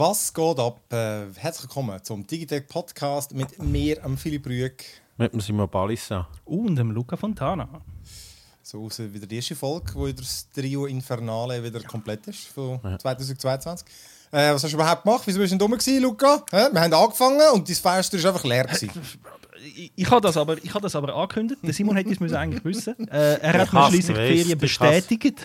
Was geht ab? Äh, herzlich willkommen zum Digitech Podcast mit mir, am Philipp Rüegg. Mit dem Simon Balissa. Und dem Luca Fontana. So aus wieder die erste Folge, wo das Trio Infernale wieder komplett ist von 2022. Äh, was hast du überhaupt gemacht? Wieso bist du denn dumm gewesen, Luca? Hä? Wir haben angefangen und dein Fenster ist einfach leer gewesen. Ich, ich habe das, aber, ich hab das aber angekündigt. Der Simon hätte es eigentlich wissen äh, Er hat mir schließlich die Ferien bestätigt.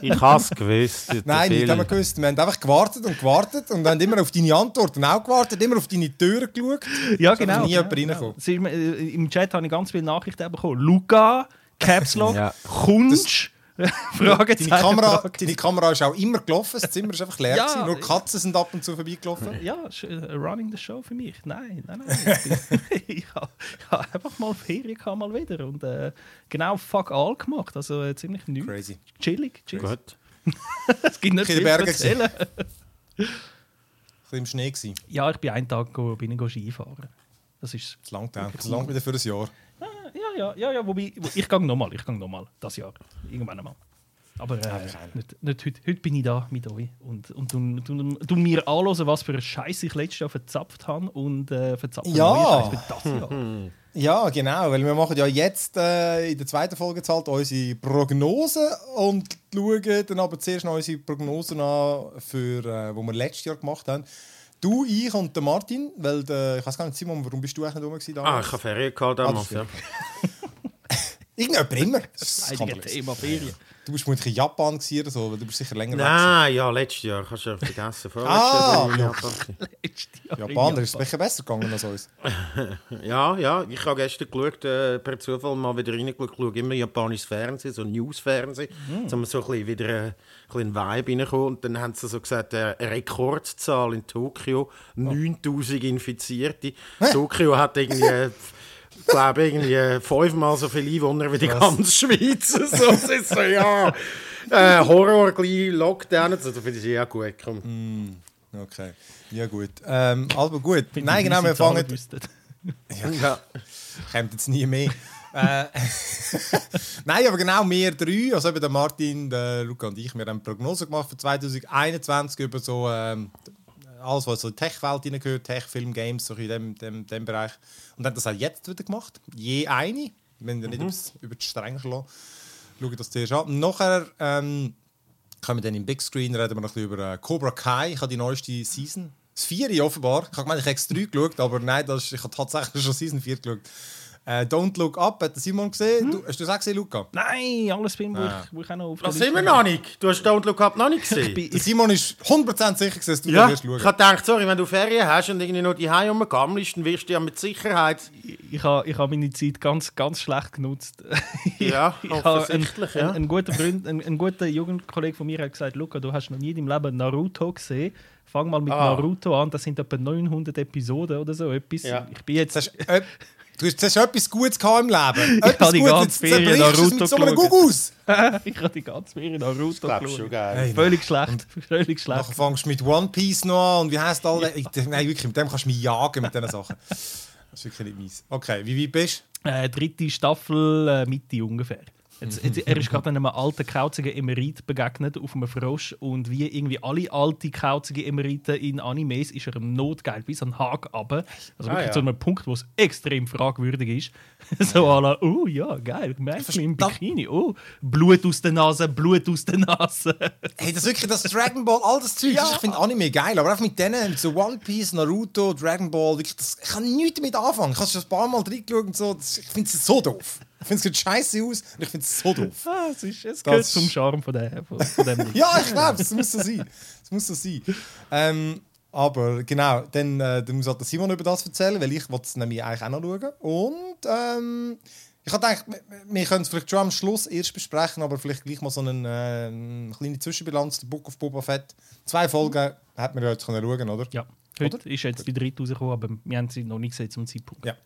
ich habe es gewusst. Nein, nicht haben wir gewusst. Wir haben einfach gewartet und gewartet und haben immer auf deine Antworten auch gewartet, immer auf deine Türen geschaut. Ja, genau. nie jemand reingekommen. Genau. Im Chat habe ich ganz viele Nachrichten bekommen. Luca, Caps Lock, ja. Kunst. Fragezeichen. Deine Kamera, deine Kamera ist auch immer gelaufen, das Zimmer ist einfach leer. Ja, nur Katzen sind ab und zu vorbeigelaufen. Ja, äh, running the show für mich. Nein, nein, nein. ich habe ha einfach mal Ferien gehabt, mal wieder und äh, genau fuck all gemacht. Also äh, ziemlich neu. Crazy. Chillig, chillig. Gut. es gibt nicht viel zu erzählen. Im Schnee gewesen. Ja, ich bin einen Tag go, bin ich Skifahren. Das ist... Das langt. Das langt wieder für ein Jahr ja, ja, ja, wobei, ich gehe nochmal, ich gehe nochmal, das Jahr, irgendwann einmal. Aber äh, nicht, nicht heute, heute bin ich da mit euch und, und du, du, du mir anhören, was für einen Scheiß ich letztes Jahr verzapft habe und äh, verzapft ja. das Jahr. Ja, genau, weil wir machen ja jetzt äh, in der zweiten Folge halt unsere Prognose und schauen dann aber zuerst noch unsere Prognosen an, für, äh, wir letztes Jahr gemacht haben. Du, ich und der Martin, weil der, ich weiß gar nicht, Simon, warum bist du eigentlich nicht rum Ah, ich habe Ferien gehabt damals, ah, ja. Irgendjemand immer. Das ist ein Thema Ferien. Du bist vermutlich in Japan oder so, weil du bist sicher länger Nein, ja, letztes Jahr. Hast du ja vergessen. ah, ja. Japan. Japan, Japan, ist es besser gegangen als uns. ja, ja. Ich habe gestern geschaut, äh, per Zufall mal wieder reingeschaut. Ich schaue immer japanisches Fernsehen, so News-Fernsehen. Mhm. Um so ein bisschen wieder äh, ein bisschen Vibe reinkommen. Und dann haben sie so gesagt, äh, eine Rekordzahl in Tokio, 9000 Infizierte. Tokio hat irgendwie glaube, irgendwie fünfmal so viele Einwohner wie die ganze Schweiz. so, das ist so, ja. Äh, Horror, gleich Lockdown. Also, das finde ich ja gut. Komm. Mm, okay. Ja, gut. Ähm, aber gut. Find Nein, genau, wir fangen. ja, ja. Kommt jetzt nie mehr. äh, Nein, aber genau wir drei, also eben der Martin, der Luca und ich, wir haben eine Prognose gemacht für 2021 über so ähm, alles, was so in die Tech-Welt hineingehört, Tech, Film, Games, so in dem, dem, dem Bereich. Und haben das auch jetzt wieder gemacht. Je eine. Wir haben ja nicht mhm. über die Stränge schlagen. Schauen das zuerst an. Nachher ähm, können wir dann im Big Screen reden wir noch ein bisschen über äh, Cobra Kai. Ich habe die neueste Season. Das 4 offenbar. Ich habe gemeint, ich habe X3 geschaut, aber nein, das ist, ich habe tatsächlich schon Season 4 geschaut. Äh, Don't Look Up hat Simon gesehen. Hm? Du, hast du das auch gesehen, Luca? Nein, alles Film, wo, ah. ich, wo ich auch noch auf Das sind wir noch nicht. Du hast Don't Look Up noch nicht gesehen. Simon ist 100% sicher, dass du ja, das wirst schauen. Ich habe gedacht, sorry, wenn du Ferien hast und irgendwie noch die Hause rumgammelst, dann wirst du ja mit Sicherheit... Ich, ich habe ich ha meine Zeit ganz, ganz schlecht genutzt. ja, offensichtlich, ein, ja. Ein, ein, guter Freund, ein, ein guter Jugendkollege von mir hat gesagt, Luca, du hast noch nie in deinem Leben Naruto gesehen. Fang mal mit ah. Naruto an, das sind etwa 900 Episoden oder so etwas. Ja. Ich bin jetzt... Das Du hast, hast etwas Gutes im Leben. Ich habe die ganze Ferien Naruto so einem ich habe die ganze Ferien Naruto geschaut. Schon geil. Hey, völlig schlecht. Völlig schlecht. Nachher fängst du mit One Piece noch an und wie heißt alle? Ja. Nein, wirklich, mit dem kannst du mich jagen mit diesen Sachen. Das ist wirklich nicht mies. Okay, wie weit bist du? Äh, dritte Staffel, äh, Mitte ungefähr. Jetzt, jetzt, er ist gerade einem alten kauzigen Emerit begegnet auf einem Frosch und wie irgendwie alle alten kauzigen Emeriten in Animes ist er im Notgeil bis an den Haag runter. Also ah, wirklich ja. zu einem Punkt, wo es extrem fragwürdig ist. so à la, oh ja, geil, Mädchen im Bikini, oh, Blut aus der Nase, Blut aus der Nase. hey, das ist wirklich das Dragon Ball, all das Zeug. Ja. Ich finde Anime geil, aber auch mit denen, so One Piece, Naruto, Dragon Ball, wirklich, das, ich kann nichts damit anfangen. Ich habe schon ein paar Mal reingeschaut und so, ich finde es so doof. Ich finde, es sieht scheiße aus und ich finde es so doof. Ah, es, ist, es gehört zum Charme von, der, von, von dem. ja, ich glaube, es muss so sein. Es muss so sein. Ähm, aber genau, dann, äh, dann muss halt Simon über das erzählen, weil ich es nämlich eigentlich auch noch schauen. Und ähm, ich habe gedacht, wir können es vielleicht schon am Schluss erst besprechen, aber vielleicht gleich mal so eine, äh, eine kleine Zwischenbilanz, der Book of Boba Fett. Zwei Folgen mhm. hat man ja jetzt schauen können, oder? Ja, heute oder? ist jetzt die dritte rausgekommen, aber wir haben sie noch nicht gesehen zum Zeitpunkt. Ja.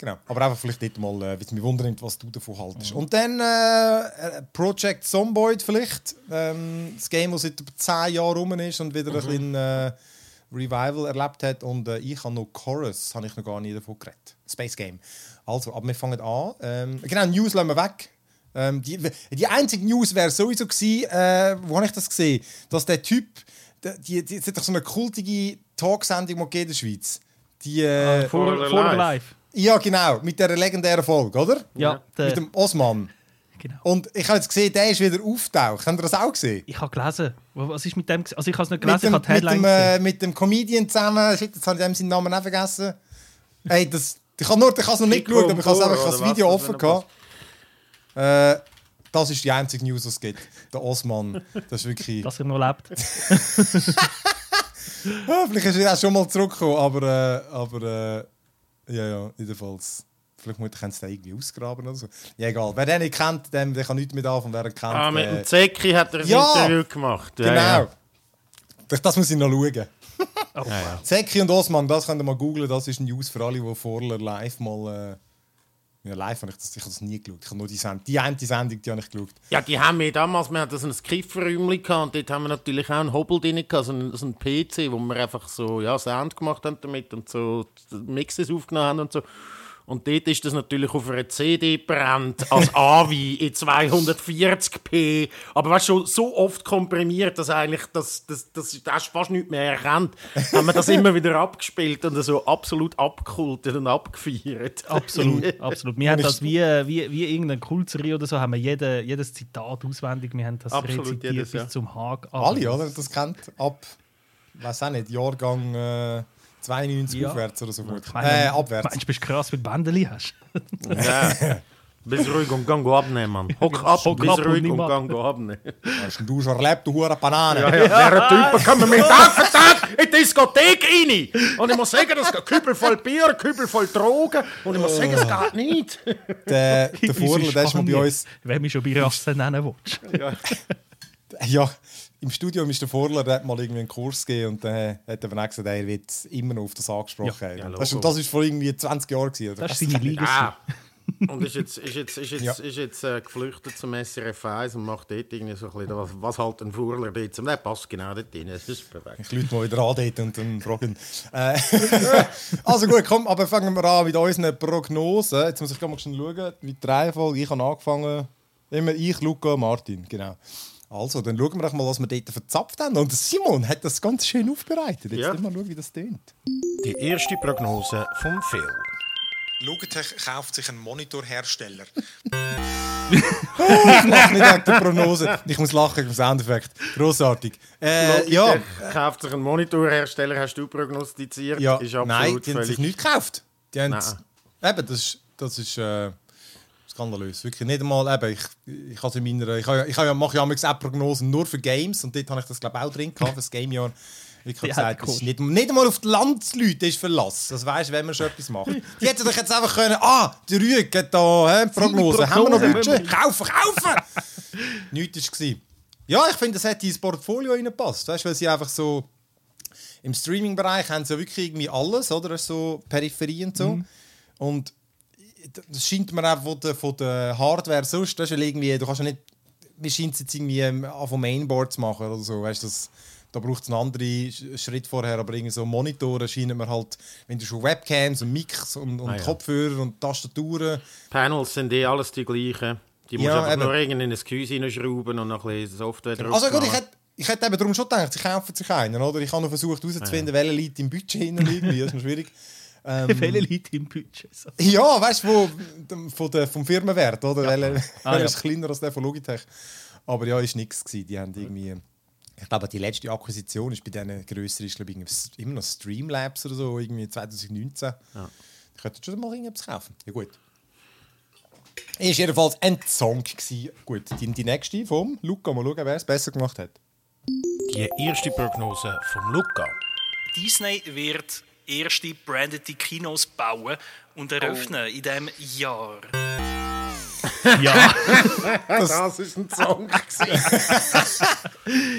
Genau. Aber einfach vielleicht dort mal, äh, mich wundern, was du davon haltest. Mhm. Und dann äh, äh, Project Zomboid vielleicht. Ähm, das Game, das seit 10 Jahren rum ist und wieder mhm. ein bisschen äh, Revival erlebt hat. Und äh, ich habe noch Chorus, habe ich noch gar nie davon geredet. Space Game. Also, aber wir fangen an. Ähm, genau, News lassen wir weg. Ähm, die, die einzige News wäre sowieso gewesen, äh, wo habe ich das gesehen? Dass der Typ die, die, die hat doch so eine kultige Talksendung in der Schweiz. Die, äh, ah, vor, vor live. Ja, genau, mit dieser legendären Folge, oder? Ja. Mit dem Osman. Genau. Und ich habe jetzt gesehen, der ist wieder auftaucht. Habt ihr das auch gesehen? Ich habe gelesen. Was ist mit dem? Also ich habe es nicht gelesen, mit dem, ich habe mit dem, äh, mit dem Comedian zusammen. Shit, jetzt habe ich dem seinen Namen auch vergessen. Hey, das, ich habe es noch nicht geschaut, aber ich habe das Video offen gehabt. Äh, das ist die einzige News, die es gibt. Der Osman. Das ist wirklich... Dass er noch lebt. ja, vielleicht ist er auch schon mal zurückgekommen, aber... Äh, aber äh, ja, ja, jedenfalls... Vielleicht muss ich es irgendwie ausgraben oder so. Ja, egal. Wer den nicht kennt, dem, der kann nichts mit anfangen. Wer kennt... Ah, mit dem Zecki hat er ein ja, Interview gemacht. Ja, genau. Das, das muss ich noch schauen. Oh, ja, Zeki und Osman, das könnt ihr mal googlen. Das ist News für alle, die vorher live mal... Äh, ja, live habe ich das, ich habe das nie geschaut. Ich habe nur die Sendung, die eine Sendung, die habe ich geschaut. Ja, die haben wir damals, wir hatten so ein Kifferräumchen und dort haben wir natürlich auch einen Hobel drin gehabt, so einen, so einen PC, wo wir einfach so, ja, Sound gemacht haben damit und so Mixes aufgenommen haben und so. Und dort ist das natürlich auf einer CD brennt als AVI in 240p. Aber weißt schon so oft komprimiert, dass eigentlich das, das, das, das fast nicht mehr erkannt. haben wir das immer wieder abgespielt und so absolut abgekultet und abgefeiert. Absolut, absolut. Wir haben das wie, wie, wie irgendeine Kultserie oder so, haben wir jede, jedes Zitat auswendig. Wir haben das absolut, rezitiert jedes, bis ja. zum Haag. Alle, oder? Das kennt ab, weiß auch nicht, Jahrgang. Äh 92 ja. aufwärts oder so gut. Meine, äh, abwärts. Meinst du, bist krass, mit Bändeli hast? ja. Bist ruhig und gang abnehmen, Mann. Hock ab, Hock bist ruhig und, und gang abnehmen. Hast du schon erlebt, du hure Banane? Ja, ja. Der Typ kommen mit Tag in die Diskothek rein. Und ich muss sagen, das geht Kübel voll Bier, Kübel voll Drogen. Und ich muss sagen, es geht nicht. Der, der Vorler, der ist mal bei uns... Wenn mich schon bei Rassen nennen willst. Ja. ja im Studium ist der Vorler, der hat mal irgendwie einen Kurs gegeben und dann hat er gesagt, er wird immer noch auf das angesprochen. Ja, ja, das, das ist vor irgendwie 20 Jahren. Gewesen, oder? Das ist seine Liga. Ah. und ist jetzt, ist jetzt, ist jetzt, ja. ist jetzt äh, geflüchtet zum SRF 1 und macht dort irgendwie so ein bisschen, was, was halt ein Vorler dort zum, der passt genau dort rein, das ist perfekt. Ich lüte mal wieder an dort und dann fragen. Äh, also gut, komm, aber fangen wir an mit unseren Prognosen. Jetzt muss ich mal schon schauen, wie die Reihenfolge, ich habe angefangen, immer ich, Luca, Martin, genau. Also, dann schauen wir doch mal, was wir dort verzapft haben. Und Simon hat das ganz schön aufbereitet. Jetzt ja. mal schauen, wie das tönt. Die erste Prognose vom Phil. Logitech kauft sich einen Monitorhersteller. oh, ich lache nicht wegen der Prognose. Ich muss lachen wegen dem Soundeffekt. Grossartig. Äh, ja. kauft sich einen Monitorhersteller, hast du prognostiziert? Ja, ist nein, die haben sich nicht gekauft. Die haben, eben, das ist, das ist äh, skandalös. Wirklich nicht einmal, eben, ich, ich, in meiner, ich, ich, ich mache ja manchmal Prognosen nur für Games und dort habe ich das glaube auch drin gehabt, für das Gamejahr. Ich habe gesagt, das ist nicht, nicht einmal auf die Landsleute ist Verlass. Das weißt du, wenn man schon etwas macht. Die hätten doch jetzt einfach können, ah, die Rüge hat da, he, Prognose, haben wir noch Budget? Kaufen, kaufen! Nichts war. Ja, ich finde, das hätte ins Portfolio reingepasst. Weißt weil sie einfach so im Streaming-Bereich haben sie ja wirklich irgendwie alles, oder? So Peripherie und so. Mhm. Und das scheint mir auch von der, von der Hardware sonst, das ist irgendwie, du kannst ja nicht, wie scheint es jetzt irgendwie ähm, vom Mainboard zu machen oder so, weißt das, da braucht es einen anderen Schritt vorher, aber irgendwie so Monitore scheinen mir halt, wenn du schon Webcams und Mix und, und ah, ja. Kopfhörer und Tastaturen... Panels sind eh alles die gleichen. Die musst ja, einfach nur in ein Gehäuse reinschrauben und noch ein bisschen Software drauf Also gut, ich hätte ich hätte eben darum schon gedacht, sie kaufen sich einen, oder? Ich habe noch versucht herauszufinden, ja. welche Leute im Budget liegen, das ist schwierig. Ähm, Welche Leute im Budget? So. Ja, weißt du, von der, vom Firmenwert, oder? Ja. Welcher ah, ja. ist kleiner als der von Logitech. Aber ja, ist nichts gewesen. Die haben irgendwie. Ich glaube, die letzte Akquisition ist bei denen grösser, ist glaube ich immer noch Streamlabs oder so, irgendwie 2019. Ja. Ich könnte schon mal irgendwas kaufen. Ja gut. Ist jedenfalls ein Song gewesen. Gut, die, die nächste vom Luca. Mal schauen, wer es besser gemacht hat. Die erste Prognose vom Luca. Disney wird erste brandete Kinos bauen und eröffnen oh. in diesem Jahr. Ja. das, das ist ein Song.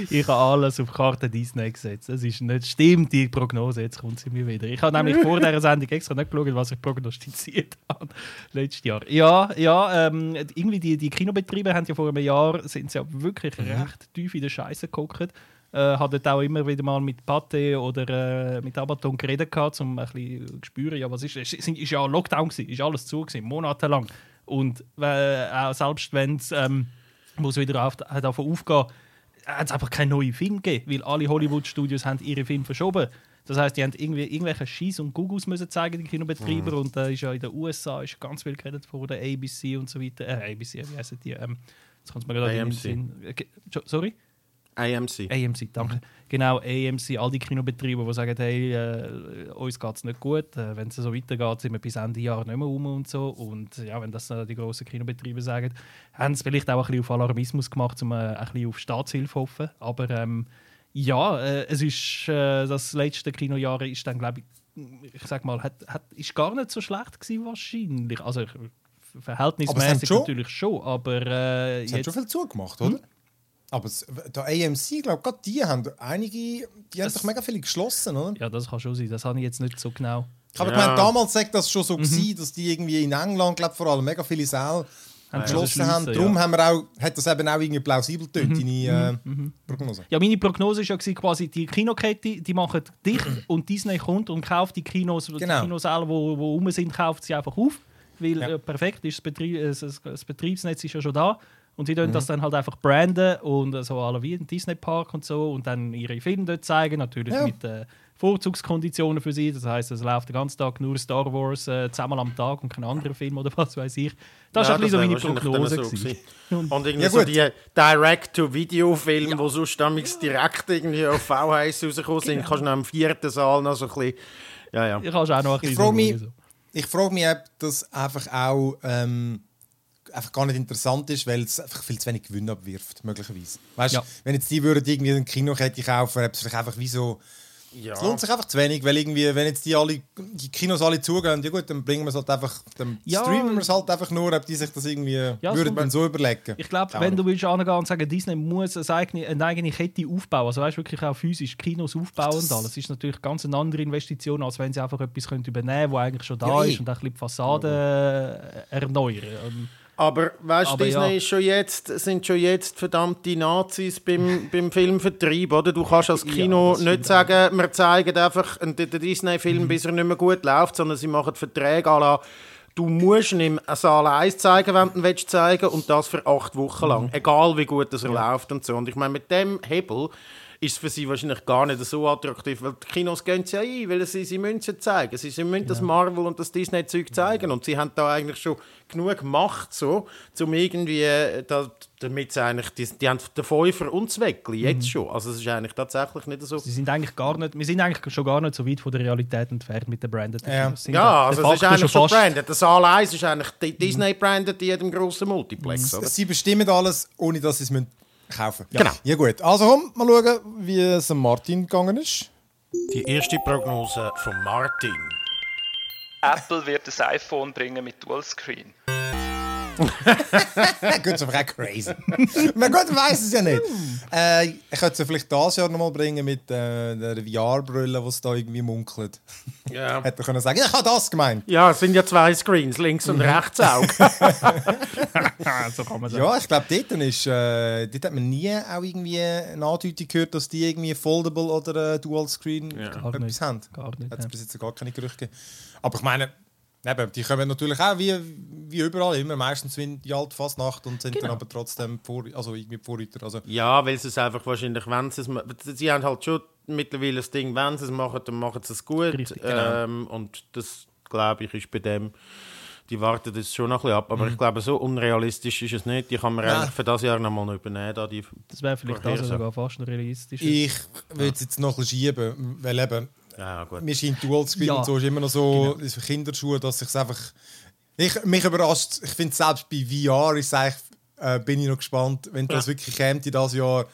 ich habe alles auf Karte Disney gesetzt. Das ist nicht stimmt, die Prognose. Jetzt kommt sie mir wieder. Ich habe nämlich vor dieser Sendung extra nicht geschaut, was ich prognostiziert habe. Letztes Jahr. Ja, ja ähm, irgendwie die, die Kinobetriebe haben ja vor einem Jahr sind ja wirklich mhm. recht tief in der Scheiße geguckt äh, hat auch immer wieder mal mit Pate oder äh, mit Abaton geredet, gehabt, um ein bisschen zu spüren, ja, was ist. Es ist, ist ja Lockdown, gewesen, ist alles zu, gewesen, monatelang. Und äh, auch selbst wenn es ähm, wieder auf, davon aufgeht, hat es einfach keinen neuen Film gegeben, weil alle Hollywood-Studios haben ihre Filme verschoben. Das heißt, die haben irgendwie irgendwelche Scheiß und Gugus müssen zeigen, die Kinobetreiber. Und da ist ja in den USA ist ganz viel geredet von der ABC und so weiter. Äh, ABC, wie heißen die? Ähm, jetzt kommt es mir gerade in den. Sinn. Äh, Sorry? AMC. AMC, danke. Genau, AMC, all die Kinobetreiber, die sagen, hey, äh, uns geht es nicht gut, äh, wenn es so weitergeht, sind wir bis Ende Jahr nicht mehr um und so. Und ja, wenn das äh, die grossen Kinobetreiber sagen, haben sie vielleicht auch ein bisschen auf Alarmismus gemacht, um äh, ein bisschen auf Staatshilfe zu hoffen. Aber ähm, ja, äh, es ist, äh, das letzte Kinojahr ist dann, glaube ich, ich sag mal, hat, hat, ist gar nicht so schlecht gewesen wahrscheinlich. Also Aber verhältnismäßig schon- natürlich schon, aber äh, Es hat jetzt, schon viel zugemacht, oder? Aber es, der AMC, glaube gerade die haben einige, die haben Das- doch mega viele geschlossen, oder? ja, das kann schon sein. Das habe ich jetzt nicht so genau. Ich habe Ja. gemeint, damals sagt das schon so gewesen, dass die irgendwie in England, glaube vor allem mega viele Säle Haben geschlossen haben. Darum ja. haben wir auch, hat das eben auch irgendwie plausibel getönt, deine äh, Prognose. Ja, meine Prognose war ja quasi, die Kinokette, die machen dicht und Disney kommt und kauft die Kinos, Genau. die Kinosäle, wo, wo rum sind, kauft sie einfach auf. Weil Ja. äh, perfekt ist, das, Betrieb, äh, das, das Betriebsnetz ist ja schon da. Und sie tun Mhm. das dann halt einfach branden und so alle wie ein Disney Park und so und dann ihre Filme dort zeigen, natürlich Ja. mit äh, Vorzugskonditionen für sie. Das heißt, es läuft den ganzen Tag nur Star Wars äh, zweimal am Tag und kein anderer Film oder was weiß ich. Das Ja, ist ein bisschen so meine Prognose. so gewesen. Und irgendwie Ja, so die Direct-to-Video-Filme, die sonst direkt irgendwie auf VHS rausgekommen sind, kannst du noch im vierten Saal noch so ein bisschen... Ja, ja. Ich auch noch ein Ich frage mich, so. ich frage mich, ob das einfach auch ähm, einfach gar nicht interessant ist, weil es einfach viel zu wenig Gewinn abwirft, möglicherweise. Weißt du, Ja. wenn jetzt die würden irgendwie eine Kinokette kaufen, es vielleicht einfach wie so. ja. Es lohnt sich einfach zu wenig, weil irgendwie, wenn jetzt die alle die Kinos alle zugehen, ja gut, dann bringen wir es halt einfach, dann Ja. streamen wir es halt einfach nur, ob die sich das irgendwie Ja, würden so- dann so überlegen. Ich glaube, wenn du willst angehen und sagen, Disney muss eine eigene, eine eigene Kette aufbauen, also weißt, wirklich auch physisch Kinos aufbauen und alles, ist natürlich ganz eine andere Investition, als wenn sie einfach etwas können übernehmen können, was eigentlich schon da Ja, eh. ist und ein bisschen die Fassade äh, erneuern. Aber weißt du, Disney ja. ist schon jetzt, sind schon jetzt verdammte Nazis beim, beim Filmvertrieb, oder? Du kannst als Ja, Kino das nicht sagen, wir zeigen einfach einen den Disney-Film, bis er nicht mehr gut läuft, sondern sie machen Verträge à la, du musst ihn im Saal 1 zeigen, wenn du ihn willst zeigen und das für acht Wochen lang. Egal wie gut das er läuft und so. Und ich meine, mit dem Hebel ist es für sie wahrscheinlich gar nicht so attraktiv, weil die Kinos gehen es ja ein, weil sie, sie müssen zeigen. Sie, sie müssen das Marvel und das Disney-Zeug zeigen und sie haben da eigentlich schon genug Macht, so, um irgendwie, äh, da, damit sie eigentlich, die, die haben den Fünfer und das Weckli, jetzt schon. Also es ist eigentlich tatsächlich nicht so... sie sind eigentlich gar nicht, wir sind eigentlich schon gar nicht so weit von der Realität entfernt mit den Branded Ja. Ja, also es ist eigentlich schon fast- branded. Der Saal 1 ist eigentlich di- Disney-branded in jedem grossen Multiplex, oder? Sie bestimmen alles, ohne dass sie es müssen kaufen müssen. Genau. Ja gut, also komm, mal schauen, wie es Martin gegangen ist. Die erste Prognose von Martin. Apple wird das iPhone bringen mit Dualscreen. Ja, gut, ist aber auch crazy. Man gut, weiß es ja nicht. Äh, ich könnte es ja vielleicht dieses Jahr nochmal bringen mit äh, der VR-Brille, die es da irgendwie munkelt. Ja. Hätte er können sagen, ich habe das gemeint. Ja, es sind ja zwei Screens, links und rechts auch. So kann man sagen. Ja, ich glaube, dort, ist, äh, dort hat man nie auch irgendwie eine Andeutung gehört, dass die irgendwie Foldable oder äh, Dual-Screen Gar etwas nicht. haben. Gar nicht, Hat es ja. bis jetzt gar keine Gerüchte gegeben. Aber ich meine, eben, die kommen natürlich auch wie, wie überall immer meistens in die alte Fastnacht und sind dann Genau. aber trotzdem vor, also irgendwie Vorreiter. Also, Ja, weil sie es einfach wahrscheinlich, wenn sie es Sie haben halt schon mittlerweile das Ding, wenn sie es machen, dann machen sie es gut. Richtig, genau. ähm, und das, glaube ich, ist bei dem... Die warten das schon noch ein bisschen ab, aber ich glaube, so unrealistisch ist es nicht. Die kann man Nein. eigentlich für das Jahr noch mal übernehmen. Da die Das wäre vielleicht also sogar fast noch realistisch. ich würde es jetzt noch ein bisschen schieben, weil eben, ja, gut. mir scheint Dual-Screen Ja. und so ist immer noch so für Kinderschuhe, dass ich einfach... Ich, mich überrascht, ich finde selbst bei VR ist es eigentlich, äh, bin ich noch gespannt, wenn das wirklich käme dieses Jahr.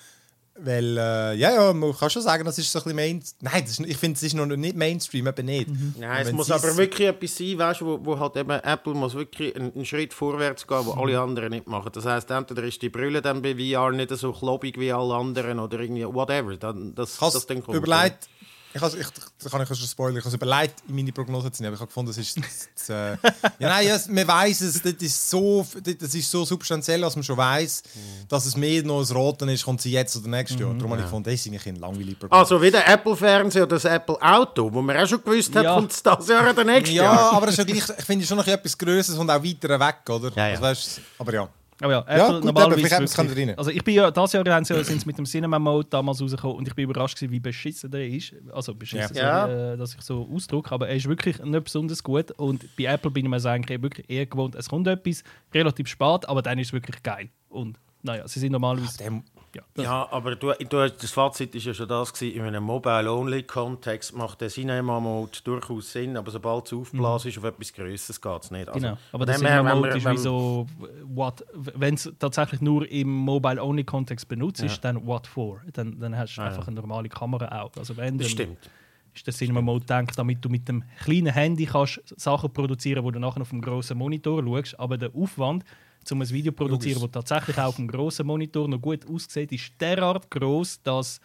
Weil, äh, ja, ja, man kann schon sagen, das ist so ein bisschen Main... Nein, das ist, ich finde, es ist noch nicht Mainstream, eben nicht. Nein, es muss aber wirklich etwas sein, weißt, wo, wo halt eben Apple muss wirklich einen, einen Schritt vorwärts gehen, wo Mhm. alle anderen nicht machen. Das heißt, entweder ist die Brille dann bei VR nicht so kloppig wie alle anderen oder irgendwie whatever. Dann, das, habe das dann kommt. überlegt, ich, has, ich, da kann ich schon spoilern, ich habe es überlegt, in meine Prognose zu nehmen, aber ich habe gefunden, das ist... Das, äh, ja, nein, ja, man weiß es, das ist, so, das ist so substanziell, dass man schon weiß, Mhm. dass es mehr noch ein Roten ist, kommt sie jetzt oder nächstes Jahr. Darum habe ich gefunden, das ist eigentlich ein langweiliger Prognose. Also wie der Apple-Fernseher oder das Apple-Auto, wo man auch schon gewusst hat, Ja. kommt es das Jahr oder nächstes Ja, Jahr. aber es ist ja gleich, ich finde es schon noch etwas Größeres und auch weiter weg, oder? Ja, ja. Also, weißt, aber ja. Aber ja, Ja, Apple gut, normalerweise eben, rein. Also ich bin ja, das Jahr haben sie ja- sind sie mit dem Cinema Mode damals rausgekommen und ich bin überrascht gewesen, wie beschissen der ist. Also beschissen, Ja. sorry, äh, dass ich so ausdrücke, aber er ist wirklich nicht besonders gut und bei Apple bin ich mir eigentlich wirklich eher gewohnt, es kommt etwas relativ spät, aber dann ist es wirklich geil. Und naja, sie sind normalerweise... Der, Ja, Ja, aber du, du, das Fazit ist ja schon das gewesen, in einem Mobile-Only-Kontext macht der Cinema-Mode durchaus Sinn, aber sobald es aufblasen ist, auf etwas Größeres geht es nicht. Also, Genau, aber der dem her, Cinema wenn Mode wir- ist wenn- wie so, what, wenn es tatsächlich nur im Mobile-Only-Kontext benutzt ist, dann what for? Dann, dann hast du einfach eine normale Kamera auch. Also wenn, Das stimmt. ist der Cinema Mode gedacht, damit du mit dem kleinen Handy kannst Sachen produzieren wo du nachher auf dem grossen Monitor schaust, aber der Aufwand, um ein Video zu produzieren, das tatsächlich auch auf dem grossen Monitor noch gut aussieht, ist derart groß, dass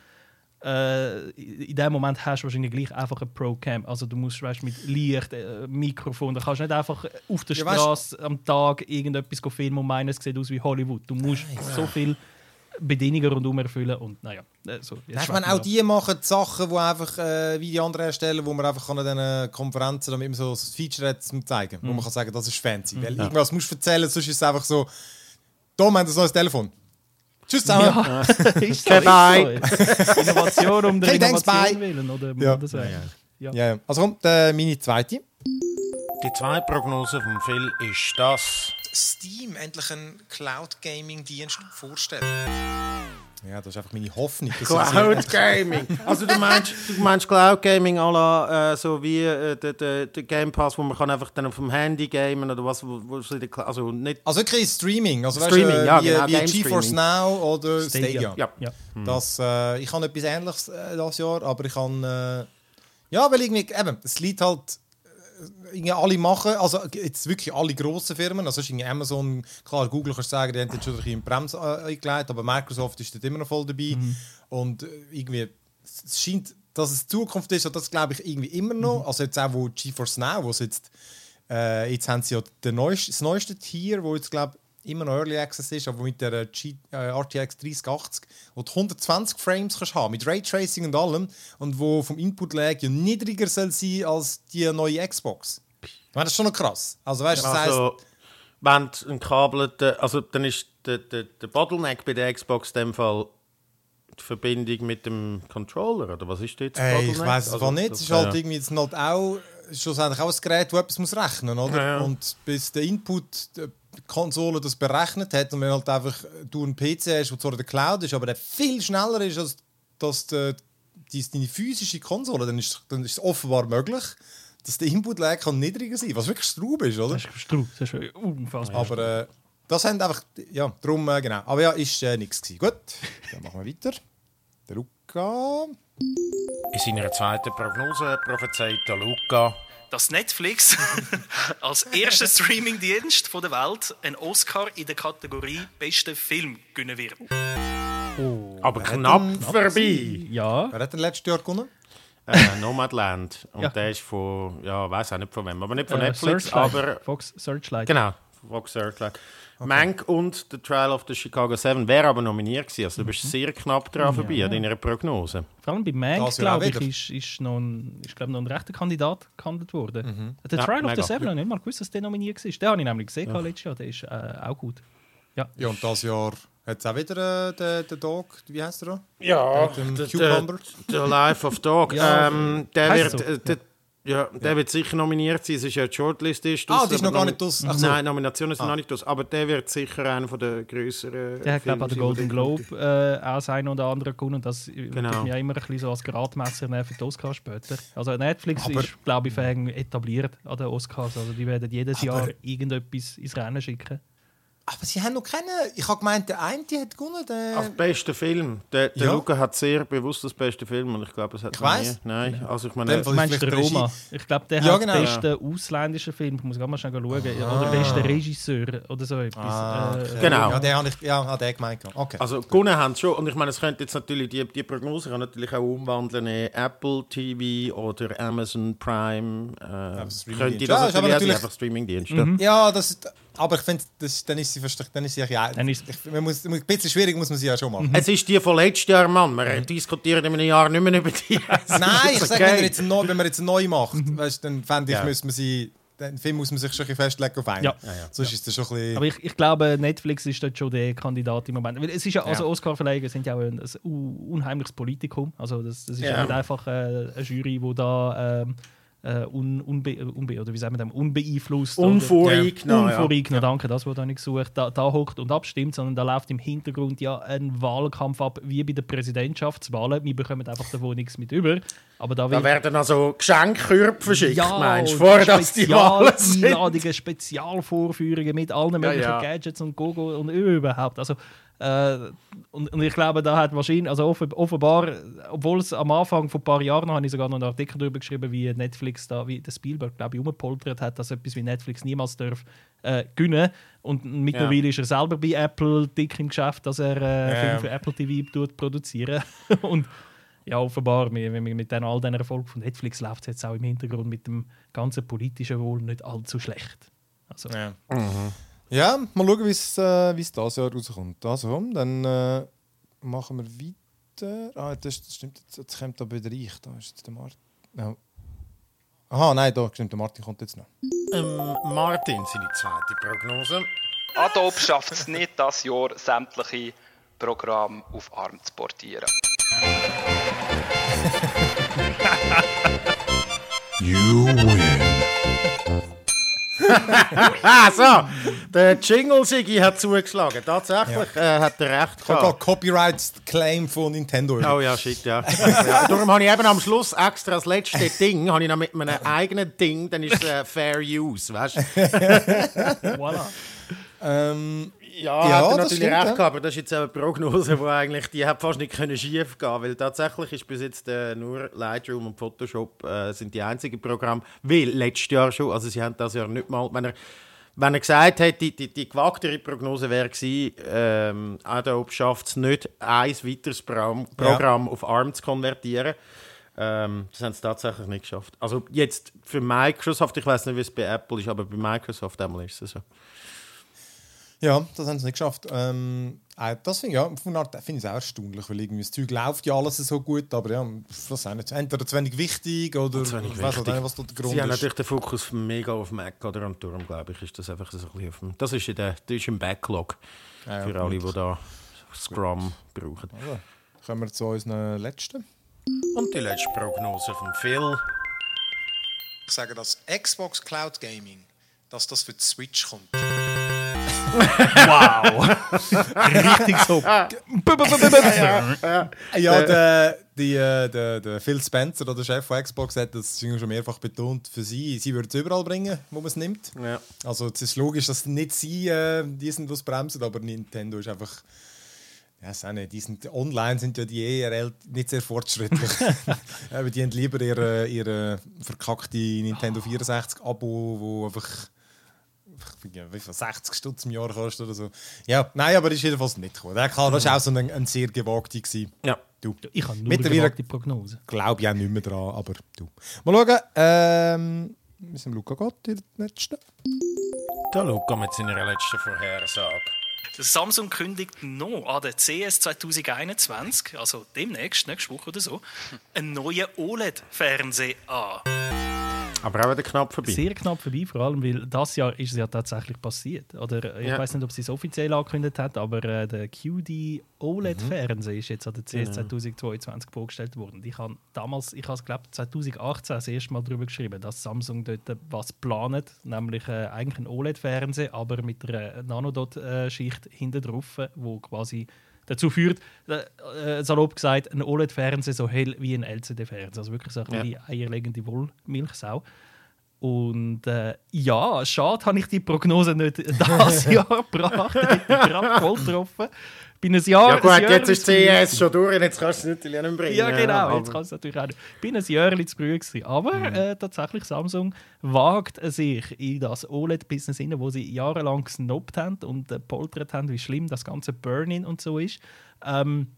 äh, in dem Moment hast du wahrscheinlich gleich einfach eine Pro-Cam. Also du musst weißt, mit Licht, äh, Mikrofon, da kannst du nicht einfach auf der Ja, Straße am Tag irgendetwas filmen und meinen, es sieht aus wie Hollywood. Du musst so viele Bedingungen rundum erfüllen und naja. äh, So, man, wir auch die machen die Sachen, die einfach äh, wie die anderen herstellen, wo man einfach an diesen Konferenzen damit man so das Feature hat, zum zeigen. Wo man kann sagen, das ist fancy. Weil irgendwas musst du erzählen, sonst ist es einfach so, da haben wir ein neues Telefon. Tschüss zusammen. Ja, ist so, Bye, ist so. Innovation um der thanks, Innovation bye. willen, oder? Ja. So. ja. Ja, ja. Also kommt äh, meine zweite. Die zweite Prognose vom Phil ist das. Steam endlich einen Cloud-Gaming-Dienst vorstellen. Ja, das ist einfach meine Hoffnung. dass Cloud Gaming. Also du meinst, du meinst Cloud Gaming à la, äh, so wie äh, der, der, der Game Pass, wo man kann einfach dann auf dem Handy gamen oder was, wo, wo also nicht. Also wirklich Streaming. Also, Streaming, weißt, du, äh, ja, wie, genau, wie GeForce Streaming. Now oder Stadia. Ja. Ja. Das, äh, ich habe etwas Ähnliches äh, das Jahr, aber ich kann... Äh, ja, weil irgendwie, eben, es liegt halt... Irgendwie alle machen, also jetzt wirklich alle grossen Firmen, also ist Amazon, klar, Google kannst du sagen, die haben jetzt schon ein bisschen in Bremse äh, eingelegt, aber Microsoft ist dort immer noch voll dabei. Und äh, irgendwie, es scheint, dass es Zukunft ist, und das glaube ich irgendwie immer noch. Also jetzt auch, wo GeForce Now, wo es jetzt, äh, jetzt haben sie ja den neuesten, das neueste Tier, wo jetzt glaube immer noch Early Access ist, aber mit der G, äh, RTX 3080, wo du 120 Frames kannst haben, mit Raytracing und allem, und wo vom Input Lag ja niedriger soll sein als die neue Xbox. Ich meine, das ist schon noch krass. Also weißt du, das heisst, Also, wenn du ein Kabel, also dann ist der, der, der Bottleneck bei der Xbox in dem Fall die Verbindung mit dem Controller, oder was ist jetzt der Ey, ich weiß es Also, nicht. Es ist halt ja. irgendwie jetzt halt auch schlussendlich auch ein Gerät, das etwas muss rechnen oder? Ja, ja. Und bis der Input Konsole das berechnet hat und wenn halt einfach du einen PC hast, der zwar in der Cloud ist, aber der viel schneller ist als dass die, die, deine physische Konsole, dann ist, dann ist es offenbar möglich, dass der Input-Lag kann niedriger sein was wirklich Straub ist, oder? Das ist Strub, das ist unfassbar. Aber äh, das haben einfach, ja, darum, äh, genau. Aber ja, ist äh, nichts gewesen. Gut, dann machen wir weiter. Der Luca. In seiner zweiten Prognose prophezeit der Luca. Dass Netflix als erster Streamingdienst von der Welt einen Oscar in der Kategorie Bester Film gewinnen wird. Aber knapp vorbei. ja, Wer hat denn letztes Jahr gewonnen? äh, Nomadland. Und Ja. der ist von, ja, weiß auch nicht von wem, aber nicht von äh, Netflix, Searchlight. aber Fox Searchlight. genau, Fox Searchlight. Mank und The Trial of the Chicago Seven wäre aber nominiert gewesen. Also du bist sehr knapp dran vorbei an deiner Prognose. Vor allem bei Mank, glaube ich, ist, ist, noch ein, ist glaub, noch ein rechter Kandidat gehandelt worden. Der Ja, Trial of the mega. Seven habe ich nicht mal gewusst, dass der nominiert war. Den habe ich nämlich gesehen letztes Jahr. Der ist äh, auch gut. Ja. Ja, und das Jahr hat es auch wieder äh, den, den Dog, wie heißt der da? Ja, der- Cucumber. der Life of Dog. Ja, ähm, der heisst wird, so. äh, der, ja, der wird sicher nominiert sein. Es ist ja die Shortlist. Ist Ah, die ist aber noch gar nicht draus. Ach so. Nein, Nominationen sind noch nicht draus. Aber der wird sicher einer von der grösseren. Der hat, glaube ich, an der Golden Globe äh, auch das eine oder andere gewonnen. Und das genau. Mich ja immer ein bisschen so als Gradmesser nehmen für die Oscars später. Also Netflix ist, glaube ich, etabliert an den Oscars. Also die werden jedes Jahr irgendetwas ins Rennen schicken. Aber sie haben noch keinen. Ich habe gemeint, der eine hat gewonnen. Der... Auf beste Film. Der, der Ja. Luca hat sehr bewusst das beste Film und ich glaube, es hat Ich noch weiss. nie- Nein, also ich meine, Du meinst der Roma? Ich glaube, der Ja, hat genau. den besten ausländischen Film. Ich muss gerade mal schnell schauen. Oder beste Regisseur oder so etwas. Ah, Äh, okay. Genau. Ja, den habe ich ja, hat der gemeint. Okay. also gewonnen haben schon und ich meine, es könnte jetzt natürlich die, die Prognose kann natürlich auch umwandeln in Apple TV oder Amazon Prime. Äh, könnte Ja, das aber natürlich, natürlich- einfach Streamingdienst. ja, das ist, aber ich finde, das- dann ist sie versteckt. Dann ist sie ja. Dann ist- ich, man muss, ein bisschen schwierig muss man sie ja schon machen. Es ist die von letztes Jahr, Mann. Wir diskutieren in einem Jahr nicht mehr über die. Nein, ich ist sage, wenn, wir jetzt neu, wenn man jetzt neu macht, weißt, dann fände ich, Ja. müssen wir sie den Film muss man sich schon ein bisschen festlegen auf einen. Ja. Sonst ist das schon ein bisschen... Aber ich, ich glaube, Netflix ist dort schon der Kandidat im Moment. Weil es ist ja, also Ja. Oscar-Verleiher sind ja auch ein, ein un- unheimliches Politikum. Also das, das ist ja. Ja. nicht einfach äh, eine Jury, die da ähm, äh, un, unbe, unbe, oder wie sagen wir das, unbeeinflusst Unvoreingenommen. ja. Unvoreingenommen, danke, das wurde nicht gesucht, da, da hockt und abstimmt, sondern da läuft im Hintergrund ja ein Wahlkampf ab, wie bei den Präsidentschaftswahlen. Wir bekommen einfach davon nichts mit über. Aber da, Da werden also Geschenkkörbe verschickt, meinst du, vor dass die Wahlen sind? Spezialeinladungen, Spezialvorführungen mit allen möglichen ja. Gadgets und Gogo und überhaupt. Also, äh, und, und ich glaube, da hat wahrscheinlich, also offen, offenbar, obwohl es am Anfang vor ein paar Jahren habe ich sogar noch einen Artikel darüber geschrieben, wie Netflix da, wie der Spielberg, glaube ich, umgepoltert hat, dass etwas wie Netflix niemals darf äh, gewinnen. Und mittlerweile ist er selber bei Apple dick im Geschäft, dass er äh, Ja. Filme für Apple TV tut produzieren. und ja, offenbar, mit, mit, mit den, all diesen Erfolg von Netflix läuft es jetzt auch im Hintergrund mit dem ganzen politischen Wohl nicht allzu schlecht. Also, Ja. Ja, mal schauen, wie es äh, wie's das Jahr rauskommt. Also, dann äh, machen wir weiter. Ah, das, das stimmt, jetzt, jetzt kommt da wieder ich. Da ist jetzt der Martin. Ja. Aha, nein, da stimmt, der Martin kommt jetzt noch. Ähm, Martin, seine zweite Prognose. Adobe schafft es nicht, das Jahr sämtliche Programme auf ARM zu portieren. You win. Ah, so. Der Jingle Sigi hat zugeschlagen. Tatsächlich äh, hat er recht Ich habe gehabt. Copyright-Claim von Nintendo. Oh ja, shit, ja. ja. Darum habe ich eben am Schluss extra das letzte Ding, habe ich noch mit meinem eigenen Ding, dann ist es äh, Fair Use, weißt du? voilà. Ähm, Ja, Ja, hat er natürlich stimmt, recht ja. gehabt, aber das ist jetzt eine Prognose, die eigentlich, die hat fast nicht können schief gehen, weil tatsächlich ist bis jetzt äh, nur Lightroom und Photoshop äh, sind die einzigen Programme, weil letztes Jahr schon, also sie haben das Jahr nicht mal, wenn er wenn er gesagt hätte, die, die, die gewagtere Prognose wäre gewesen, ähm, Adobe schafft es nicht, ein weiteres Pro Programm auf ARM zu konvertieren. Ähm, das haben sie tatsächlich nicht geschafft. Also jetzt für Microsoft, ich weiß nicht, wie es bei Apple ist, aber bei Microsoft einmal ist es so. Ja, das haben sie nicht geschafft. Ähm, äh, das finde ich, ja, von einer Art finde ich es auch erstaunlich, weil irgendwie das Zeug läuft ja alles so gut, aber ja, was auch nicht. Entweder zu wenig wichtig oder Zu wenig ich weiß nicht, was da der Grund Sie haben ist. natürlich den Fokus mega auf Mac oder und darum glaube ich, ist das einfach so ein bisschen auf dem, das ist, in der, das ist im Backlog Ja, ja, für alle, gut. die da Scrum brauchen. Also, kommen wir zu unseren letzten. Und die letzte Prognose von Phil. Ich sage, dass Xbox Cloud Gaming, dass das für die Switch kommt. Wow! Richtig so. Ja, der, die, äh, der, der Phil Spencer, der Chef von Xbox, hat das schon mehrfach betont, für sie, sie würden es überall bringen, wo man es nimmt. Ja. Also es ist logisch, dass nicht sie äh, die sind, die es bremsen, aber Nintendo ist einfach... Ja, nicht. Die sind, online sind ja die rel- nicht sehr fortschrittlich. Aber die haben lieber ihre, ihre verkackte Nintendo 64-Abo, wo einfach viel, 60 Stutz im Jahr kostet oder so. Ja, nein, aber ist jedenfalls nicht gekommen. Der kann, das war auch so ein, ein sehr gewagte. gewesen. Ja. Du, Ich habe nur Mittlerweile- die Prognose. glaube ich auch nicht mehr dran, aber du. Mal schauen. Ähm, wir sind Luca Gott, der letzte. Der Luca mit seiner letzten Vorhersage. Samsung kündigt noch an der CS 2021, also demnächst, nächste Woche oder so, einen neuen OLED-Fernseher an. Aber auch wieder knapp vorbei. Sehr knapp vorbei, vor allem, weil das Jahr ist es ja tatsächlich passiert. Oder äh, ich Ja. weiß nicht, ob sie es offiziell angekündigt hat, aber äh, der QD OLED-Fernseher ist jetzt an der CS 2022 vorgestellt worden. Ich habe damals, ich habe es glaube 2018 das erste Mal darüber geschrieben, dass Samsung dort äh, was planet, nämlich äh, eigentlich ein OLED-Fernseher, aber mit einer Nanodot-Schicht hinten drauf, wo quasi dazu führt, äh, äh, salopp gesagt, ein OLED-Fernseher so hell wie ein LCD-Fernseher. Also wirklich so ein die eierlegende Wollmilchsau. Und äh, ja, schade, habe ich die Prognose nicht das Jahr gebracht. Ich hätte gerade voll getroffen. Bin ein Jahr. Ja gut, ein Jahr jetzt ist zu CS schon durch, jetzt kannst du es natürlich auch nicht bringen. ja, genau. Jetzt kann es natürlich auch nicht. Bin ein Jahr zu früh gewesen. Aber äh, tatsächlich, Samsung wagt sich in das OLED-Business hinein, wo sie jahrelang gesnobbt haben und äh, poltert haben, wie schlimm das ganze Burn-In und so ist. Ähm,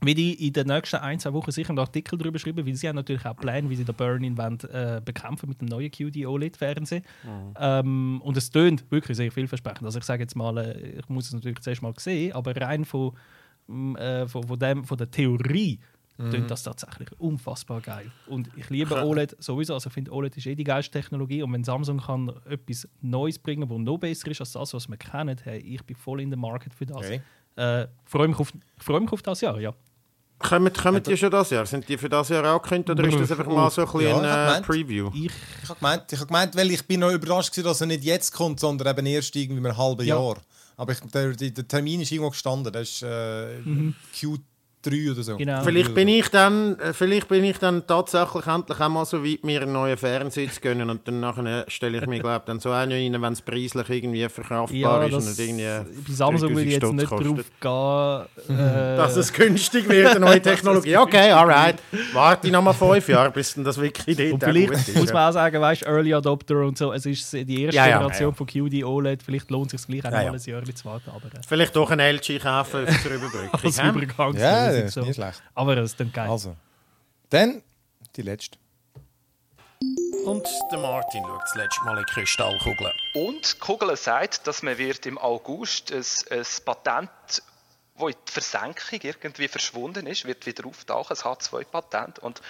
wie die in den nächsten ein, zwei Wochen sicher einen Artikel darüber schreiben, weil sie haben natürlich auch Pläne, wie sie den Burn-In äh, bekämpfen mit dem neuen QD OLED-Fernseher. Ähm, und es tönt wirklich sehr vielversprechend. Also ich sage jetzt mal, äh, ich muss es natürlich zuerst mal sehen, aber rein von, mm, äh, von, von, dem, von der Theorie klingt das tatsächlich unfassbar geil. Und ich liebe OLED sowieso. Also ich finde, OLED ist eh die geilste Technologie. Und wenn Samsung kann etwas Neues bringen, das noch besser ist als das, was wir kennen, hey, ich bin voll in der Market für das. Okay. Äh, freue mich auf, freue mich auf das Jahr, ja. Kommen, kommen die schon das Jahr? Sind die für das Jahr angekündigt oder ist das einfach mal so ein bisschen Ja, ein. Preview? Ich, Ich habe gemeint, ich hab gemeint, weil ich bin noch überrascht gewesen, dass er nicht jetzt kommt, sondern eben erst irgendwie in einem halben Ja. Jahr. Aber ich, der, der, Termin ist irgendwo gestanden. Das ist äh, Q3 oder so. Genau. Vielleicht bin ich dann, äh, vielleicht bin ich dann tatsächlich endlich auch mal so weit, mir einen neuen Fernseher zu gönnen und dann nachher stelle ich mir glaube dann so einen rein, wenn es preislich irgendwie verkraftbar ja, ist das, und irgendwie bei Samsung will ich jetzt 3000 nicht Stutz drauf gehen. Äh, dass es günstig wird, eine neue Technologie. Okay, alright. Warte ich noch mal fünf Jahre, bis dann das wirklich dort Und vielleicht gut ist, muss man auch sagen, weißt Early Adopter und so, es ist die erste Ja, ja. Generation von QD OLED, vielleicht lohnt es sich gleich auch Ja, mal ein Jahr zu warten. Aber äh, Vielleicht doch ein LG kaufen zur Überbrückung. als hä? Ja, das ist so. nicht schlecht. Aber es ist dann geil. Also, dann die letzte. Und der Martin schaut das letzte Mal in die Kristallkugel. Und die Kugel sagt, dass man wird im August ein, ein Patent, das in die Versenkung irgendwie verschwunden ist, wird wieder auftauchen, ein H2-Patent. Und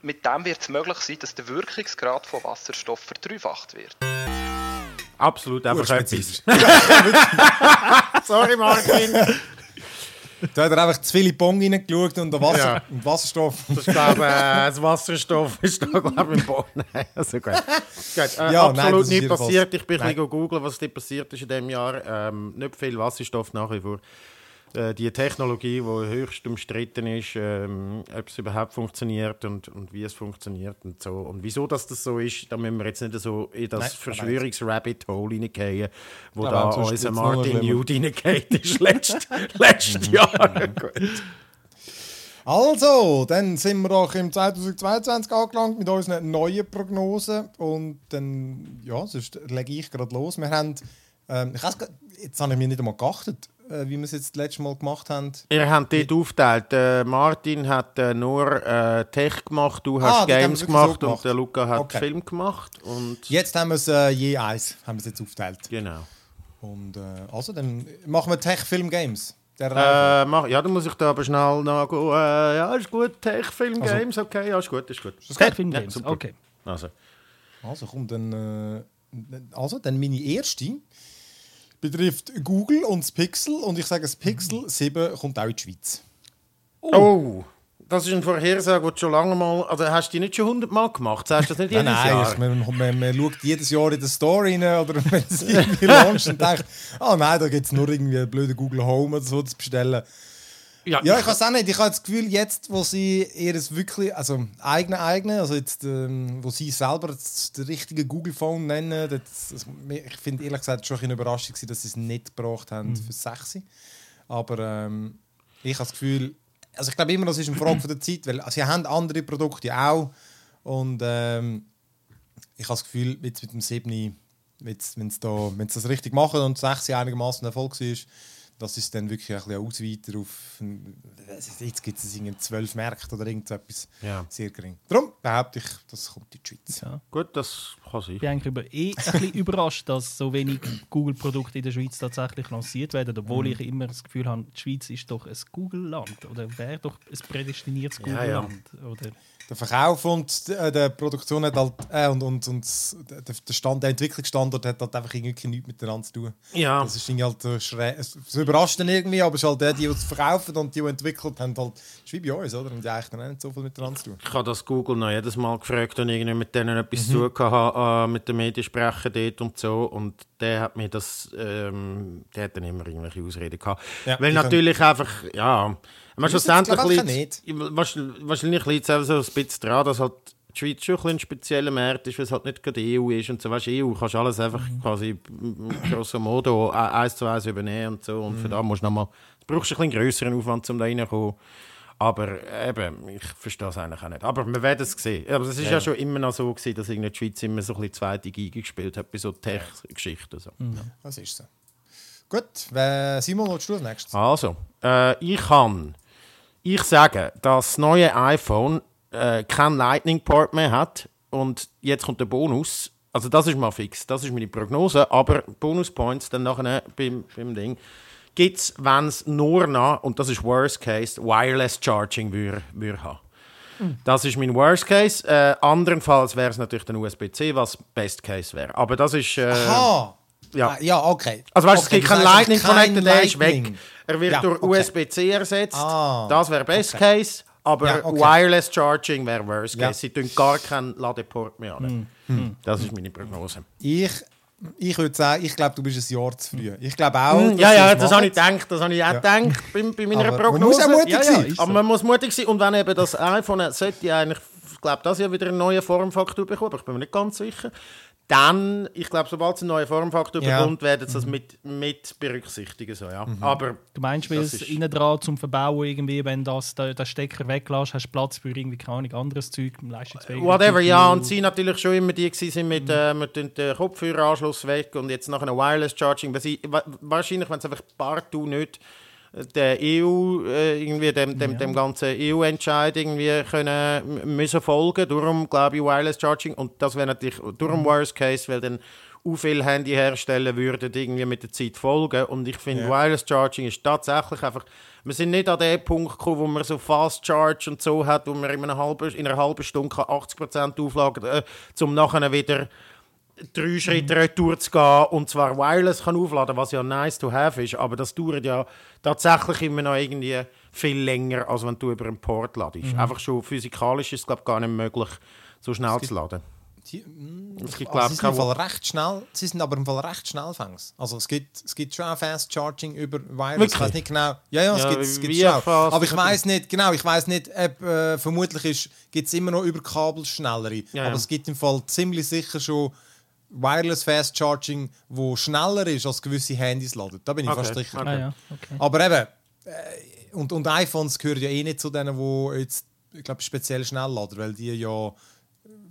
mit dem wird es möglich sein, dass der Wirkungsgrad von Wasserstoff verdreifacht wird. Absolut einfach etwas. Sorry, Martin. Da hat er einfach zu viele Bong reingeschaut und der Wasser, Ja. und Wasserstoff. Ich glaube, äh, das Wasserstoff ist da, glaube ich, im Boden. Nein, also gut. gut äh, Ja, nein, absolut das ist nicht passiert. Ich bin ein Nein. bisschen googeln, was dort passiert ist in diesem Jahr. Ähm, nicht viel Wasserstoff nach wie vor. Äh, die Technologie, die höchst umstritten ist, ähm, ob es überhaupt funktioniert und, und wie es funktioniert und so. Und wieso dass das so ist, da müssen wir jetzt nicht so in das Verschwörungsrabbit-Hole reingehen, wo Ja, da unser Martin. Jude reingeht ist letzt, letztes Jahr. Gut. Also, dann sind wir auch im 2022 angelangt mit unseren neuen Prognosen. Und dann, ja, sonst lege ich gerade los. Wir haben, ähm, ich gar- jetzt habe ich mir nicht einmal geachtet, wie wir es jetzt das letzte Mal gemacht haben. Ihr habt dort aufgeteilt. Äh, Martin hat äh, nur äh, Tech gemacht, du Ah, hast wir Games gemacht, so gemacht. und der Luca hat Okay. Film gemacht. Und Jetzt haben wir es äh, je eins, haben wir jetzt aufgeteilt. genau. Und äh, also, dann machen wir Tech Film Games. Der. Äh, mach, ja, dann muss ich da aber schnell. Äh, ja, ist gut. Tech, Film, Also- Games, okay, ja, ist gut, ist gut. Tech Film Ja, Games, super. okay. Also, Also kommt dann, äh, also dann meine erste betrifft Google und das Pixel und ich sage, das Pixel 7 kommt auch in die Schweiz. oh. das ist eine Vorhersage, die du schon lange mal. Also hast du die nicht schon hundertmal gemacht? Sagst du das nicht jedes Nein, nein, Jahr? ich, man, man, man schaut jedes Jahr in die Story rein oder wenn es irgendwie launcht und denkt, ah nein, da gibt es nur irgendwie einen blöden Google Home oder so zu bestellen. Ja, Ja, ich weiß auch nicht. Ich habe das Gefühl, jetzt, wo sie ihr wirklich, also eigene, eigene, also jetzt, ähm, wo sie selber das, das richtige Google Phone nennen, das, das, ich finde ehrlich gesagt schon ein bisschen Überraschung, dass sie es nicht gebraucht haben für 6. Aber ähm, ich habe das Gefühl, also ich glaube immer, das ist eine Frage von der Zeit, weil sie haben andere Produkte auch und ähm, ich habe das Gefühl, jetzt mit dem 7, wenn sie da, das richtig machen und 6 einigermaßen Erfolg war, dass es dann wirklich ein bisschen ausweiter auf. Jetzt gibt es irgendwie 12 Märkte oder irgendetwas Ja. sehr gering. Darum behaupte ich, das kommt in die Schweiz. Ja. Gut, das kann sein. Ich bin eigentlich über eh ein bisschen überrascht, dass so wenig Google-Produkte in der Schweiz tatsächlich lanciert werden, obwohl Mhm. ich immer das Gefühl habe, die Schweiz ist doch ein Google-Land oder wäre doch ein prädestiniertes Ja, ja. Google-Land. Oder Der Verkauf und äh, der Produktion hat halt, äh, und, und, und der, Stand, der Entwicklungsstandort hat halt einfach irgendwie nichts miteinander zu tun. Ja. Das ist irgendwie halt so schräg. Es überrascht dann irgendwie, aber es ist halt der, die die es verkaufen und die, die entwickelt haben, halt, ist wie bei uns, oder? Und die eigentlich dann nicht so viel miteinander zu tun. Ich habe das Google noch jedes Mal gefragt und irgendwie mit denen etwas Mhm. zu tun hatte, äh, mit den Mediensprechern dort und so. Und der hat mir das, ähm, der hat dann immer irgendwelche Ausreden gehabt. Ja, Weil natürlich einfach, ja, es, schlussendlich liegt wahrscheinlich liegt es so ein bisschen daran, dass halt die Schweiz schon ein, bisschen ein spezieller Markt ist, weil es halt nicht gerade EU ist und so. Weißt du, EU kannst du alles einfach Mhm. quasi grosso modo e- eins zu eins übernehmen und so. Und Mhm. für da musst du nochmal, du brauchst einen bisschen grösseren Aufwand, um da reinzukommen. Aber eben, ich verstehe es eigentlich auch nicht. Aber wir werden es sehen. Aber es ist ja, schon immer noch so gewesen, dass irgendwie die Schweiz immer so ein bisschen zweite Geige gespielt hat bei so Tech-Geschichten. So. Das ist so. Gut, wer- Simon, willst du als nächstes? Also, äh, ich kann, ich sage, dass das neue iPhone äh, kein Lightning-Port mehr hat und jetzt kommt der Bonus. Also das ist mal fix, das ist meine Prognose, aber Bonus-Points dann nachher beim, beim Ding. Gibt es, wenn es nur noch, und das ist Worst Case, Wireless Charging würde würde haben. Das ist mein Worst Case. Äh, andernfalls wäre es natürlich dann USB-C, was Best Case wäre. Aber das ist... Äh, Aha! ja. Ah, ja, okay. Also weißt, du, es Okay, gibt das keinen Lightning Connector, der ist weg. Er wird Ja, durch okay. USB-C ersetzt. Ah, das wäre Best okay. Case. Aber Ja. Wireless Charging wäre Worst Case. Sie tun gar keinen Ladeport mehr Hm. an. Das ist meine Prognose. Ich, ich würde sagen, ich glaube, du bist ein Jahr zu früh. Ich glaube auch. Hm, dass ja, ja, das habe ich gedacht. Das habe ich auch gedacht bei, bei meiner Aber man Prognose. muss auch mutig Ja, ja, sein. ist Aber man muss mutig sein. Und wenn eben das iPhone sollte ja eigentlich, ich glaube, das ja wieder einen neuen Formfaktor bekommen, aber ich bin mir nicht ganz sicher. Dann, ich glaube, sobald es einen neuen Formfaktor Ja. bekommt, werden sie das mit, mit berücksichtigen. So, ja. Aber Du meinst, weil es innen dran zum Verbauen irgendwie, wenn das, der, der Stecker weglässt, hast du Platz für irgendwie keine Ahnung, anderes Zeug, leistungsfähiges Whatever, ja, und sie natürlich schon immer die sind mit, äh, wir tun den Kopfhöreranschluss weg und jetzt nach einem Wireless Charging. Weil sie, wa- wahrscheinlich, wenn es einfach partout nicht äh, der EU, äh, irgendwie dem, dem, dem ganzen EU-Entscheid irgendwie können, müssen folgen. Darum glaube ich Wireless Charging und das wäre natürlich darum Worst Case, weil dann auch viele Handyhersteller würden irgendwie mit der Zeit folgen. Und ich finde Wireless Charging ist tatsächlich einfach wir sind nicht an den Punkt gekommen, wo man so Fast Charge und so hat, wo man in einer halben, in einer halben Stunde kann 80% aufladen kann, äh, um nachher wieder drei Schritte retour zu gehen und zwar wireless kann aufladen, was ja nice to have ist, aber das dauert ja tatsächlich immer noch irgendwie viel länger, als wenn du über einen Port ladest. Einfach schon physikalisch ist es glaube gar nicht möglich, so schnell zu laden. Die, mm, Es gibt, also glaub sie ich, sind im Fall recht schnell. Sie sind aber im Fall recht schnell fängs. Also es gibt, es gibt schon auch Fast Charging über Wireless. Wirklich? Ich weiß nicht genau. Ja, ja, es Ja, gibt es gibt schon. fast? Aber ich weiß nicht genau. Ich weiß nicht. Ob, äh, vermutlich ist gibt es immer noch über Kabel schnellere. Ja, aber ja. es gibt im Fall ziemlich sicher schon Wireless Fast Charging, wo schneller ist als gewisse Handys laden. Da bin ich Okay, fast sicher. okay. Ah, ja, okay. Aber eben, äh, und, und iPhones gehören ja eh nicht zu denen, die jetzt, ich glaube, speziell schnell laden, weil die ja,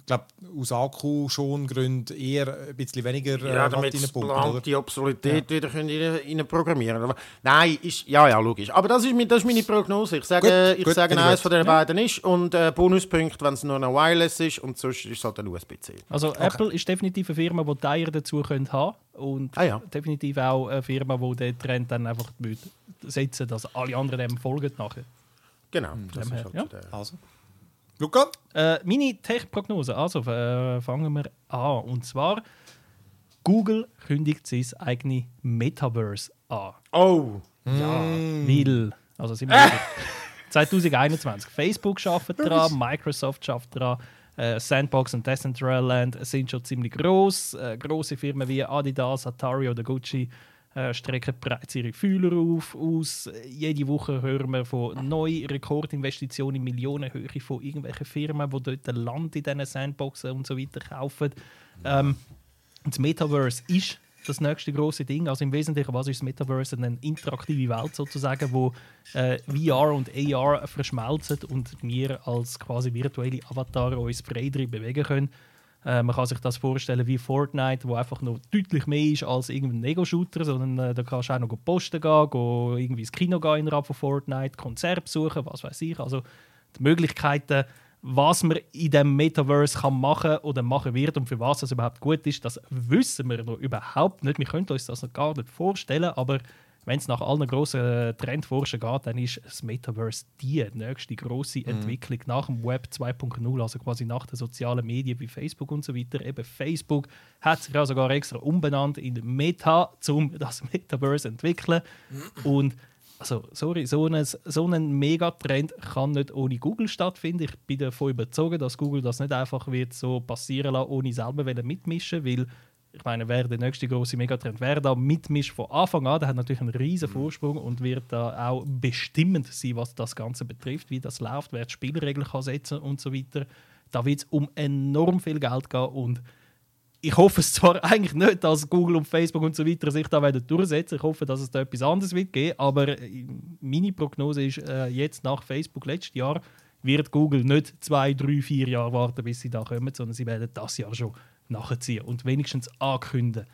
glaube, aus Akku-Schongründen eher ein bisschen weniger äh, Ja, damit oder? die Obsolität wieder können rein, rein programmieren aber Nein, ist, ja, ja, logisch. Aber das ist, das ist meine Prognose. Ich sage, Gut, ich gut, sage eins von den beiden ist und äh, Bonuspunkt, wenn es nur noch Wireless ist und sonst ist es halt ein USB-C. Also Apple ist definitiv eine Firma, die Teiler dazu können haben und Ah, ja. definitiv auch eine Firma, die den Trend dann einfach setzen, dass alle anderen dem folgen nachher. Genau, das dem ist halt ja. der. Also. Luca? Äh, meine Tech-Prognose, also äh, fangen wir an. Und zwar, Google kündigt sein eigenes Metaverse an. Oh! Ja, weil, also sind wir ehrlich, 2021. Facebook arbeitet dran, Microsoft arbeitet dran, äh, Sandbox und Decentraland sind schon ziemlich groß. Äh, große Firmen wie Adidas, Atari oder Gucci äh, strecken bereits ihre Fühler auf, aus. Jede Woche hören wir von neuen Rekordinvestitionen in Millionenhöhe von irgendwelchen Firmen, die dort Land in diesen Sandboxen und so weiter kaufen. Ähm, das Metaverse ist das nächste große Ding. Also im Wesentlichen, was ist das Metaverse? Eine interaktive Welt sozusagen, wo äh, VR und AR verschmelzen und wir als quasi virtuelle Avatar uns frei bewegen können. Äh, man kann sich das vorstellen wie Fortnite, wo einfach noch deutlich mehr ist als irgendein Ego-Shooter, sondern äh, da kannst du auch noch posten gehen, go irgendwie ins Kino gehen innerhalb von Fortnite, Konzert besuchen, was weiß ich. Also die Möglichkeiten, was man in dem Metaverse kann machen oder machen wird und für was das überhaupt gut ist, das wissen wir noch überhaupt nicht. Wir können uns das noch gar nicht vorstellen, aber wenn es nach allen grossen äh, Trendforschern geht, dann ist das Metaverse die nächste große Entwicklung nach dem Web 2.0, also quasi nach den sozialen Medien wie Facebook und so weiter. Eben Facebook hat sich ja sogar extra umbenannt in Meta, um das Metaverse zu entwickeln. Und also, sorry, so ein, so ein Megatrend kann nicht ohne Google stattfinden. Ich bin davon überzeugt, dass Google das nicht einfach wird so passieren lassen, ohne selber mitmischen, weil ich meine, wer der nächste große Megatrend wer da mitmischt von Anfang an, der hat natürlich einen riesen Vorsprung und wird da auch bestimmend sein, was das Ganze betrifft, wie das läuft, wer die Spielregeln kann setzen und so weiter. Da wird es um enorm viel Geld gehen und ich hoffe es zwar eigentlich nicht, dass Google und Facebook und so weiter sich da werden durchsetzen. Ich hoffe, dass es da etwas anderes wird geben. Aber äh, meine Prognose ist, äh, jetzt nach Facebook letztes Jahr wird Google nicht zwei, drei, vier Jahre warten, bis sie da kommen, sondern sie werden das Jahr schon nachziehen und wenigstens ankündigen,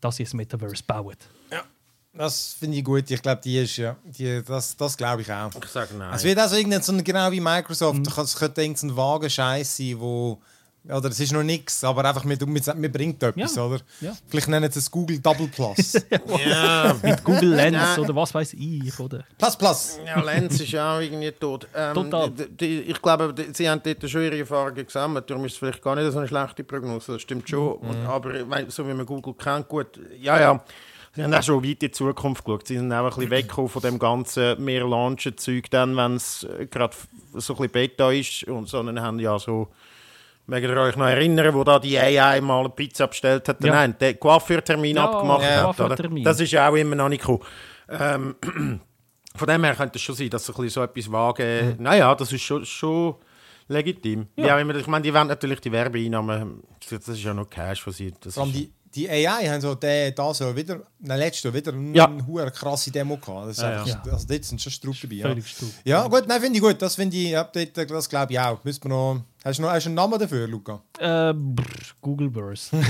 dass sie das Metaverse bauen. Das finde ich gut. Ich glaube, die ist ja. Die, das das glaube ich auch. Ich sage nein. Es wird also irgendein, so ein, genau wie Microsoft, es könnte irgendein vager Scheiß sein, wo, Oder es ist noch nichts, aber einfach, mir bringt etwas, Ja. oder? Ja. Vielleicht nennen sie es Google Double Plus. Ja, Mit Google Lens oder was weiß ich. Oder? plus Plus. ja, Lenz ist ja auch irgendwie tot. Ähm, Total. Die, die, ich glaube, die, sie haben dort schon ihre Erfahrungen gesammelt. Darum ist es vielleicht gar nicht so eine schlechte Prognose. Das stimmt schon. Und, aber so wie man Google kennt, gut, ja, ja. Sie haben auch schon weit in die Zukunft geschaut. Sie sind auch ein bisschen weggekommen von dem ganzen mehr launchen Zeug, dann, wenn es äh, gerade so ein bisschen Beta ist. Und, sondern haben ja so, mögt ihr euch noch erinnern, wo da die AI mal eine Pizza bestellt hat? Ja. Nein, den Coiffeurtermin Ja, abgemacht ja, hat. Oder? Das ist ja auch immer noch nicht gekommen. Ähm, von dem her könnte es schon sein, dass sie ein bisschen so etwas wagen. Naja, das ist schon, schon legitim. Ja. auch immer, ich meine, die wollen natürlich die Werbeeinnahmen, das ist ja noch Cash von sie. Das ist, die, die AI haben so der, das ja wieder, nein, letztes Jahr wieder Ja. eine hure krasse Demo gehabt. Das ist Ja, einfach, Also dort sind schon Strupp dabei. Ja. Ja, gut, nein, finde ich gut. Das finde ich, ja, dort, das glaube ich auch. Müssen wir noch, hast du noch hast du einen Namen dafür, Luca? Äh, brr, Googleverse.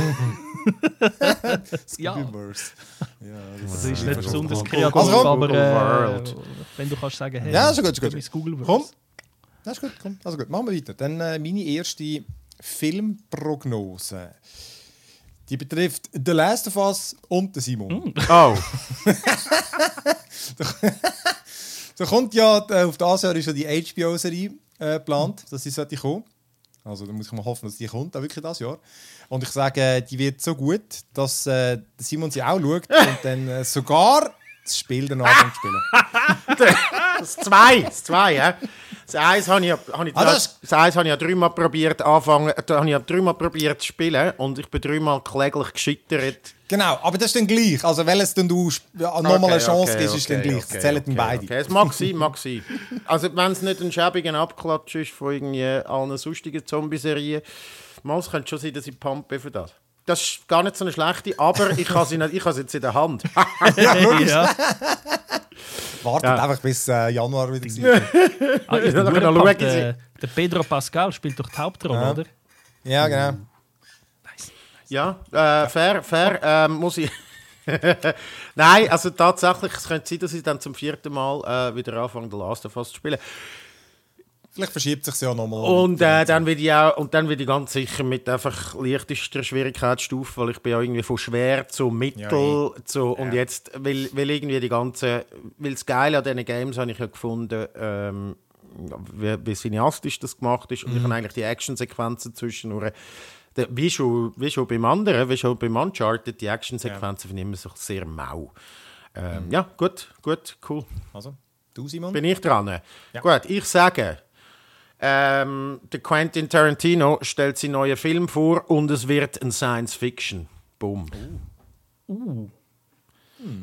ja, Googleverse. Ja, das ist nicht besonders Google- kreativ, Also komm. aber äh, World. wenn du kannst sagen, hey, Ja, ist gut, ist gut. das ist Googleverse. Komm. Das ist gut, komm. Also gut, machen wir weiter. Dann äh, meine erste Filmprognose. Die betrifft The Last of Us und den Simon. oh, Da kommt ja, auf das Jahr ist ja die HBO-Serie äh, geplant, dass sie sollte kommen. Also da muss ich mal hoffen, dass die kommt, auch wirklich das Jahr. Und ich sage, die wird so gut, dass äh, Simon sie auch schaut und dann äh, sogar das Spiel anfängt zu spielen. das zwei, das zwei, ja. Das eins habe ich, hab ich, Ah, das- das eins habe ich ja dreimal probiert anfangen, da habe ich ja dreimal probiert zu spielen und ich bin dreimal kläglich gescheitert. Genau, aber das ist dann gleich. Also welches dann du ja, nochmal eine Chance okay, gibst, ist dann okay, gleich. okay, das zählen okay, dann beide. Okay. Es mag sein, mag sein. Also wenn es nicht ein schäbiger Abklatsch ist von irgendwie allen sonstigen Zombie-Serien, mal es könnte schon sein, dass ich pump bin für das. Das ist gar nicht so eine schlechte, aber ich habe sie, nicht- ich habe sie jetzt in der Hand. ja. Wartet Ja. einfach bis äh, Januar wieder. Ah, Dann können wir durchgepackt, schauen, der, der Pedro Pascal spielt doch die Hauptrolle, Ja. oder? ja, genau. Ja, äh, fair, fair, ähm, muss ich. Nein, also tatsächlich, es könnte sein, dass ich dann zum vierten Mal äh, wieder anfange, The Last of Us zu spielen. Vielleicht verschiebt sich ja nochmal. Und äh, dann ich auch, und dann will ich ganz sicher mit einfach leichtester Schwierigkeitsstufe, weil ich bin ja irgendwie von schwer zu mittel Ja, zu, und jetzt will, will irgendwie die ganze, weil das Geile an diesen Games habe ich ja gefunden, ähm, wie, wie cineastisch das gemacht ist und ich habe eigentlich die Actionsequenzen zwischendurch wie schon, wie schon beim anderen, wie schon beim Uncharted, die Actionsequenzen finde ich immer so sehr mau. Ähm, Ja, gut, gut, cool. Also, du Simon? Bin ich dran? Gut, ich sage, ähm, der Quentin Tarantino stellt seinen neuen Film vor und es wird ein Science Fiction. Boom.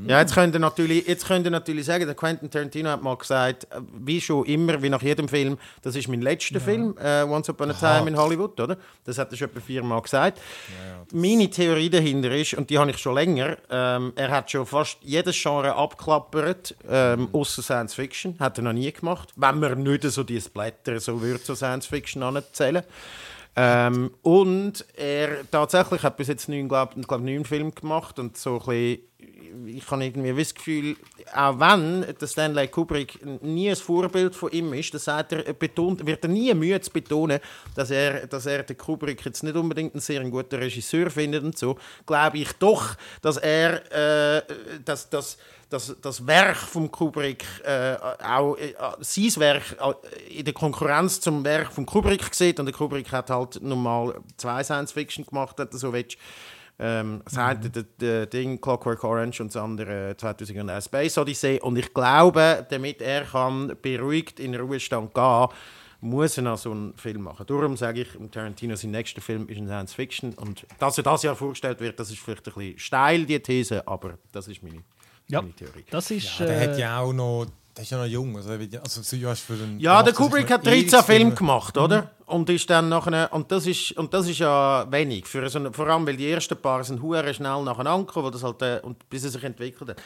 Ja, jetzt könnt, ihr natürlich, jetzt könnt ihr natürlich sagen, der Quentin Tarantino hat mal gesagt, wie schon immer, wie nach jedem Film, das ist mein letzter Film, äh, Once Upon a Time in Hollywood, oder? Das hat er schon etwa viermal gesagt. Meine Theorie dahinter ist, und die habe ich schon länger, ähm, er hat schon fast jedes Genre abklappert, ähm, außer Science Fiction, hat er noch nie gemacht, wenn man nicht so die Splatter so würde, so Science Fiction anzählen. Ähm, und er tatsächlich hat bis jetzt neun, glaub, glaub, neun Filme gemacht und so ein bisschen, ich habe irgendwie das Gefühl, auch wenn der Stanley Kubrick nie ein Vorbild von ihm ist, das sagt er, betont, wird er nie müde zu betonen, dass er, dass er den Kubrick jetzt nicht unbedingt einen sehr guten Regisseur findet und so, glaube ich doch, dass er äh, dass, dass, dass das Werk von Kubrick äh, auch äh, sein Werk äh, in der Konkurrenz zum Werk von Kubrick sieht und der Kubrick hat halt normal zwei Science Fiction gemacht, du so willst. Ähm, das eine, der, der Ding Clockwork Orange und das andere 2001 Space Odyssey. Und ich glaube, damit er kann beruhigt in den Ruhestand gehen muss er noch so einen Film machen. Darum sage ich, Tarantino, sein nächster Film ist ein Science Fiction. Und dass er das Jahr vorgestellt wird, das ist vielleicht ein bisschen steil, die These, aber das ist meine, Ja, meine Theorie. das ist. Ja, der äh, hat ja auch noch. Der ist ja noch jung. Also, also, so, ja, einen, Ja, der Kubrick hat einen 13 Filme gemacht, oder? Und ist dann nachher, und das ist und das ist ja wenig für so vor allem weil die ersten paar sind hure schnell nacheinander gekommen, wo das halt äh, und bis er sich entwickelt hat.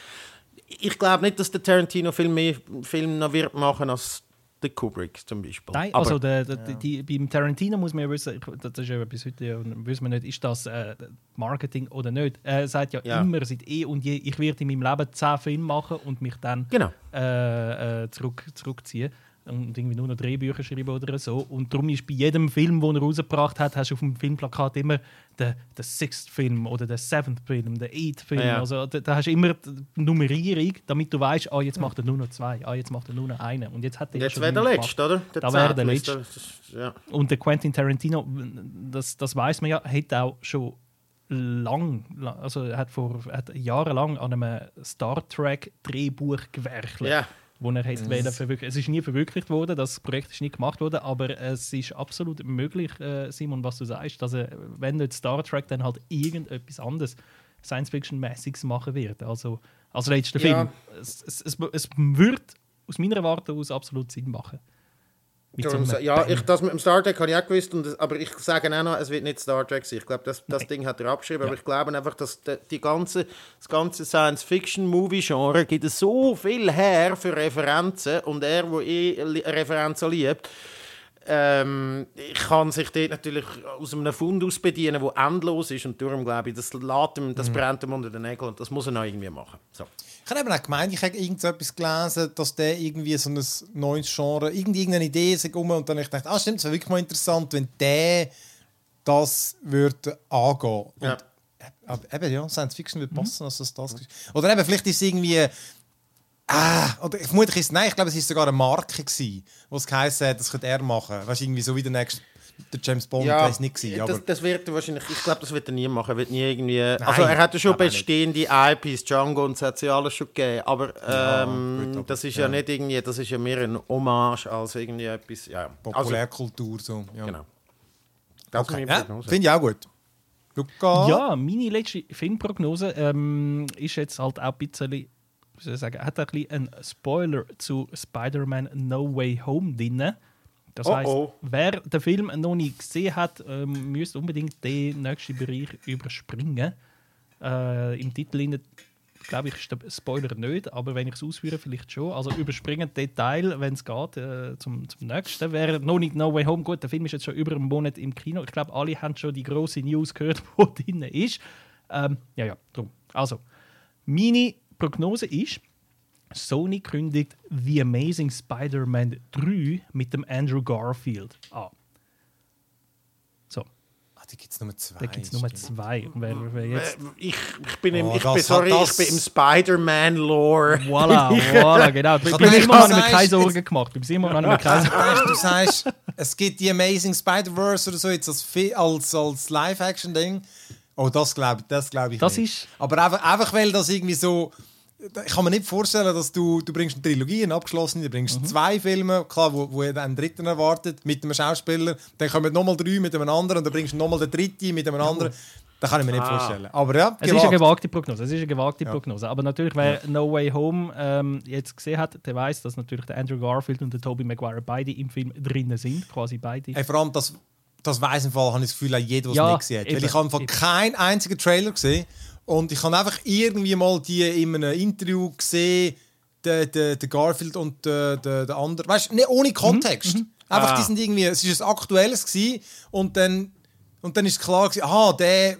Ich glaube nicht, dass der Tarantino viel mehr Film noch wird machen als der Kubrick zum Beispiel. Nein, also der, der, die, beim Tarantino muss man ja wissen, ich- das ist ja bis heute, ja, wissen wir nicht, ist das äh, Marketing oder nicht. Er sagt ja, Ja. immer, seit eh und je, ich werde in meinem Leben 10 Filme machen und mich dann Genau. äh, äh, zurück, zurückziehen. Und irgendwie nur noch Drehbücher schreiben oder so. Und darum ist bei jedem Film, den er rausgebracht hat, hast du auf dem Filmplakat immer den, den Sixth Film oder den Seventh Film, den Eighth Film. Ja. Also da, da hast du immer die Nummerierung, damit du weißt, ah, jetzt macht er nur noch zwei, ah, jetzt macht er nur noch einen. Und jetzt hat er Jetzt wäre der letzte, oder? Der Da wäre der letzte. Ja. und der Quentin Tarantino, das, das weiß man ja, hat auch schon lang, la- also er hat vor hat jahrelang an einem Star Trek Drehbuch gewerkelt, Ja. Wo er hätte wollen verwirklichen. Es ist nie verwirklicht worden, das Projekt ist nicht gemacht worden, aber es ist absolut möglich, äh, Simon, was du sagst, dass er, wenn nicht Star Trek, dann halt irgendetwas anderes Science-Fiction-mäßiges machen wird. Also als letzter Ja. Film. Es, es, es, es wird aus meiner Warte aus absolut Sinn machen. Mit so ja, ich, das mit dem Star Trek habe ich auch gewusst, und, aber ich sage auch noch, es wird nicht Star Trek sein. Ich glaube, das, das Ding hat er abgeschrieben, aber ich glaube einfach, dass die, ganze, das ganze Science-Fiction-Movie-Genre gibt es so viel her für Referenzen und er, der eh Referenzen liebt, ähm, ich kann sich dort natürlich aus einem Fundus bedienen, der endlos ist und darum glaube ich, das, ihm, das brennt ihm unter den Nägeln und das muss er noch irgendwie machen. So. Ich habe eben auch gemeint, ich habe irgendetwas gelesen, dass der irgendwie so ein neues Genre, irgendeine Idee sich um und dann habe ich gedacht, ah stimmt, es wäre wirklich mal interessant, wenn der das würde angehen. Und Ja. Aber eben, ja, Science Fiction wird passen, dass das das ist. Oder eben, vielleicht ist es irgendwie. Ah, oder vermutlich ist nein, ich glaube, es ist sogar eine Marke gewesen, wo es geheißen hat, das könnte er machen. Weißt du, irgendwie so wie der nächste, der James Bond, der ist nicht gewesen, aber das, das wird er wahrscheinlich, ich glaube, das wird er nie machen. Er wird nie irgendwie, also er hat ja schon nicht. bestehende IPs, Django und es hat ja alles schon gegeben, aber, ähm, gut, aber- das ist ja. ja. nicht irgendwie, das ist ja mehr ein Hommage als irgendwie etwas, ja. Also, Populärkultur so. Ja. genau. Das Okay. Ja, Prognose. finde ich auch gut. Luca? Ja, meine letzte Filmprognose ähm, ist jetzt halt auch ein bisschen, sagen, hat ein bisschen einen Spoiler zu Spider-Man No Way Home drin. Das Oh, heißt, oh. wer den Film noch nicht gesehen hat, ähm, müsste unbedingt den nächsten Bereich überspringen. Äh, Im Titel glaube ich, ist der Spoiler nicht, aber wenn ich es ausführe, vielleicht schon. Also überspringen den Teil, wenn es geht, äh, zum, zum nächsten. Wer noch nicht No Way Home, gut, der Film ist jetzt schon über einen Monat im Kino. Ich glaube, alle haben schon die große News gehört, die drin ist. Ähm, ja, ja, drum. Also, meine Prognose ist, Sony kündigt The Amazing Spider-Man 3 mit dem Andrew Garfield an. So, Ah, die gibt es Nummer zwei. da gibt es Nummer stimmt. zwei. Wer, wer jetzt Ich, ich bin im, Oh, ich das bin, sorry, hat das- ich bin im Spider-Man-Lore. Voilà, voilà, genau. Bei, Simon habe ich du mir keine Sorgen gemacht. Bei Simon habe ich mir keine Sorgen Weißt, du sagst, es gibt die Amazing Spider-Verse oder so jetzt als, als, als Live-Action-Ding. Oh, das glaube das glaub ich Das nicht. ist- Aber einfach, einfach weil das irgendwie so... Ich kann mir nicht vorstellen, dass du, du bringst eine Trilogie, eine abgeschlossene, du bringst Mhm. zwei Filme, klar, wo, wo einen dritten erwartet, mit einem Schauspieler, dann kommen nochmal drei mit einem anderen und dann bringst du nochmal den dritten mit einem anderen. Das kann ich mir nicht Ah. vorstellen. Aber ja, Es ist eine gewagt. gewagte Prognose. Es ist eine gewagte Prognose. Aber natürlich, wer No Way Home ähm, jetzt gesehen hat, der weiß, dass natürlich der Andrew Garfield und der Tobey Maguire beide im Film drinnen sind. Quasi beide. Ey, vor allem, das, das weiss im Fall, habe ich das Gefühl, auch jeder, der es Ja, nicht gesehen hat. Weil ich habe im Fall eben. keinen einzigen Trailer gesehen und ich habe einfach irgendwie mal die in einem Interview gesehen, der, der, der Garfield und der, der, der andere. Weißt du, nicht ohne Kontext. Einfach, Ah. die sind irgendwie, es war ein aktuelles gewesen, und dann, und dann ist klar gewesen, aha, der,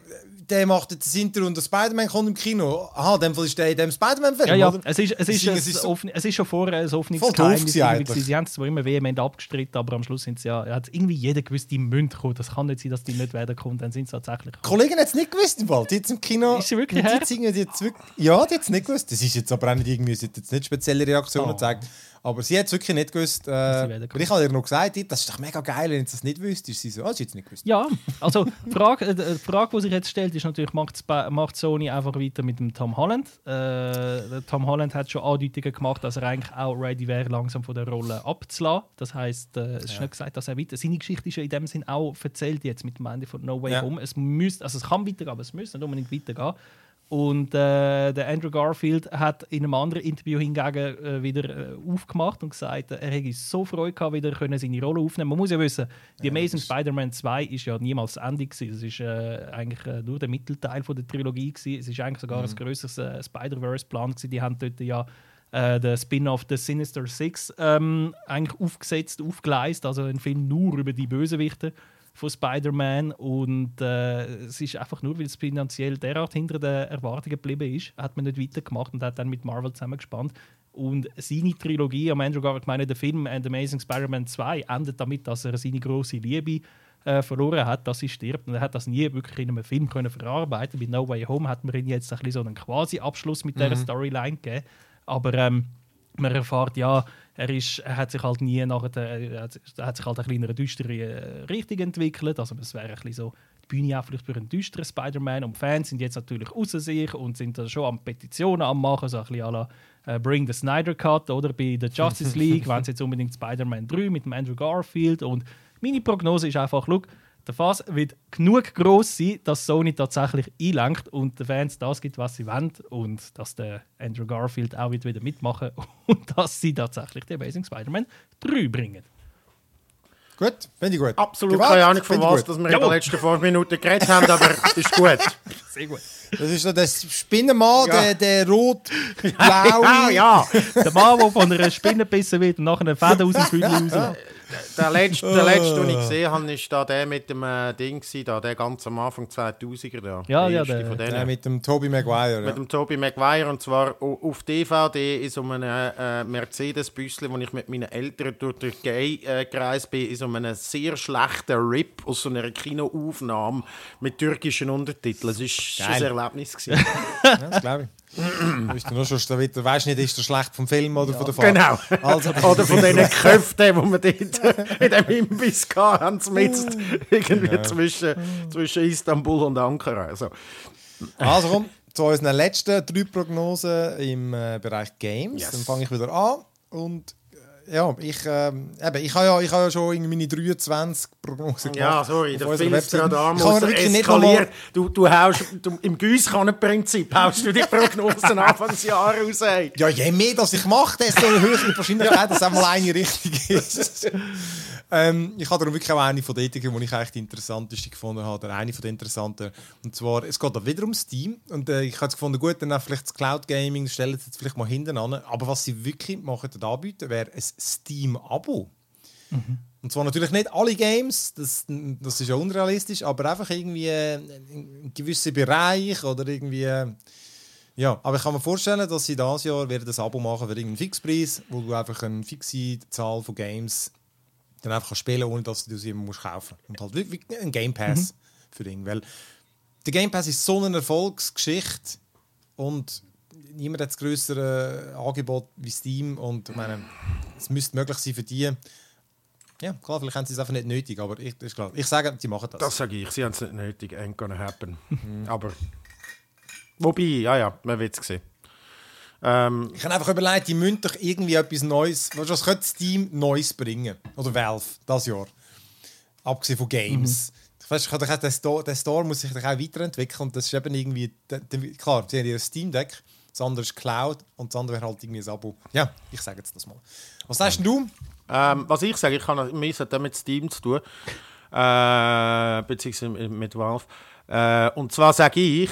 der macht jetzt das Interview und der Spider-Man kommt im Kino. Aha, in dem Fall ist der in dem Spider-Man-Film, ja, ja, oder? es ist, es, ist es ist so- offen- es ist schon vorher ein offenes Voll Geheimnis. Sie haben es zwar immer vehement abgestritten, aber am Schluss sind sie ja, hat irgendwie jeder gewusst, die müssen kommen. Das kann nicht sein, dass die nicht werden kommen. Dann sind sie tatsächlich Die gekommen. Kollegin hat es nicht gewusst im Fall. Die hat im Kino. Ist sie wirklich die hat's irgendwie- die hat's wirklich, Ja, die hat es nicht gewusst. Das ist jetzt aber auch nicht irgendwie, sie hat jetzt nicht spezielle Reaktionen Oh. gezeigt. Aber sie hat es wirklich nicht gewusst. Äh, ich habe ihr noch gesagt, das ist doch mega geil, wenn sie das nicht wüsste. Ist sie so, sie hat es nicht gewusst. Ja, also die Frage, äh, die Frage, die sich jetzt stellt, ist natürlich, macht, Sony einfach weiter mit dem Tom Holland? Äh, Tom Holland hat schon Andeutungen gemacht, dass er eigentlich auch ready wäre, langsam von der Rolle abzulassen. Das heisst, äh, es ist nicht gesagt, dass er weiter... Seine Geschichte ist ja in dem Sinn auch erzählt jetzt mit dem Ende von No Way Ja. Home. Es, müsst, also es kann weitergehen, aber es müsste nicht unbedingt weitergehen. Und äh, der Andrew Garfield hat in einem anderen Interview hingegen äh, wieder äh, aufgemacht und gesagt, äh, er hätte so Freude gehabt, wieder können seine Rolle aufnehmen. Man muss ja wissen, die Amazing Spider-Man 2 ist ja niemals das Ende gewesen. Es ist äh, eigentlich äh, nur der Mittelteil von der Trilogie gewesen. Es ist eigentlich sogar ein größeres Spider-Verse-Plan gewesen. Die haben dort ja den Spin-off The Sinister Six ähm, eigentlich aufgesetzt, aufgeleistet, also ein Film nur über die Bösewichte von Spider-Man und äh, es ist einfach nur, weil es finanziell derart hinter den Erwartungen geblieben ist, hat man nicht weitergemacht und hat dann mit Marvel zusammengespannt. Und seine Trilogie, am Andrew Garfield, ich meine, der Film The Amazing Spider-Man 2 endet damit, dass er seine große Liebe äh, verloren hat, dass sie stirbt. Und er hat das nie wirklich in einem Film können verarbeiten. Bei No Way Home hat man ihm jetzt ein bisschen so einen quasi Abschluss mit dieser Storyline gegeben. Aber ähm, man erfährt, ja, er, ist, er hat sich halt nie nachher, er hat, er hat sich halt ein eine düstere äh, Richtung entwickelt. Also es wäre ein bisschen so die Bühne auch vielleicht für einen düsteren Spider-Man. Und Fans sind jetzt natürlich außer sich und sind da schon am Petitionen am machen, so ein bisschen à la äh, Bring the Snyder Cut oder bei der Justice League, wenn sie jetzt unbedingt Spider-Man 3 mit dem Andrew Garfield und meine Prognose ist einfach, look, der Fass wird genug groß sein, dass Sony tatsächlich einlenkt und den Fans das gibt, was sie wollen und dass der Andrew Garfield auch wieder mitmachen und dass sie tatsächlich die Amazing Spider-Man 3 bringen. Gut, finde ich gut. Absolut Gewalt, keine Ahnung, von was dass wir in den letzten fünf Minuten geredet haben, aber ist gut. Sehr gut. Das ist so der Spinnenmann, Ja. der, der rot-blau. Ja, ja. Der Mann, der von einer Spinne gebissen wird und nachher einen Fäden aus dem Füdli raus. Der letzte, der letzte, den ich gesehen habe, war da der mit dem äh, Ding, gewesen, da, der ganz am Anfang 2000er. Da. Ja, der ja, der- von Der mit dem Tobey Maguire. Mit Ja. dem Tobey Maguire und zwar auf DVD in so einem äh, Mercedes-Büsschen, wo ich mit meinen Eltern durch die Türkei äh, gereist bin, in so einem sehr schlechten Rip aus so einer Kinoaufnahme mit türkischen Untertiteln. Es war ein. Erlebnis. Gewesen. Ja, das glaube ich. Du bist nur schon da wieder, weißt nicht, ist der schlecht vom Film oder von der Fahrt? genau. Also, Oder von diesen Köften, die wir dort in dem Imbiss hatten, mit irgendwie zwischen, zwischen Istanbul und Ankara. Also, also komm, zu unseren letzten drei Prognosen im äh, Bereich Games. Yes. Dann fange ich wieder an. Und ja, ich, ähm, eben, ich habe ja, ich habe ja schon meine 23 Prognosen gemacht. Ja, sorry, der habe muss wirklich nicht nochmal- eskalieren. Du, du haust, du, Im Gießkannenprinzip haust du die Prognosen Anfangsjahr raus. ey. Ja, je mehr das ich mache, desto höher die Wahrscheinlichkeit, dass einmal eine richtig ist. Ähm, ich habe darum wirklich auch eine von denen, die ich eigentlich die interessanteste gefunden habe, oder eine von den interessanten. Und zwar, es geht da wieder um Steam. Und äh, ich habe es gefunden, gut, dann vielleicht das Cloud Gaming, stellen sie jetzt vielleicht mal hinten an. Aber was sie wirklich machen, und anbieten, wäre ein Steam-Abo. Und zwar natürlich nicht alle Games, das, das ist ja unrealistisch, aber einfach irgendwie äh, ein gewisser Bereich oder irgendwie. äh, ja, aber ich kann mir vorstellen, dass sie dieses Jahr werden das Abo machen für irgendeinen Fixpreis, wo du einfach eine fixe Zahl von Games dann einfach spielen ohne dass du sie immer musst kaufen Und halt wie, wie ein Game Pass für ihn. Weil der Game Pass ist so eine Erfolgsgeschichte und niemand hat das größere Angebot wie Steam und ich meine, es müsste möglich sein für die. Ja, klar, vielleicht haben sie es einfach nicht nötig, aber ich, das ist klar. ich sage, sie machen das. Das sage ich, sie haben es nicht nötig, ain't gonna happen. Aber, wobei, ja, ja, man wird es sehen. Ähm, Ich habe einfach überlegt, die müssen doch irgendwie etwas Neues. weißt Was könnte Steam Neues bringen? Oder Valve, das Jahr. Abgesehen von Games. Weiss, ich habe gedacht, der, Store, der Store muss sich doch auch weiterentwickeln. Und das ist eben irgendwie. Klar, sie haben ihr Steam Deck, das andere ist Cloud und das andere wäre halt irgendwie ein Abo. Ja, ich sage jetzt das mal. Was sagst denn du? ähm, was ich sage, ich mehr hat mit Steam zu tun, äh, beziehungsweise mit Valve. Äh, und zwar sage ich,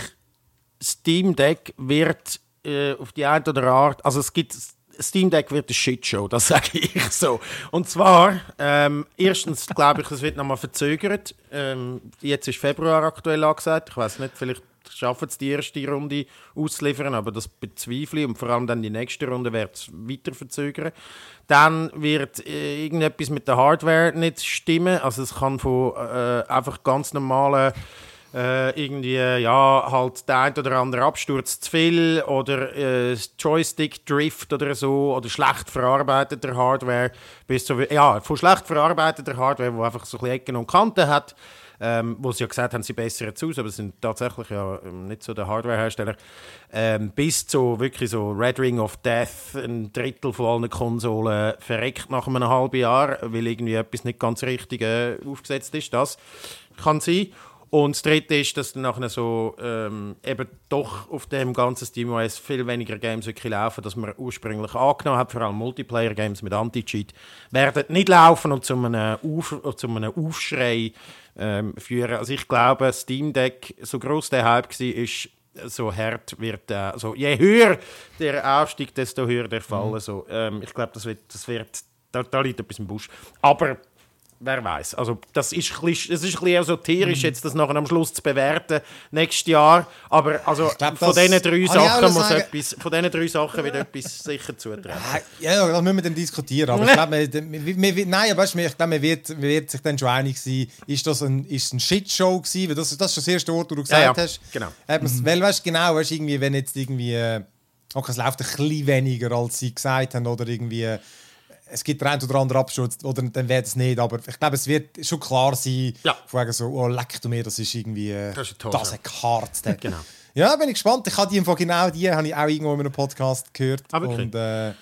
Steam Deck wird äh, auf die eine oder andere Art, also es gibt Steam Deck wird eine Shitshow, das sage ich so. Und zwar, ähm, erstens glaube ich, es wird nochmal verzögert. Ähm, jetzt ist Februar aktuell angesagt. Ich weiß nicht, vielleicht schaffen es die erste Runde auszuliefern, aber das bezweifle ich. Und vor allem dann die nächste Runde wird es weiter verzögern. Dann wird äh, irgendetwas mit der Hardware nicht stimmen. Also es kann von äh, einfach ganz normalen äh, irgendwie, ja, halt der ein oder andere Absturz zu viel oder äh, Joystick-Drift oder so oder schlecht verarbeiteter Hardware bis zu, ja, von schlecht verarbeiteter Hardware, wo einfach so ein bisschen Ecken und Kanten hat, ähm, wo sie ja gesagt haben, sie bessern es aus, aber sind tatsächlich ja ähm, nicht so der Hardware-Hersteller, ähm, bis zu wirklich so Red Ring of Death, ein Drittel von allen Konsolen verreckt nach einem halben Jahr, weil irgendwie etwas nicht ganz richtig äh, aufgesetzt ist, das kann sein. Und das Dritte ist, dass dann nachher so ähm, eben doch auf dem ganzen SteamOS viel weniger Games wirklich laufen, dass man ursprünglich angenommen hat, vor allem Multiplayer-Games mit Anti-Cheat, werden nicht laufen und zu einem, Auf zu einem Aufschrei ähm, führen. Also ich glaube, Steam Deck, so groß der Hype war, ist, so hart wird, also je höher der Aufstieg, desto höher der Fall. Also, ähm, ich glaube, das wird, das wird da, da liegt etwas im Busch. Aber wer weiß. Also das ist ein bisschen, es ist ein bisschen esoterisch, Mhm. jetzt das nachher am Schluss zu bewerten, nächstes Jahr. Aber also glaub, von das- diesen drei Sachen muss sagen- etwas, von diesen drei Sachen wird etwas sicher zutreffen. Ja, das müssen wir dann diskutieren. Aber ich glaube, wir, wir, nein, aber ich glaube, man wird, man wird sich dann schon einig sein, ist das ein, ist ein Shitshow gewesen? Weil das, das ist das erste Wort, das du gesagt Ja, ja, hast. genau. Man's- Weil, weißt du, genau, weißt, irgendwie, wenn jetzt irgendwie, äh, okay, es läuft ein bisschen weniger, als sie gesagt haben, oder irgendwie, es gibt den einen oder anderen Absturz, oder dann wird es nicht, aber ich glaube, es wird schon klar sein, Ja. von wegen so, oh, leck du mir, das ist irgendwie, äh, Das ist ein das ist Karte. Genau. Ja, bin ich gespannt. Ich habe die Info genau die, habe ich auch irgendwo in einem Podcast gehört. Ah, wirklich? und, äh,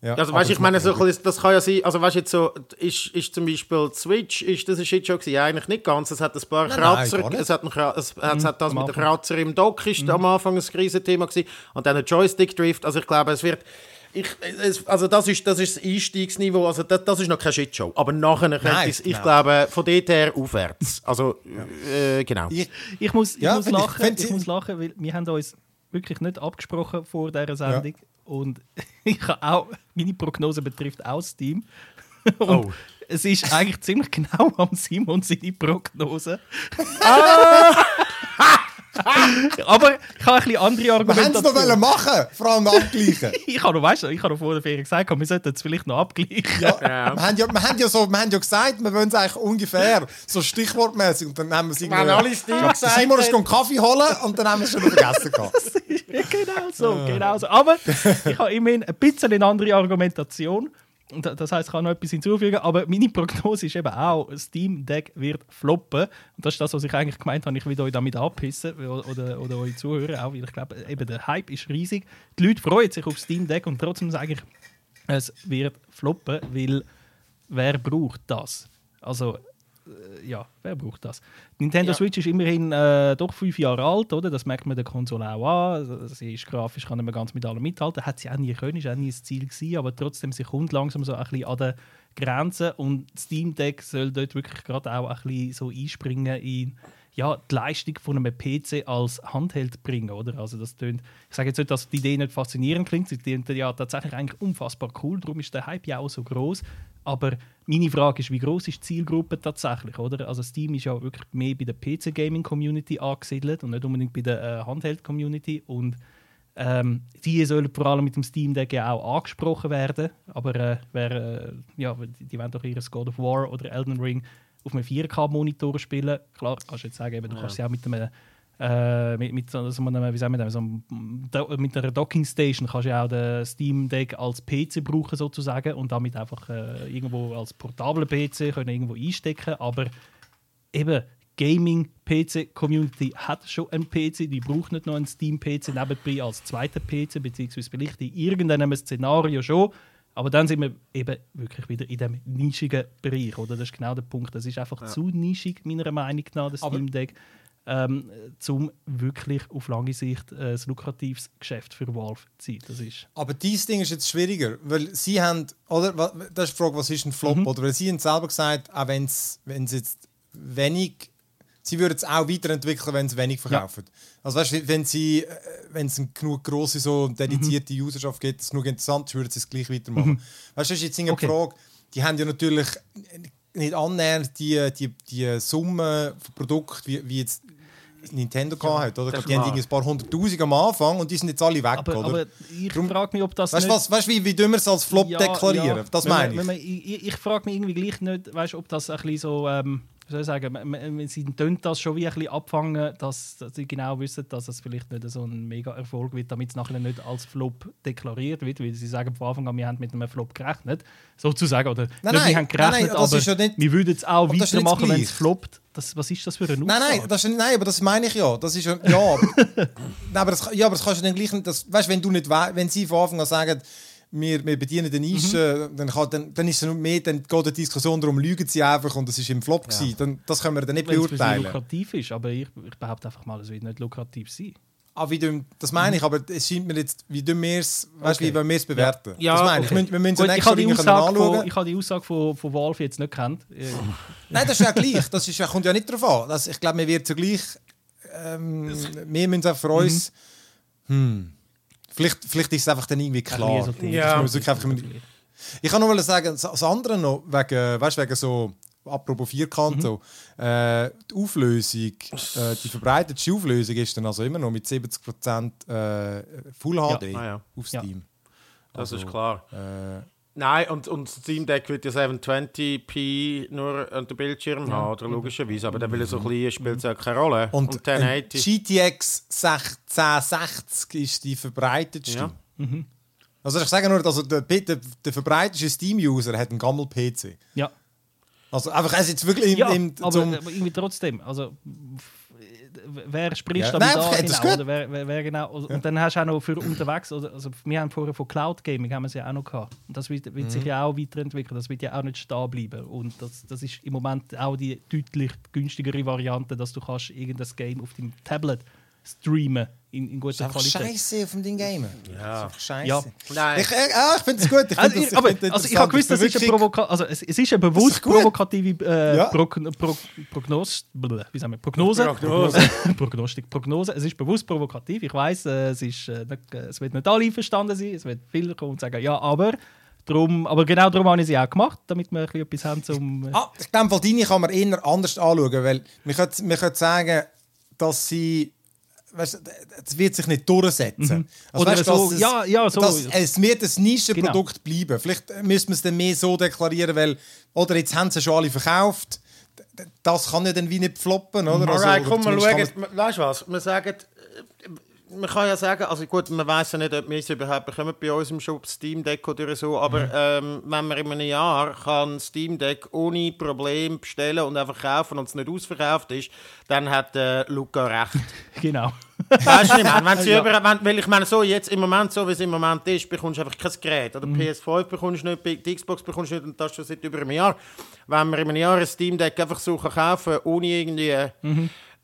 ja, Also aber weißt, ich meine, so, das kann ja sein, also weißt jetzt so, ist, ist zum Beispiel Switch, ist das ein Shitshow gewesen? Ja, eigentlich nicht ganz. Es hat ein paar Nein, nein, Kratzer, nicht. es hat, ein, es, es hat das am mit den Anfang. Kratzer im Dock ist am Anfang ein Krisenthema gewesen und dann ein Joystick-Drift. Also ich glaube, es wird, ich, es, also das ist, das ist das Einstiegsniveau, also das, das ist noch keine Shitshow. Aber nachher könnte Nein, es, ich genau. glaube, von dort her aufwärts. Also, äh, genau. Ich, Ich muss, ich Ja, muss ich- lachen, ich, ich- muss lachen, weil wir haben uns wirklich nicht abgesprochen vor dieser Sendung. Und ich habe auch, meine Prognose betrifft auch das Team. Und Oh. es ist eigentlich ziemlich genau am Simon seine Prognose. Aber ich habe ein bisschen andere wir haben es noch machen, vor allem abgleichen. Ich habe noch, weißt du, ich habe noch vor der Ferien gesagt, wir sollten es vielleicht noch abgleichen. Ja, Wir, haben ja, wir, haben ja so, wir haben ja gesagt, wir wollen es eigentlich ungefähr, so stichwortmäßig. Und dann haben wir es irgendwie... haben alle das Team Ja, der gesagt, Simon ist gegangen Kaffee holen und dann haben wir es schon vergessen. gehabt. genau so, genau so. Aber ich habe immerhin ein bisschen eine andere Argumentation. Das heißt, ich kann noch etwas hinzufügen, aber meine Prognose ist eben auch, Steam Deck wird floppen. Und das ist das, was ich eigentlich gemeint habe, ich will euch damit abpissen oder, oder, eure Zuhörer auch, weil ich glaube, eben der Hype ist riesig. Die Leute freuen sich auf Steam Deck und trotzdem sage ich, es wird floppen, weil wer braucht das? Also, ja, wer braucht das? Nintendo Ja. Switch ist immerhin äh, doch fünf Jahre alt, oder? Das merkt man der Konsole auch an. Also, Sie ist grafisch, kann nicht mehr ganz mit allem mithalten. Hat sie auch nie können, ist auch nie das Ziel gewesen, aber trotzdem, sie kommt langsam so ein bisschen an den Grenzen und Steam Deck soll dort wirklich gerade auch ein bisschen so einspringen in ja, die Leistung von einem PC als Handheld bringen, oder? Also das tönt, ich sage jetzt nicht, dass die Idee nicht faszinierend klingt, sie klingt ja tatsächlich eigentlich unfassbar cool, darum ist der Hype ja auch so groß. Aber meine Frage ist, wie groß ist die Zielgruppe tatsächlich, oder? Also Steam ist ja wirklich mehr bei der PC Gaming Community angesiedelt und nicht unbedingt bei der äh, Handheld Community und ähm, die sollen vor allem mit dem Steam Deck ja auch angesprochen werden. Aber äh, wer, äh, ja, die, die wollen doch ihr God of War oder Elden Ring auf einem 4K-Monitor spielen. Klar, kannst du jetzt sagen, eben, du kannst sie auch mit einem äh, mit, mit, so so einem, wie sagen wir das, so einem, mit einer Docking Station kannst du ja auch den Steam Deck als PC brauchen sozusagen und damit einfach äh, irgendwo als portabler PC können irgendwo einstecken. Aber eben Gaming PC Community hat schon einen PC, die braucht nicht noch einen Steam PC nebenbei als zweiter PC beziehungsweise vielleicht in irgendeinem Szenario schon. Aber dann sind wir eben wirklich wieder in dem nischigen Bereich, oder? Das ist genau der Punkt. Das ist einfach zu nischig meiner Meinung nach, das Steam Deck, ähm, um wirklich auf lange Sicht äh, ein lukratives Geschäft für Valve zu sein. Das ist Aber dieses Ding ist jetzt schwieriger, weil sie haben, oder, das ist die Frage, was ist ein Flop, Mhm. oder? Weil sie haben selber gesagt, auch wenn es jetzt wenig, sie würden es auch weiterentwickeln, wenn es wenig verkaufen. Also weißt du, wenn sie, äh, wenn es eine genug große, so dedizierte Mhm. Userschaft gibt, es genug interessant ist, würden sie es gleich weitermachen. Weißt du, das ist jetzt eine Okay. Frage, die haben ja natürlich nicht annähernd die, die, die Summe von Produkten, wie, wie jetzt Nintendo gehabt hat, oder? Die haben ein paar hunderttausend am Anfang und die sind jetzt alle weg, aber, oder? aber ich frage mich, ob das Weißt du, nicht... was, weißt, wie, wie tun wir es als Flop Ja, deklarieren? ja. Das meine ich. man- ich. Ich frage mich irgendwie gleich nicht, weißt, ob das ein bisschen so, ähm, wie soll ich sagen, man- man- sie tönt das schon wie ein bisschen abfangen, dass, dass sie genau wissen, dass es vielleicht nicht so ein mega Erfolg wird, damit es nachher nicht als Flop deklariert wird, weil sie sagen von Anfang an, wir haben mit einem Flop gerechnet, sozusagen, oder Nein, nicht, wir haben gerechnet, nein, nein, aber ja nicht- wir würden es auch weitermachen, wenn es floppt. Das, was ist das für eine Nein, nein, das ist, nein, aber das meine ich ja. Das ist ja, ja, aber, nein, aber, das, ja aber das kannst du dann gleich das, weißt, wenn du nicht wenn sie von Anfang an sagen, wir, wir bedienen den Nische, dann, kann, dann, dann ist es mehr, dann geht die Diskussion darum, lügen sie einfach und das ist im Flop gewesen. Dann, das können wir dann nicht wenn es für sie beurteilen. lukrativ ist, aber ich, ich behaupte einfach mal, es wird nicht lukrativ sein. Ah, wie du, das meine ich, aber es scheint mir jetzt, wie du es, weißt, wie wollen wir es bewerten? Ja, das meine ich. okay. Wir, wir müssen es Gut, ich habe die Aussage, von, ich habe die Aussage von, von Valve jetzt nicht. Äh, Nein, das ist ja gleich. Das ist, ja- kommt ja nicht darauf an. Das, ich glaube, wir werden zugleich. Ähm, wir müssen auch für uns. Hm, vielleicht, vielleicht ist es einfach dann irgendwie klar. Muss man wirklich einfach Ich kann noch mal sagen, das andere noch, wegen, weißt, wegen so apropos Vierkant, so, äh, die Auflösung, äh, die verbreitetste Auflösung ist dann also immer noch mit 70% äh, Full HD Ah, ja. auf Ja. Steam. Das ist Also, klar. Äh, Nein, und, und das Steam Deck wird ja 720p nur an den Bildschirm haben, oder logischerweise. Aber dann will so klein spielt es auch keine Rolle. und und ein 1080. GTX 1660 ist die verbreitetste. Ja. Also ich sage nur, also der, der, der verbreitetste Steam-User hat einen Gammel-PC. Ja. Also einfach, also jetzt wirklich im, Ja, im, aber, aber irgendwie trotzdem. Also, wer spricht Ja. damit Nein, an? Genau, oder wer, wer, wer genau? Und dann hast du auch noch für unterwegs, oder, also wir haben vorher von Cloud Gaming haben wir es ja auch noch gehabt. Und das wird, wird Mhm. sich ja auch weiterentwickeln. Das wird ja auch nicht stehen bleiben. Und das, das ist im Moment auch die deutlich günstigere Variante, dass du kannst irgendein Game auf dem Tablet streamen in, in guter einfach Qualität. scheiße auf dem gamen. Ja. Scheiße. Ja. Nein. Ich, äh, ah, ich finde es gut. Ich Also, ich, das, aber, das also ich habe gewusst, das ist eine Provoka also es, es ist eine bewusst gut. provokative äh, Ja. Pro Pro Prognose, blö, wie sagen wir, Prognose, Prognose. Prognostik, Prognose. Es ist bewusst provokativ. Ich weiß, äh, es ist, äh, nicht, äh, es wird nicht alle verstanden sein. Es wird viele kommen und sagen, ja, aber drum, aber genau darum habe ich sie auch gemacht, damit wir ein etwas haben zum. Äh, Ah, ich glaube, Valdini kann man eher anders anschauen, weil man könnte, man könnte sagen, dass sie weißt, du, es wird sich nicht durchsetzen. Also, Oder weißt, so, es, ja, ja, so. Dass es wird ein Nischenprodukt bleiben. Vielleicht müssen wir es dann mehr so deklarieren, weil oder jetzt haben sie schon alle verkauft. Das kann ja dann wie nicht floppen, oder? Also, Alright, oder komm, kann schauen. Weißt du was? Wir sagen, man kann ja sagen, also gut, man weiß ja nicht, ob wir es überhaupt bekommen bei uns im Shop Steam Deck oder so, aber Mhm. ähm, wenn man in einem Jahr kann Steam Deck ohne Problem bestellen und einfach kaufen und es nicht ausverkauft ist, dann hat äh, Luca recht. genau. Weißt du nicht, man, wenn sie über, wenn, weil ich meine, so jetzt im Moment, so wie es im Moment ist, bekommst du einfach kein Gerät. Oder PS5 bekommst du nicht, die Xbox bekommst du nicht und das schon seit über einem Jahr. Wenn man in einem Jahr ein Steam Deck einfach so kaufen kann, ohne irgendwie...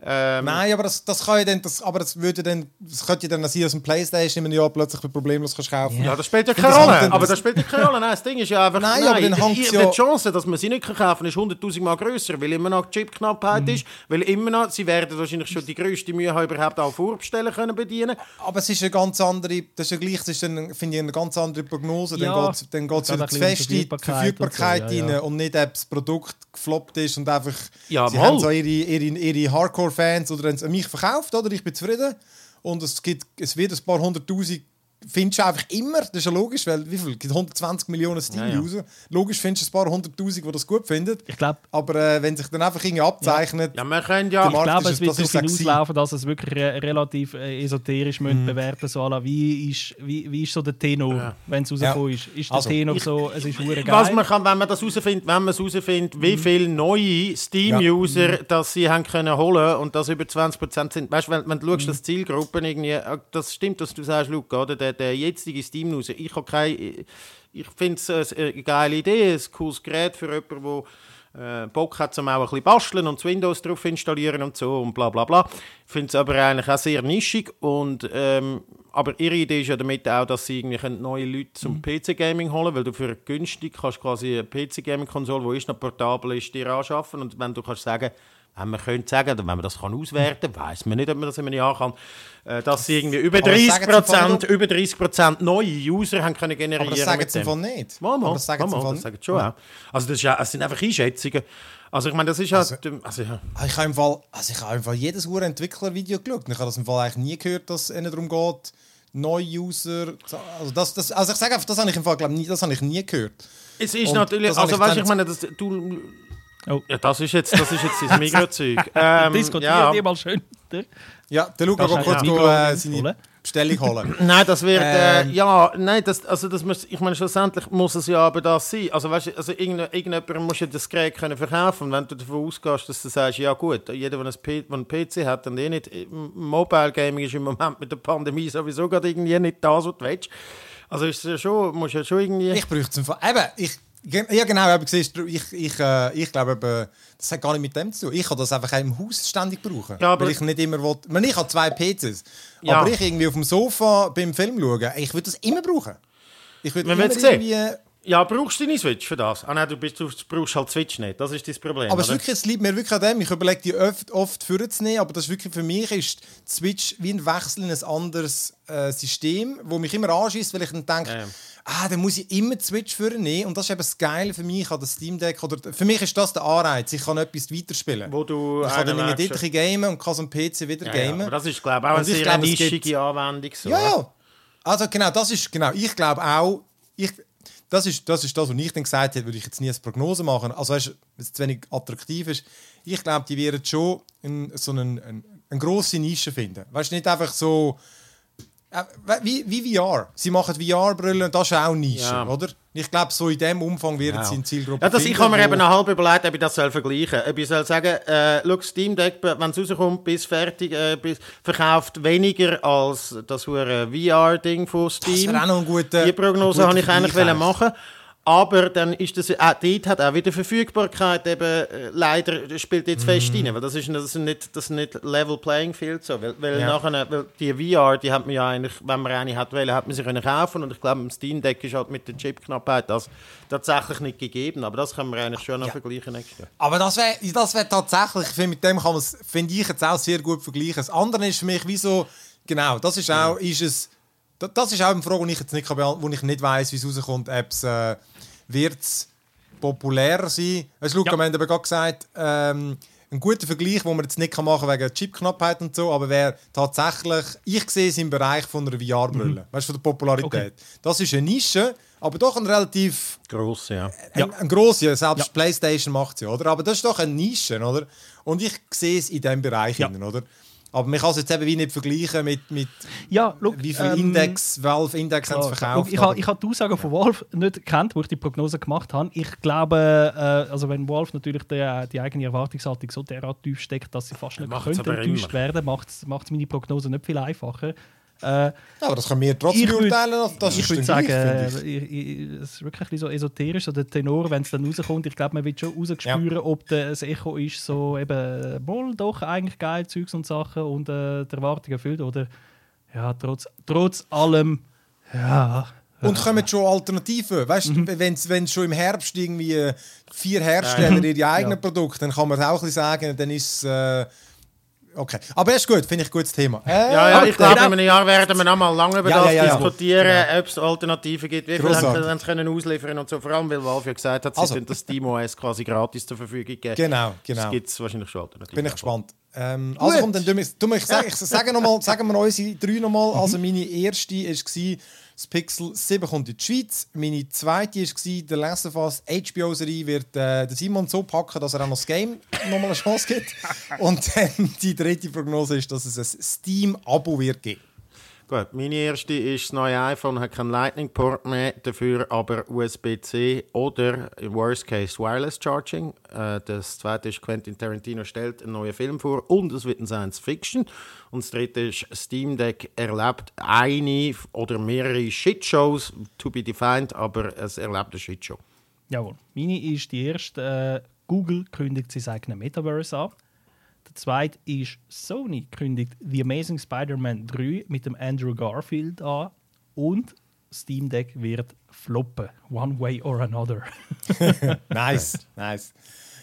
Ähm, Nein, aber das, das kann ja dann, das, aber das würde dann, das könnte ja dann sein, dass ein Playstation in einem Jahr plötzlich problemlos kannst kaufen. Ja, das spielt ja keine Rolle. dann- Aber das spielt ja keine Rolle. Nein, das Ding ist ja einfach... Nein, aber dann die, ja- die Chance, dass man sie nicht kaufen kann, ist 100'000 Mal grösser, weil immer noch Chipknappheit Mhm. ist, weil immer noch, sie werden wahrscheinlich schon die grösste Mühe haben, überhaupt auch vorbestellen können bedienen. Aber es ist eine ganz andere, das ist ja gleich, das ist dann, finde ich, eine ganz andere Prognose. Ja, dann geht es dann geht's geht wieder die Verfügbarkeit Verfügbarkeit und so, ja, rein ja. und nicht, ob das Produkt gefloppt ist und einfach, Ja, sie mal. haben so ihre, ihre, ihre Hardcore-Fans oder haben es an mich verkauft, oder? Ich bin zufrieden. Und es, gibt, es wird ein paar hunderttausend findest du einfach immer, das ist ja logisch, weil wie viel? Es gibt 120 Millionen Steam-User. Logisch findest du ein paar hunderttausend, die das gut finden. Ich glaube, Aber äh, wenn sich dann einfach irgendwie abzeichnet, Ja, wir können ja... Ich glaube, es wird das ist darauf sexy. hinauslaufen, dass es wirklich re relativ äh, esoterisch Mhm. mm. bewerten so la, wie ist wie, wie ist so der Tenor, wenn es rausgekommen Ja. ist. Ist der Also, Tenor so, es ist hure Was geil? man kann, wenn man das herausfindet, wenn man es herausfindet, Mhm. wie viele neue Steam-User das sie haben können holen und das über 20% sind. Weißt du, wenn, wenn du Mhm. schaust, dass Zielgruppen irgendwie, äh, das stimmt, was du sagst, Luca, oder? Der, der jetzige Steam-User, ich habe keine, ich finde es eine geile Idee, ein cooles Gerät für jemanden, der äh, Bock hat, um auch ein bisschen basteln und das Windows drauf installieren und so und bla bla bla. Ich finde es aber eigentlich auch sehr nischig und ähm, aber ihre Idee ist ja damit auch, dass sie irgendwie neue Leute zum PC-Gaming holen weil du für günstig kannst quasi eine PC-Gaming-Konsole, die ist noch portabel ist, dir anschaffen und wenn du kannst sagen, wenn man könnte sagen, wenn man das kann auswerten kann, weiß man nicht, ob man das in einem Jahr kann, äh, dass sie irgendwie über Aber das 30 sagen sie im Fall Prozent, über 30 Prozent neue User haben können generieren aber das sagen sie. Fall nicht. Mal, mal, aber das sagen mal, mal, das sagen schon auch. Also das, ist ja, es sind einfach Einschätzungen. Also ich meine, das ist ja... Also, also, ja. Ah, Ich habe im Fall, also ich habe im Fall jedes Uhr Entwickler-Video geschaut. Ich habe das im Fall eigentlich nie gehört, dass es ihnen darum geht, neue User. Also, das, das, also ich sage einfach, das habe ich im Fall glaub, nie, das habe ich nie gehört. Es ist Und natürlich, das also weißt ich meine, das, du... Oh. Ja, das ist jetzt das, ist jetzt das Mikrozeug. Ähm, Diskutieren ja. die mal schön. oder? Ja, der Luca Das geht ist kurz Mikro äh, seine holen. Bestellung holen. Nein, das wird, Ähm. äh, ja, nein, das, also das muss, ich meine, schlussendlich muss es ja aber das sein. Also weißt du, also irgendjemand muss ja das Gerät können verkaufen. Und wenn du davon ausgehst, dass du sagst, ja gut, jeder, der einen PC hat und eh nicht, Mobile Gaming ist im Moment mit der Pandemie sowieso gerade irgendwie nicht das, was du willst. Also ist es ja schon, musst ja schon irgendwie... Ich bräuchte es. Eben, ich, ja genau, ich, ich, äh, ich glaube, das hat gar nicht mit dem zu tun. Ich kann das einfach auch im Haus ständig brauchen. Ja, aber- weil ich nicht immer will. Ich, meine, ich habe zwei PCs. Ja. Aber ich irgendwie auf dem Sofa beim Film schauen, ich würde das immer brauchen. Ich würde Man immer irgendwie Ja, brauchst du deine Switch für das? Ah nein, du, bist, du brauchst halt Switch nicht. Das ist das Problem. Aber es, wirklich, es liegt mir wirklich an dem. Ich überlege die oft, oft vorzunehmen, aber das ist wirklich für mich ist Switch wie ein Wechsel in ein anderes äh, System, wo mich immer anschießt, weil ich dann denke, Ja, ja. Ah, dann muss ich immer die Switch vornehmen. Und das ist eben das Geile für mich an das Steam Deck. Oder für mich ist das der Anreiz. Ich kann etwas weiterspielen. Wo du ich kann dann einen ein bisschen gamen und kann so am PC wieder ja, ja, gamen. aber das ist, glaube ich, auch eine sehr glaube, es nischige Anwendung. So, Ja, ja. Also genau, das ist genau. Ich glaube auch, ich, das ist das ist das, was ich dann gesagt hätte, würde ich jetzt nie als Prognose machen. Also weißt, wenn es zu wenig attraktiv ist. Ich glaube, die werden schon ein, so einen, ein, eine grosse Nische finden. Weißt du, nicht einfach so wie, wie VR. Sie machen VR-Brillen und das ist auch Nische, Ja. oder? Ich glaube, so in dem Umfang werden Ja. sie in Zielgruppe Ja, das, ich finden, habe mir eben halb überlegt, ob ich das soll vergleichen soll. Ob ich soll sagen, äh, schau, Steam Deck, wenn es rauskommt, bis fertig, äh, bis, verkauft weniger als das VR-Ding von Steam. wäre auch noch ein guter- Die Prognose habe ich eigentlich machen. Aber dann ist das, auch dort hat auch wieder Verfügbarkeit eben, äh, leider spielt jetzt fest Mhm. rein, weil das ist, das ist nicht, das ist nicht Level Playing Field so, weil, weil Ja. nachher, weil die VR, die hat man ja eigentlich, wenn man eine hat wollen, hat man sie können kaufen und ich glaube, im Steam Deck ist halt mit der Chipknappheit das tatsächlich nicht gegeben, aber das können wir eigentlich schon noch vergleichen nächstes Jahr. Aber das wäre das wär tatsächlich, ich finde, mit dem kann man es, finde ich jetzt auch sehr gut vergleichen. Das andere ist für mich wie so, genau, das ist auch, ist es, das ist auch eine Frage, die ich jetzt nicht, kann wo ich nicht weiss, wie es rauskommt, ob es, äh, wird es populärer sein. Weißt du, Luca, Ja. wir haben eben gerade gesagt, ähm, ein guter Vergleich, den man jetzt nicht kann machen wegen Chipknappheit und so, aber wäre tatsächlich, ich sehe es im Bereich von einer VR-Brille, weißt du, von der Popularität. Das ist eine Nische, aber doch ein relativ Gross, ja. ein, ein grosser, selbst PlayStation macht sie, oder? Aber das ist doch eine Nische, oder? Und ich sehe es in diesem Bereich, Ja. hinein, oder? Aber man kann es jetzt eben wie nicht vergleichen mit, mit Ja, look, wie viel ähm, Index, Valve Index haben sie verkauft. Ich, habe, ich habe die Aussagen von Valve nicht gekannt, wo ich die Prognose gemacht habe. Ich glaube, äh, also wenn Valve natürlich die, die eigene Erwartungshaltung so derart tief steckt, dass sie fast nicht könnte enttäuscht immer. werden, macht es meine Prognose nicht viel einfacher. Äh, Ja, aber das können wir trotzdem würd- beurteilen. Das ich würde sagen, äh, es ist wirklich ein so esoterisch, so der Tenor, wenn es dann rauskommt. Ich glaube, man wird schon rausspüren, ob der- das Echo ist so eben, wohl doch eigentlich geil, Zeugs und Sachen und äh, die Erwartungen erfüllt. Oder ja, trotz, trotz allem, ja. Und kommen schon Alternativen. Weißt Mhm. wenn es schon im Herbst irgendwie äh, vier Hersteller ihre eigenen Produkte, dann kann man auch ein bisschen sagen, dann ist es. Äh, okay. Aber ist gut, finde ich ein gutes Thema. Äh, Ja, ja, ich glaube, genau. in einem Jahr werden wir noch mal lange über Ja, das ja, ja, diskutieren, ob es Alternativen gibt, wie viel haben sie können ausliefern und so. Vor allem, weil Valve ja gesagt hat, sie Also. das SteamOS quasi gratis zur Verfügung geben. Genau, genau. Das gibt es wahrscheinlich schon Alternativen. Bin ich gespannt. Ähm, also komm, dann tun wir, tun wir, ich sage, ich sage noch mal, sagen wir unsere drei nochmal. Also meine erste war das Pixel 7 kommt in die Schweiz. Meine zweite war of Us HBO-Serie wird äh, der Simon so packen, dass er auch noch das Game nochmal eine Chance gibt. Und dann die dritte Prognose ist, dass es ein Steam-Abo wird geben. Gut, meine erste ist das neue iPhone, hat keinen Lightning-Port mehr, dafür aber USB-C oder im Worst Case Wireless Charging. Äh, das zweite ist Quentin Tarantino stellt einen neuen Film vor und es wird ein Science Fiction. Und das dritte ist Steam Deck erlebt eine oder mehrere Shitshows, to be defined, aber es erlebt eine Shitshow. Jawohl. Meine ist die erste. Äh, Google kündigt sein eigenes Metaverse an. Zweite ist Sony kündigt The Amazing Spider-Man 3 mit dem Andrew Garfield an. Und Steam Deck wird floppen. One way or another. Nice, nice.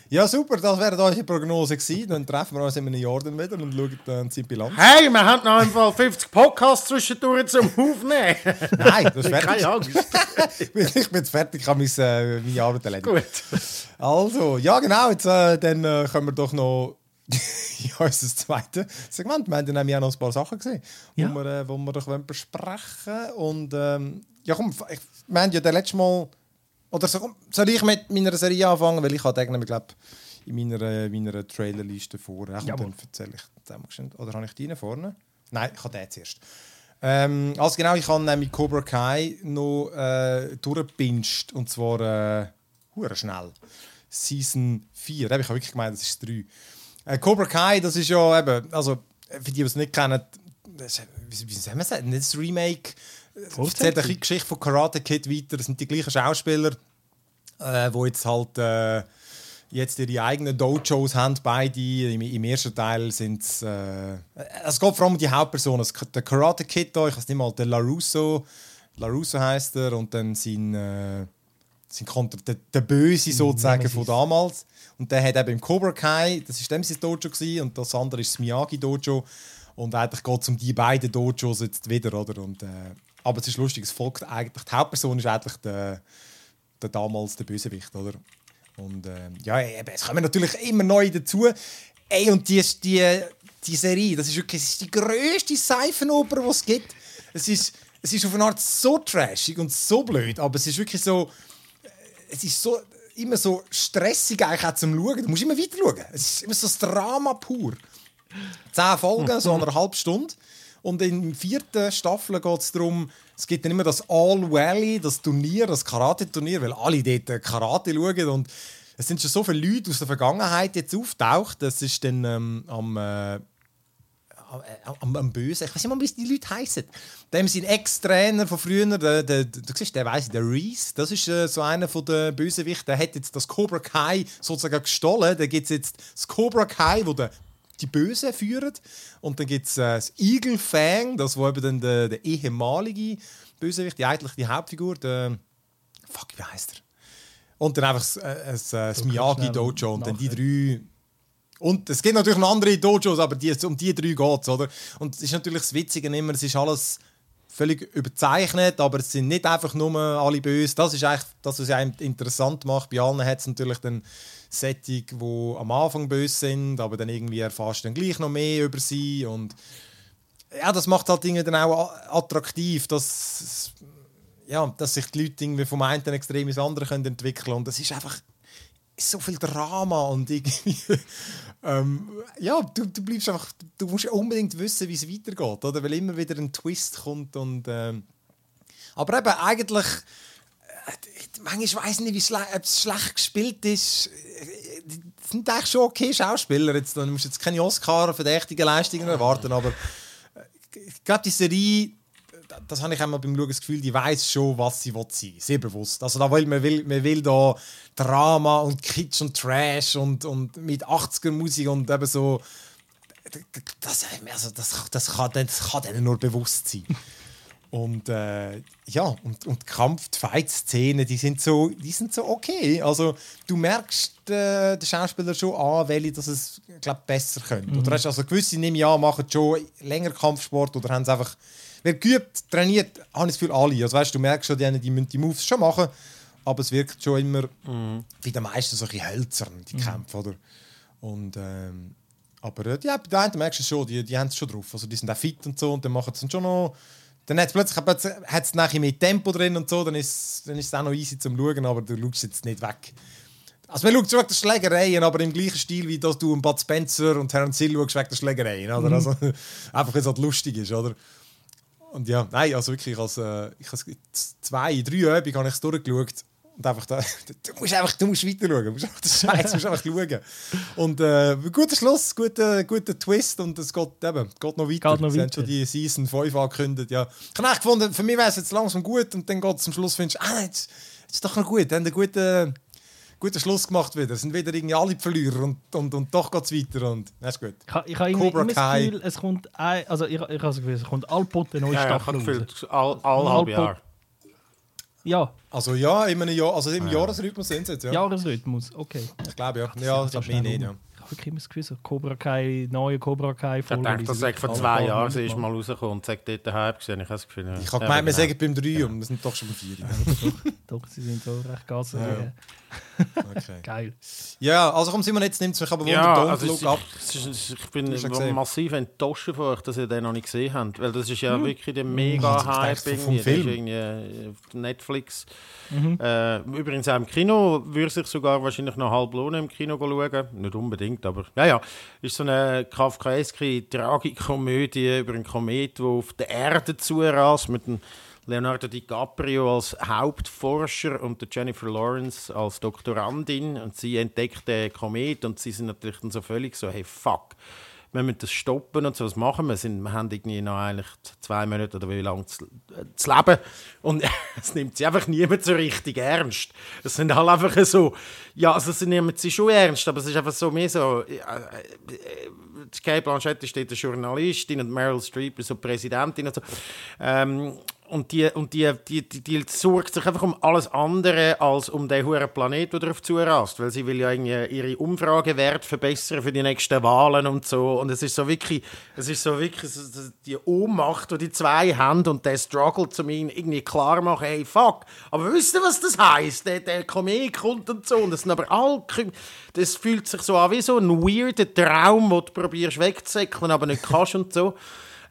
Ja, super, das wäre unsere Prognose gewesen. Dann treffen wir uns in einem Jahr dann wieder und schauen dann die Bilanz. Hey, wir haben noch einmal 50 Podcasts zwischendurch zum Aufnehmen. Nein, das ist fertig. Keine Angst. ich bin jetzt fertig, ich habe meine, äh, meine Arbeit erledigt. Gut. Also, ja genau, jetzt, äh, dann äh, können wir doch noch ja, unser zweites Segment. Wir haben nämlich auch noch ein paar Sachen gesehen, Ja. wo, wir, äh, wo wir doch wollen besprechen Und ähm, ja, komm, ich, wir haben ja das letzte Mal... Oder so, soll ich mit meiner Serie anfangen? Weil ich habe den, glaube in meiner, äh, meiner Trailerliste vor. Jawohl. dann erzähle ich schnell. Oder habe ich die vorne? Nein, ich habe den zuerst. Ähm, also genau, ich habe nämlich Cobra Kai noch äh, durchgepinscht. Und zwar äh, schnell. Season 4. Da habe ich habe wirklich gemeint, das ist 3. Äh, Cobra Kai, das ist ja eben, also für die, die es nicht kennen, das, ist- wie, soll man sagen, nicht das Remake. Es erzählt eine Geschichte von Karate Kid weiter. Das sind die gleichen Schauspieler, äh, wo jetzt halt äh, jetzt ihre eigenen Dojos haben, beide. Im, im ersten Teil sind es. Äh, es geht vor allem um die Hauptpersonen. Der Karate Kid da, ich weiß nicht mal, der LaRusso. LaRusso heißt er. Und dann sein. Äh, sind Konter der, der Böse sozusagen von damals. Und der hat eben im Cobra Kai, das ist dem sein Dojo gewesen, und das andere ist das Miyagi Dojo. Und eigentlich geht es um die beiden Dojos jetzt wieder, oder? Und, äh, aber es ist lustig, es folgt eigentlich, die Hauptperson ist eigentlich der, der damals der Bösewicht, oder? Und äh, ja, eben, es kommen natürlich immer neu dazu. Ey, und die, die, die Serie, das ist wirklich das ist die grösste Seifenoper, die es gibt. Es ist, es ist auf eine Art so trashig und so blöd, aber es ist wirklich so. Es ist so immer so stressig eigentlich auch zum Schauen. Du musst immer weiter schauen. Es ist immer so das Drama pur. Zehn Folgen, so eine halbe Stunde. Und in der vierten Staffel geht es darum, es gibt dann immer das All Valley, das Turnier, das Karate-Turnier, weil alle dort Karate schauen. Und es sind schon so viele Leute aus der Vergangenheit jetzt auftaucht. Das ist dann ähm, am, äh, am, am Bösen. Ich weiß nicht mal, wie die Leute heißen. Dem sein Ex-Trainer von früher, der, der, du siehst, der weiss, der Reese, das ist äh, so einer von der Bösewichten. Der hat jetzt das Cobra Kai sozusagen gestohlen. Da gibt es jetzt das Cobra Kai, wo der die Bösen führen. Und dann gibt es äh, das Eagle Fang, das wo eben dann der, der ehemalige Bösewicht, die eigentlich die Hauptfigur, der fuck, wie heißt er? Und dann einfach das, äh, das, äh, das Miyagi schnell Dojo und dann die drei und es gibt natürlich noch andere Dojos, aber die, um die drei geht es, oder? Und es ist natürlich das Witzige immer, es ist alles völlig überzeichnet, aber es sind nicht einfach nur alle böse. Das ist eigentlich das, was einem interessant macht. Bei allen hat es natürlich dann Sättig, die am Anfang böse sind, aber dann irgendwie erfährst du dann gleich noch mehr über sie und ja, das macht halt Dinge dann auch attraktiv, dass, ja, dass sich die Leute irgendwie vom einen Extrem ins andere können entwickeln und das ist einfach so viel Drama und irgendwie ähm, ja, du, du bleibst einfach, du musst unbedingt wissen, wie es weitergeht, oder? Weil immer wieder ein Twist kommt und ähm, aber eben eigentlich äh, manchmal weiß ich nicht, wie schle ob es schlecht gespielt ist. Äh, Die sind eigentlich schon okay Schauspieler. Jetzt, du musst jetzt keine Oscar-verdächtige Leistungen erwarten, aber äh, ich glaube, die Serie, das habe ich einmal beim Schauen das Gefühl, die weiß schon, was sie will sein Sehr bewusst. Also da will, man, will, man will da Drama und Kitsch und Trash und, und mit 80er-Musik und eben so. Das, also das, das, kann, das kann denen nur bewusst sein. Und äh, ja, und, und die Kampf, die Fight-Szenen, die sind so, die sind so okay. Also du merkst äh, den Schauspieler schon an, welche das es glaub, besser können. Oder hast also gewisse nehme ich an, machen schon länger Kampfsport oder haben es einfach wer geübt, trainiert, habe ich das Gefühl alle. Also weißt, du merkst schon, die, einen, die müssen die Moves schon machen, aber es wirkt schon immer wie der meisten so ein bisschen hölzern, die Kämpfe, oder? Und ähm, aber äh, ja, bei den einen merkst du es schon, die, die haben es schon drauf. Also die sind auch fit und so und dann machen sie schon noch. Dann hat es plötzlich hat es nachher mehr Tempo drin und so, dann ist, dann ist es auch noch easy zum Schauen, aber du schaust jetzt nicht weg. Also man schaut schon wegen der Schlägereien, aber im gleichen Stil, wie dass du einen Bud Spencer und Terence Hill schaust wegen der Schlägereien. Oder? Also, einfach, weil es halt lustig ist, oder? Und ja, nein, also wirklich, als, äh, ich habe zwei, drei Übungen habe ich es durchgeschaut. Und einfach da, du musst einfach du musst weiter schauen. Du musst einfach, das Scheiß, musst einfach schauen. Und äh, guter Schluss, guter, guter Twist und es geht, eben, geht noch weiter. Geht noch weiter. schon die Season 5 angekündigt. Ja. Ich habe echt gefunden, für mich wäre es jetzt langsam gut und dann geht es zum Schluss, findest du, ah, jetzt, jetzt ist doch noch gut. Dann einen guten, guten Schluss gemacht wieder. Es sind wieder irgendwie alle die Verlierer und, und, und doch geht es weiter. Und das ist gut. Ich, ich habe irgendwie Cobra immer das Kai. Gefühl, es kommt ein, also ich, ich habe das Gefühl, es kommt alle Potte neue Ja, ja, ich habe Staffel raus. gefühlt, all, all halb Jahr. Ja, Also ja, in einem Jahr, also im Jahresrhythmus sind sie jetzt, ja. Jahresrhythmus, okay. Ich glaube ja. Ja, ich Das glaube mehr nicht, ja. Ich habe wirklich immer das Gefühl, so Cobra Kai, neue Cobra Kai Ich Folge. denke, die das sie sagt vor zwei Jahren, sie ist mal rausgekommen und sagt dort den Hype gesehen. Ich habe das Gefühl, Ich habe gemeint, wir genau. sagen beim 3 und wir sind doch schon beim 4. Doch, sie sind so recht gas. Ja. Okay. Geil. Ja, also komm Simon, jetzt nimmt es mich aber wunder, Ja, Don't also ist, es ist, ich bin massiv enttäuscht von euch, dass ihr den noch nicht gesehen habt. Weil das ist ja wirklich der Mega-Hype Ich dachte, vom irgendwie. Das ist Film. irgendwie äh, auf Netflix. Äh, übrigens auch im Kino würde ich sogar wahrscheinlich noch halb lohnen im Kino schauen. Nicht unbedingt, aber ja, ja. Ist so eine kafkaeske Tragikomödie über einen Komet, der auf der Erde zurast mit dem Leonardo DiCaprio als Hauptforscher und Jennifer Lawrence als Doktorandin und sie entdeckt den Komet und sie sind natürlich dann so völlig so, hey fuck, wir müssen das stoppen und so, was machen wir? Sind, wir haben irgendwie noch eigentlich zwei Monate oder wie lange zu, äh, zu leben und es nimmt sie einfach niemand so richtig ernst. Es sind halt einfach so, ja, also sie nehmen sie schon ernst, aber es ist einfach so mehr so, äh, äh, Kate Blanchett ist eine Journalistin und Meryl Streep ist so Präsidentin und so. Ähm, und die, und die, die, die, die sorgt sich einfach um alles andere als um den hohen Planet, der darauf zurast. Weil sie will ja irgendwie ihre Umfragewerte verbessern für die nächsten Wahlen und so. Und es ist so wirklich, es ist so wirklich die Ohnmacht, die die zwei haben und der Struggle, um ihnen irgendwie klar machen, hey, fuck. Aber wisst ihr, was das heisst? Der, der Komet kommt und so. Und das sind aber all, das fühlt sich so an wie so ein weirder Traum, den du probierst wegzusäckeln, aber nicht kannst und so.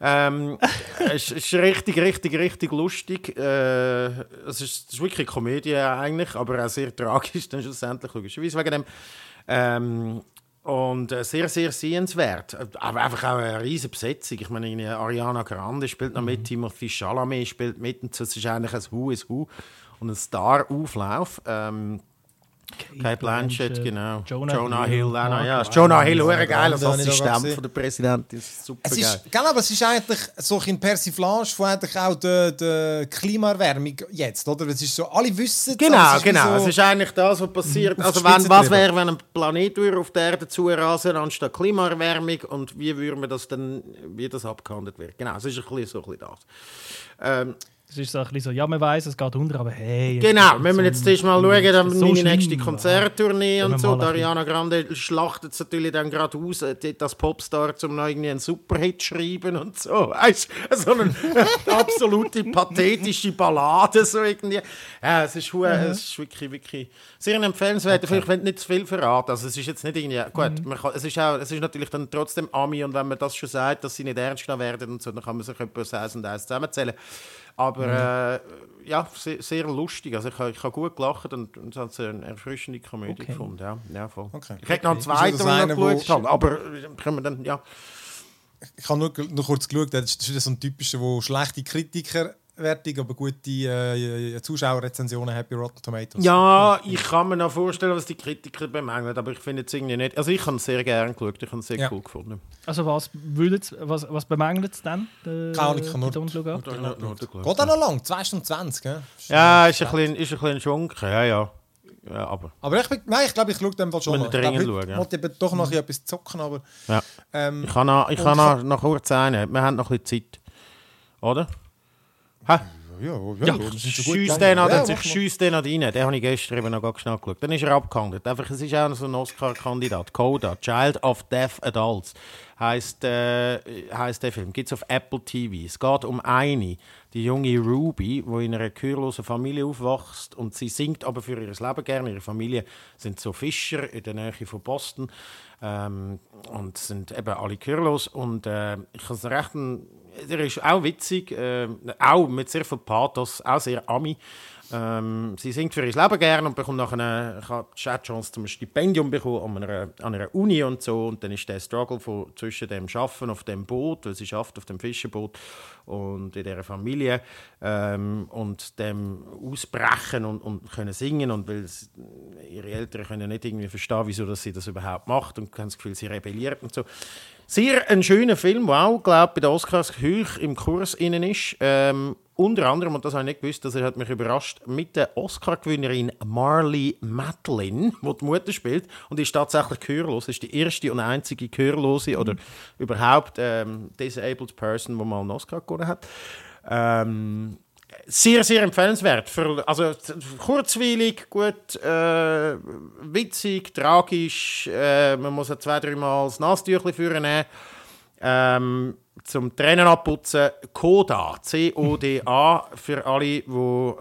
Ähm, es ist richtig, richtig, richtig lustig. Äh, es, ist, es ist wirklich eine Komödie eigentlich, aber auch sehr tragisch dann schlussendlich, logischerweise wegen dem. Ähm, und äh, sehr, sehr sehenswert. Aber einfach auch eine riesige Besetzung. Ich meine, Ariana Grande spielt noch mit, Timothy Chalamet spielt mit. Und es ist eigentlich ein Who is Who und ein Star-Auflauf. Ähm, Kate Blanchett, genau. Jonah Hill, Hill. auch noch, Ja. Jonah Hill, geil ich noch Assistent von der Präsidentin. Ist super Es geil. ist, gell, aber es ist eigentlich so in Persiflage von eigentlich auch der, der Klimaerwärmung jetzt, oder? Es ist so, alle wissen Genau, es genau. So, es ist eigentlich das, was passiert. Also wenn, was wäre, wenn ein Planet würde auf der Erde zurasen anstatt Klimaerwärmung und wie würde man das dann, wie das abgehandelt wird. Genau, es ist ein bisschen so ein bisschen das. Ähm, Es ist so ein bisschen so, ja, man weiß, es geht unter, aber hey. genau, wenn wir jetzt erst mal schauen, dann so meine schlimm, nächste. Konzerttournee und so. Ariana Grande schlachtet es natürlich dann gerade aus, das Popstar, um noch irgendwie einen Superhit zu schreiben und so. Weißt so eine absolute pathetische Ballade, so irgendwie. Ja, es ist, hu- es ist wirklich, wirklich sehr empfehlenswert. Vielleicht, wenn nicht zu viel verraten. Also, es ist jetzt nicht irgendwie, gut, man kann, es, ist auch, es ist natürlich dann trotzdem Ami und wenn man das schon sagt, dass sie nicht ernst genommen werden und so, dann kann man sich etwas eins und eins zusammenzählen. Aber äh, ja, sehr, sehr lustig. Also ich habe ich habe gut gelacht und, und es hat eine erfrischende Komödie Okay. gefunden. Ja, ja, voll. Okay. Ich hätte noch einen zweiten, das den ich noch geschaut habe. Aber äh, können wir dann, ja. Ich habe nur, nur kurz geschaut, das ist so ein typischer, wo schlechte Kritikerwertung, aber gute äh, Zuschauerrezensionen hat bei Rotten Tomatoes. Ja, ich kann mir noch vorstellen, was die Kritiker bemängeln, aber ich finde es irgendwie nicht. Also ich habe es sehr gerne geschaut, ich habe es sehr Ja. cool gefunden. Also was, würdet, was, was bemängelt es dann? Der, Keine Ahnung, ich kann nur-. Geht auch noch lang, 2 Stunden 20, gell? Ja, ist ein bisschen, ist ein bisschen Schunk, ja, ja. ja aber Aber ich, bin- nein, ich glaube, ich schaue dem Fall schon noch. wir Ich glaube, dringend schauen, ja. wollte eben doch noch ein bisschen etwas zocken, aber... ja. Ähm, ich kann noch, ich kann ich noch, noch kurz einen. Wir haben noch ein bisschen Zeit. Oder? Hä? ja, ja, Ja, das ist schon gut schieß gegangen. den, Ja, ja, mach ich mal. schieß den noch rein. Den habe ich gestern eben noch schnell geschaut. Dann ist er abgehandelt. Einfach, es ist auch so ein Oscar-Kandidat. Coda, Child of Deaf Adults, heißt äh, heisst der Film. Gibt es auf Apple TV. Es geht um eine, die junge Ruby, die in einer gehörlosen Familie aufwächst und sie singt aber für ihr Leben gerne. Ihre Familie sind so Fischer in der Nähe von Boston ähm, und sind eben alle gehörlos. Und äh, ich habe es recht ein der ist auch witzig, äh, auch mit sehr viel Pathos, auch sehr Ami. Ähm, sie singt für ihr Leben gerne und bekommt nachher eine, die Chance zum Stipendium bekommen an einer, an einer Uni und so. Und dann ist der Struggle von, zwischen dem Schaffen auf dem Boot, weil sie schafft auf dem Fischerboot und in dieser Familie ähm, und dem Ausbrechen und, und können singen und weil ihre Eltern können nicht irgendwie verstehen, wieso dass sie das überhaupt macht und haben das Gefühl, sie rebelliert und so. Sehr ein schöner Film, der auch, glaube bei den Oscars hoch im Kurs innen ist. Ähm, unter anderem, und das habe ich nicht gewusst, das hat mich überrascht, mit der Oscar-Gewinnerin Marley Matlin, die die Mutter spielt. Und die ist tatsächlich gehörlos. Ist die erste und einzige Gehörlose oder überhaupt ähm, disabled Person, die mal einen Oscar gewonnen hat. Ähm, sehr, sehr empfehlenswert. Für, also kurzweilig, gut, äh, witzig, tragisch. Äh, man muss zwei, dreimal das Nasstüchli führen nehmen. Ähm, zum Tränen abputzen. Coda, C-O-D-A, für alle, die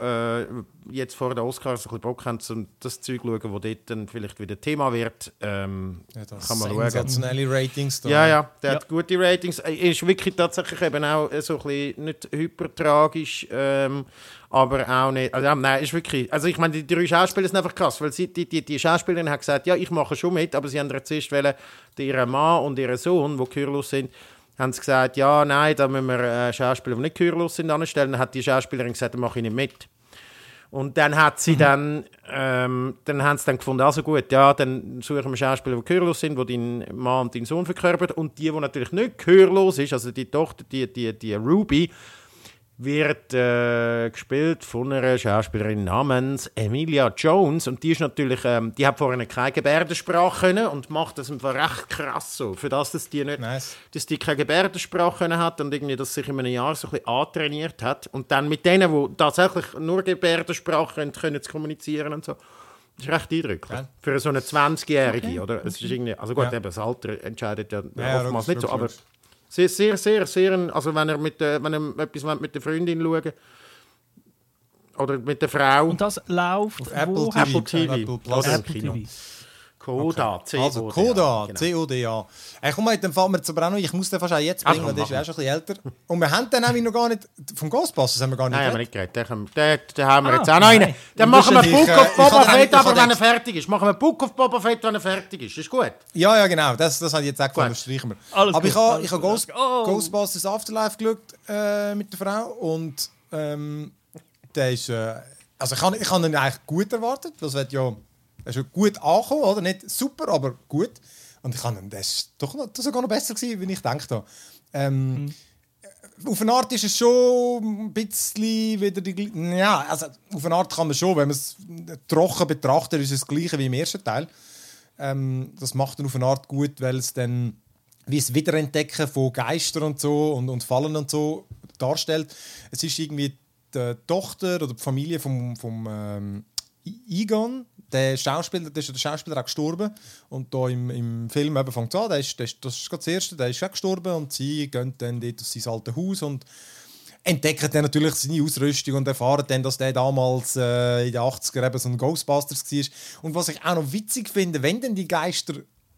äh, jetzt vor den Oscars ein bisschen Bock haben, um das Zeug zu schauen, wo dort dann vielleicht wieder Thema wird. Ähm, Ja, das kann man schauen. sensationelle Ratings da. Ja, ja, der Ja. hat gute Ratings. Er ist wirklich tatsächlich eben auch äh, so ein bisschen nicht hypertragisch, ähm, aber auch nicht. Also, ja, nein, ist wirklich. Also ich meine, die drei Schauspieler sind einfach krass, weil sie, die, die, die Schauspielerin hat gesagt, ja, ich mache schon mit, aber sie haben zuerst wollen, ihren Mann und ihren Sohn, die gehörlos sind, haben sie gesagt, ja, nein, da müssen wir äh, Schauspieler, die nicht gehörlos sind, anstellen. Dann hat die Schauspielerin gesagt, dann mache ich nicht mit. Und dann hat sie dann, ähm, dann haben sie dann gefunden, also gut, ja, dann suchen wir Schauspieler, die gehörlos sind, die dein Mann und dein Sohn verkörpern. Und die, die natürlich nicht gehörlos ist, also die Tochter, die, die, die Ruby, wird äh, gespielt von einer Schauspielerin namens Emilia Jones und die ist natürlich, ähm, die hat vorher keine Gebärdensprache können und macht das einfach recht krass so, für das, dass die nicht, Nice. dass die keine Gebärdensprache können hat und irgendwie das sich in einem Jahr so ein bisschen antrainiert hat und dann mit denen, die tatsächlich nur Gebärdensprache können, können zu kommunizieren und so. Das ist recht eindrücklich. Ja. Für so eine 20-Jährige, oder? Es ist irgendwie, also gut, Ja. eben das Alter entscheidet ja, ja, oftmals logisch, nicht so, aber. Sehr, sehr, sehr, sehr, also wenn er mit, äh, wenn er etwas wollt mit der Freundin schauen oder mit der Frau, Und das läuft Auf Apple wo? TV. Apple TV, Apple Apple Kino. TV. Coda, C Also Coda, C-O-D-A. Hey, komm mal, dann fahren wir aber auch noch. Ich muss den fast auch jetzt bringen, weil der ist ja auch schon ein bisschen älter. Und wir haben den nämlich noch gar nicht, vom Ghostbusters haben wir gar nicht Nein, haben wir geredet. nicht geredet. Den, den, den haben wir Ah, jetzt auch noch einen. nein. Dann machen wir Book äh, of Boba Fett, aber wenn er fertig ist. Machen wir Book of Boba Fett, wenn er fertig ist. Ist gut. Ja, ja, genau. Das, das habe ich jetzt auch gefunden. Das streichen wir. Alles Aber gut, ich habe alles ich habe. Ghost, Oh. Ghostbusters Afterlife geschaut äh, mit der Frau. Und ähm, der ist... Äh, also ich habe ich habe ihn eigentlich gut erwartet. Das wird ja... Er ist gut angekommen, oder? Nicht super, aber gut. Und ich habe ist doch noch, das ist sogar noch besser gewesen, wie ich gedacht habe. Ähm, auf eine Art ist es schon ein bisschen wieder die. Ja, also auf eine Art kann man schon, wenn man es trocken betrachtet, ist es das gleiche wie im ersten Teil. Ähm, das macht dann auf eine Art gut, weil es dann wie das Wiederentdecken von Geistern und so und, und Fallen und so darstellt. Es ist irgendwie die Tochter oder die Familie vom, vom ähm, Egon, der Schauspieler, der ist der Schauspieler auch gestorben. Und da im, im Film eben fängt an, der ist, der ist, das ist das Erste, der ist auch gestorben. Und sie gehen dann dort aus sein altes Haus und entdecken dann natürlich seine Ausrüstung und erfahren dann, dass der damals äh, in den 80er eben so ein Ghostbusters war. Und was ich auch noch witzig finde, wenn dann die Geister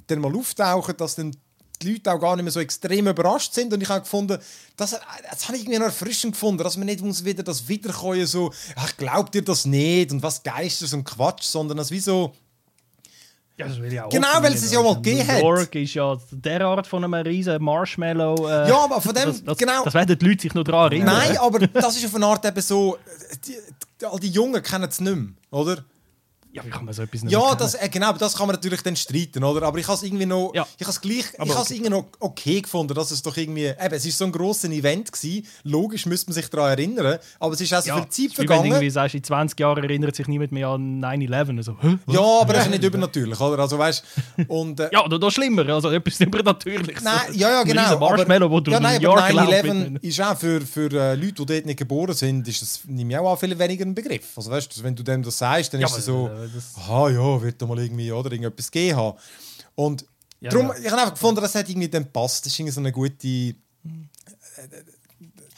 dann mal auftauchen, dass dann die Leute auch gar nicht mehr so extrem überrascht sind. Und ich habe gefunden, das, das habe ich irgendwie noch erfrischend gefunden, dass man nicht muss wieder das Wiederkommen so, ach, glaubt ihr das nicht und was Geister so ein Quatsch, sondern das wie so, Ja, das will ich auch Genau, weil es es ja mal New gegeben hat. York ist ja derart von einem riesen Marshmallow. Äh, Ja, aber von dem- das, das, genau. Das werden die Leute sich noch daran erinnern. Nein, aber das ist auf eine Art eben so, die, all die Jungen kennen es nicht mehr, oder? Ja, wie kann man so etwas nicht Ja, das, äh, genau, aber das kann man natürlich dann streiten, oder? Aber ich habe es irgendwie noch, Ja. ich habe es gleich, Aber ich habe okay. irgendwie noch okay gefunden, dass es doch irgendwie, eben, es ist so ein grosses Event gewesen. Logisch müsste man sich daran erinnern, aber es ist auch so ja, viel Zeit wie wenn du vergangen. irgendwie sagst, in 20 Jahren erinnert sich niemand mehr an 9-11. Also? Ja, aber das ist nicht übernatürlich, oder? Also weißt, und äh, Ja, oder noch schlimmer, also etwas übernatürliches. Nein, ja, ja, Ein genau. riesen Marshmallow, wo du ja, nein, aber York laufst 9-11 mit- ist auch für, für äh, Leute, die dort nicht geboren sind, ist das, nehme ich auch an, viel weniger ein Begriff. Also weißt du, wenn du dem das sagst, dann Ja, ist es aber, so, äh, das- aha, ja, wird da mal irgendwie, oder, irgendetwas gegeben haben. Und Ja, darum, ja. ich habe einfach gefunden, das hat irgendwie dann passt. Das ist irgendwie so eine gute, äh,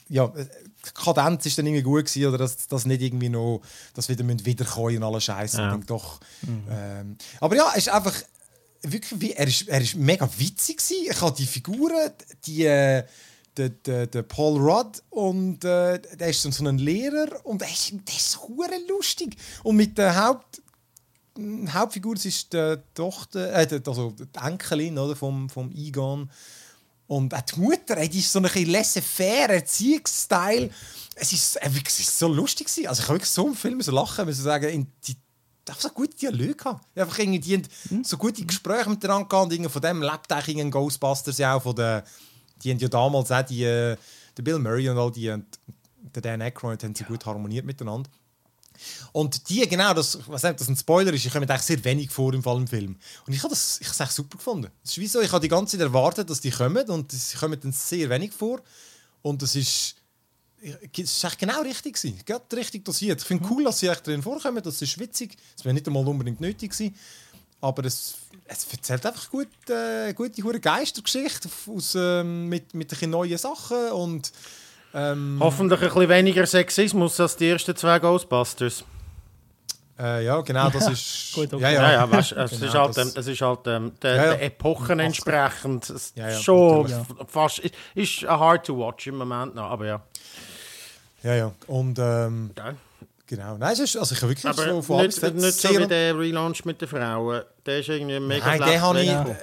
ja, äh, Kadenz ist dann irgendwie gut gewesen, oder dass das nicht irgendwie noch, dass wieder müssen wiederkommen und alles Scheiße. Ja. Doch. Ähm, aber ja, es ist einfach wirklich wie, er ist, er ist mega witzig gewesen. Ich habe die Figuren, die äh, der, der, der Paul Rudd und äh, der ist so so ein Lehrer und der ist, der ist hure lustig und mit der Haupt die Hauptfigur das ist die Tochter, äh, also die Enkelin oder, vom, vom Egon. Und auch die Mutter, die ist so ein bisschen laissez-faire Erziehungsteil. Es ist, äh, es ist so lustig gewesen. Also ich habe wirklich so im Film so lachen, müssen sagen, die einfach so gute Dialoge gehabt. Einfach irgendwie, die haben so gute Gespräche miteinander gehabt und von dem lebt eigentlich irgendwie ein Ghostbusters ja auch von der, die haben ja damals auch die, äh, der Bill Murray und all die und der Dan Aykroyd haben sie gut harmoniert miteinander. Und die, genau, das, was nicht, das ein Spoiler ist, ich komme eigentlich sehr wenig vor im Fall im Film. Und ich habe das, ich habe es echt super gefunden. Es ist wie so, ich habe die ganze Zeit erwartet, dass die kommen und sie kommen dann sehr wenig vor. Und das ist, es ist echt genau richtig gewesen. Gerade richtig dosiert. Ich finde cool, dass sie echt drin vorkommen, das ist witzig. Es wäre nicht einmal unbedingt nötig gewesen. Aber es, es erzählt einfach gut, äh, gute Geistergeschichte aus, ähm, mit, mit ein neuen Sachen und ähm, Hoffentlich ein bisschen weniger Sexismus als die ersten zwei Ghostbusters. äh, ja, genau, das ist... Gut, okay. ja, Ja, ja. ja, weißt, es, Genau, ist halt, das- es ist halt ähm, der, Ja, ja. Epochen entsprechend. Es Ja, ja, schon fast. Ist, ist hard to watch im Moment noch, aber ja. Ja, ja. Und ähm, genau. Nein, es ist, also ich habe wirklich Aber so von nicht, nicht so wie der Relaunch mit den Frauen. Der ist irgendwie mega Nein, den habe ich. weggekommen.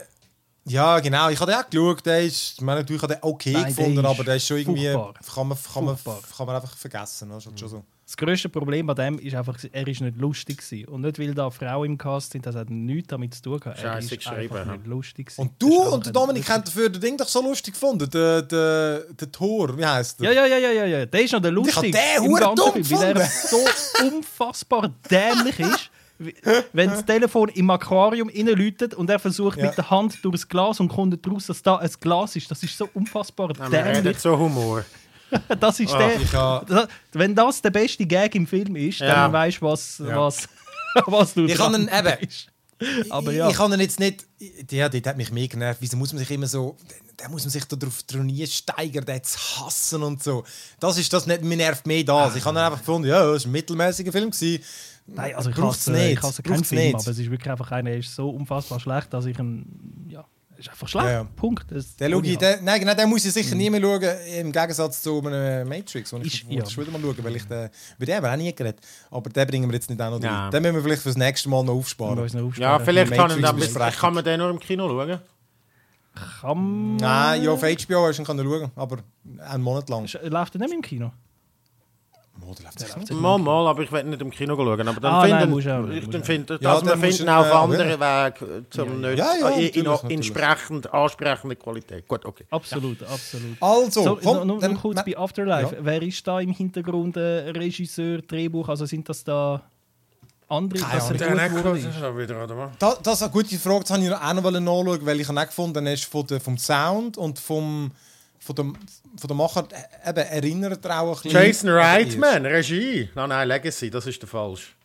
Ja, genau. Ich habe den auch geschaut. Der ist, ich meine, natürlich habe ich den okay Nein, der gefunden, ist aber der ist schon irgendwie. furchtbar. Kann man, kann, man, kann man einfach vergessen. Das ist halt schon so. Das grösste Problem bei dem ist einfach, er ist nicht lustig gewesen. Und nicht, weil da Frauen im Cast sind, das hat nichts damit zu tun gehabt. Er Scheisse ist geschrieben, einfach ja. nicht lustig gewesen. Und du und der Dominik haben dafür das Ding doch so lustig gefunden. Der, der, der Tor, wie heißt der? Ja, ja, ja, ja, ja, ja. Der ist noch der Ich lustig. den im hure ganzen dumm Film, weil er gefunden. so unfassbar dämlich ist. Wenn das Telefon im Aquarium läutet und er versucht Ja. mit der Hand durchs Glas und kommt daraus, dass da ein Glas ist, das ist so unfassbar dämlich. reden so Humor. Das ist Ah, der. das- wenn das der beste Gag im Film ist, Ja. dann weißt du, was, was, was du Ich dran kann ihn eben- bist. Aber ich, ja. ich kann ihn jetzt nicht. Ja, dort hat mich mehr genervt. Wieso muss man sich immer so. Da muss man sich darauf trainieren, steigern, den zu hassen und so. Das ist das nicht, mir nervt mehr das. Ich habe dann einfach gefunden, ja, es war ein mittelmäßiger Film. Gewesen. Nein, also ich hasse, nicht. ich hasse keinen Film, nicht. aber es ist wirklich einfach einer, der ist so unfassbar schlecht, dass ich ihn, ja, ist einfach schlecht. Ja, ja. Punkt. Das, Den, schau ich, den, nein, genau, den muss ich Mhm. sicher nie mehr schauen, im Gegensatz zu einem Matrix, wo ich wo ja. schon wieder mal schauen, weil ich den, über den haben wir auch nie geredet. Aber den bringen wir jetzt nicht auch noch Ja. Den müssen wir vielleicht fürs nächste Mal noch aufsparen. noch Ja, aufsparen. vielleicht kann, ich kann man den nur im Kino schauen. Kann Nein, ja, auf HBO hast du ihn können schauen, aber einen Monat lang. Läuft er nicht mehr im Kino? Läuft. Mal, mal, aber ich werde nicht im Kino schauen. Aber dann Ah, nein, finden, musst du auch ich du finde, Ja, dass musst finden du- auf ja, anderen Wegen zum nicht Ja, ja, in, in, natürlich. entsprechend ansprechende Qualität. Gut, okay. Absolut, absolut. Also, So, komm, noch, noch, kurz bei Afterlife. Ja. Wer ist da im Hintergrund äh, Regisseur, Drehbuch? Also sind das da andere, Keine dass er gut geworden ist? schon wieder, oder was? Da, das ist eine gute Frage, das wollte ich noch auch noch nachschauen, weil ich habe auch gefunden, er ist von der, vom Sound und vom, von, dem, von der Macher äh, eben, erinnert er auch ein bisschen... Jason Reitman, Regie. Nein, nein, Legacy, das ist der falsch.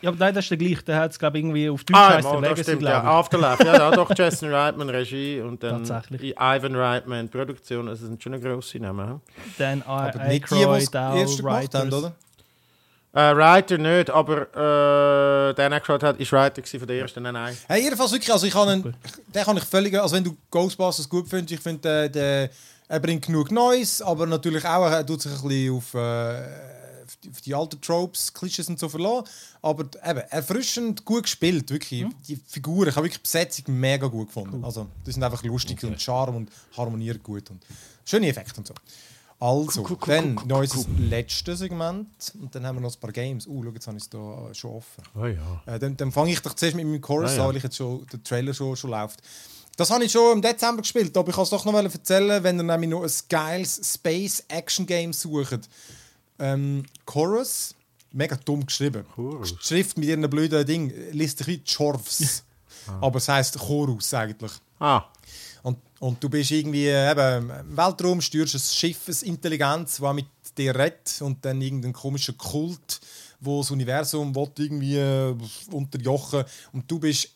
Ja, aber nein, das ist der gleiche. Der hat es, glaube ich, irgendwie auf Deutsch Ah, heißt das Legacy, stimmt, glaube ja. Afterlife, ja, ja, doch, Jason Reitman, Regie und dann Tatsächlich. Ivan Reitman, Produktion. Das sind schon eine grosse Namen. Dan es Aykroyd, auch Writers. oder? Äh, Writer nicht, aber äh, der Aykroyd hat, ist Writer gewesen von der ersten, nein, nein. Hey, jedenfalls wirklich, also ich kann ihn, den kann ich völlig, also wenn du Ghostbusters gut findest, ich finde, der, der, er bringt genug Neues, aber natürlich auch, er tut sich ein bisschen auf, äh, auf, die, auf die alten Tropes, Klischees und so verlassen, aber eben, erfrischend gut gespielt, wirklich, die Figuren, ich habe wirklich die Besetzung mega gut gefunden, also die sind einfach lustig und Charme und harmoniert gut und schöne Effekte und so. Also, dann noch unser letztes Segment und dann haben wir noch ein paar Games. Uh, schau, jetzt habe ich es hier schon offen. Oh ja. Äh, dann, dann fange ich doch zuerst mit meinem Chorus Ah, ja. an, weil ich jetzt schon, der Trailer schon, schon läuft. Das habe ich schon im Dezember gespielt, aber ich kann es doch noch mal erzählen, wenn ihr nämlich noch ein geiles Space-Action-Game sucht. Ähm, Chorus, mega dumm geschrieben. Chorus. Die Schrift mit ihren blöden Ding liest sich wie Chorfs. Aber es heisst Chorus eigentlich. Ah, Und, und du bist irgendwie eben im Weltraum, steuerst ein Schiff, eine Intelligenz, die mit dir redet und dann irgendein komischer Kult, wo das Universum will irgendwie äh, unterjochen und du bist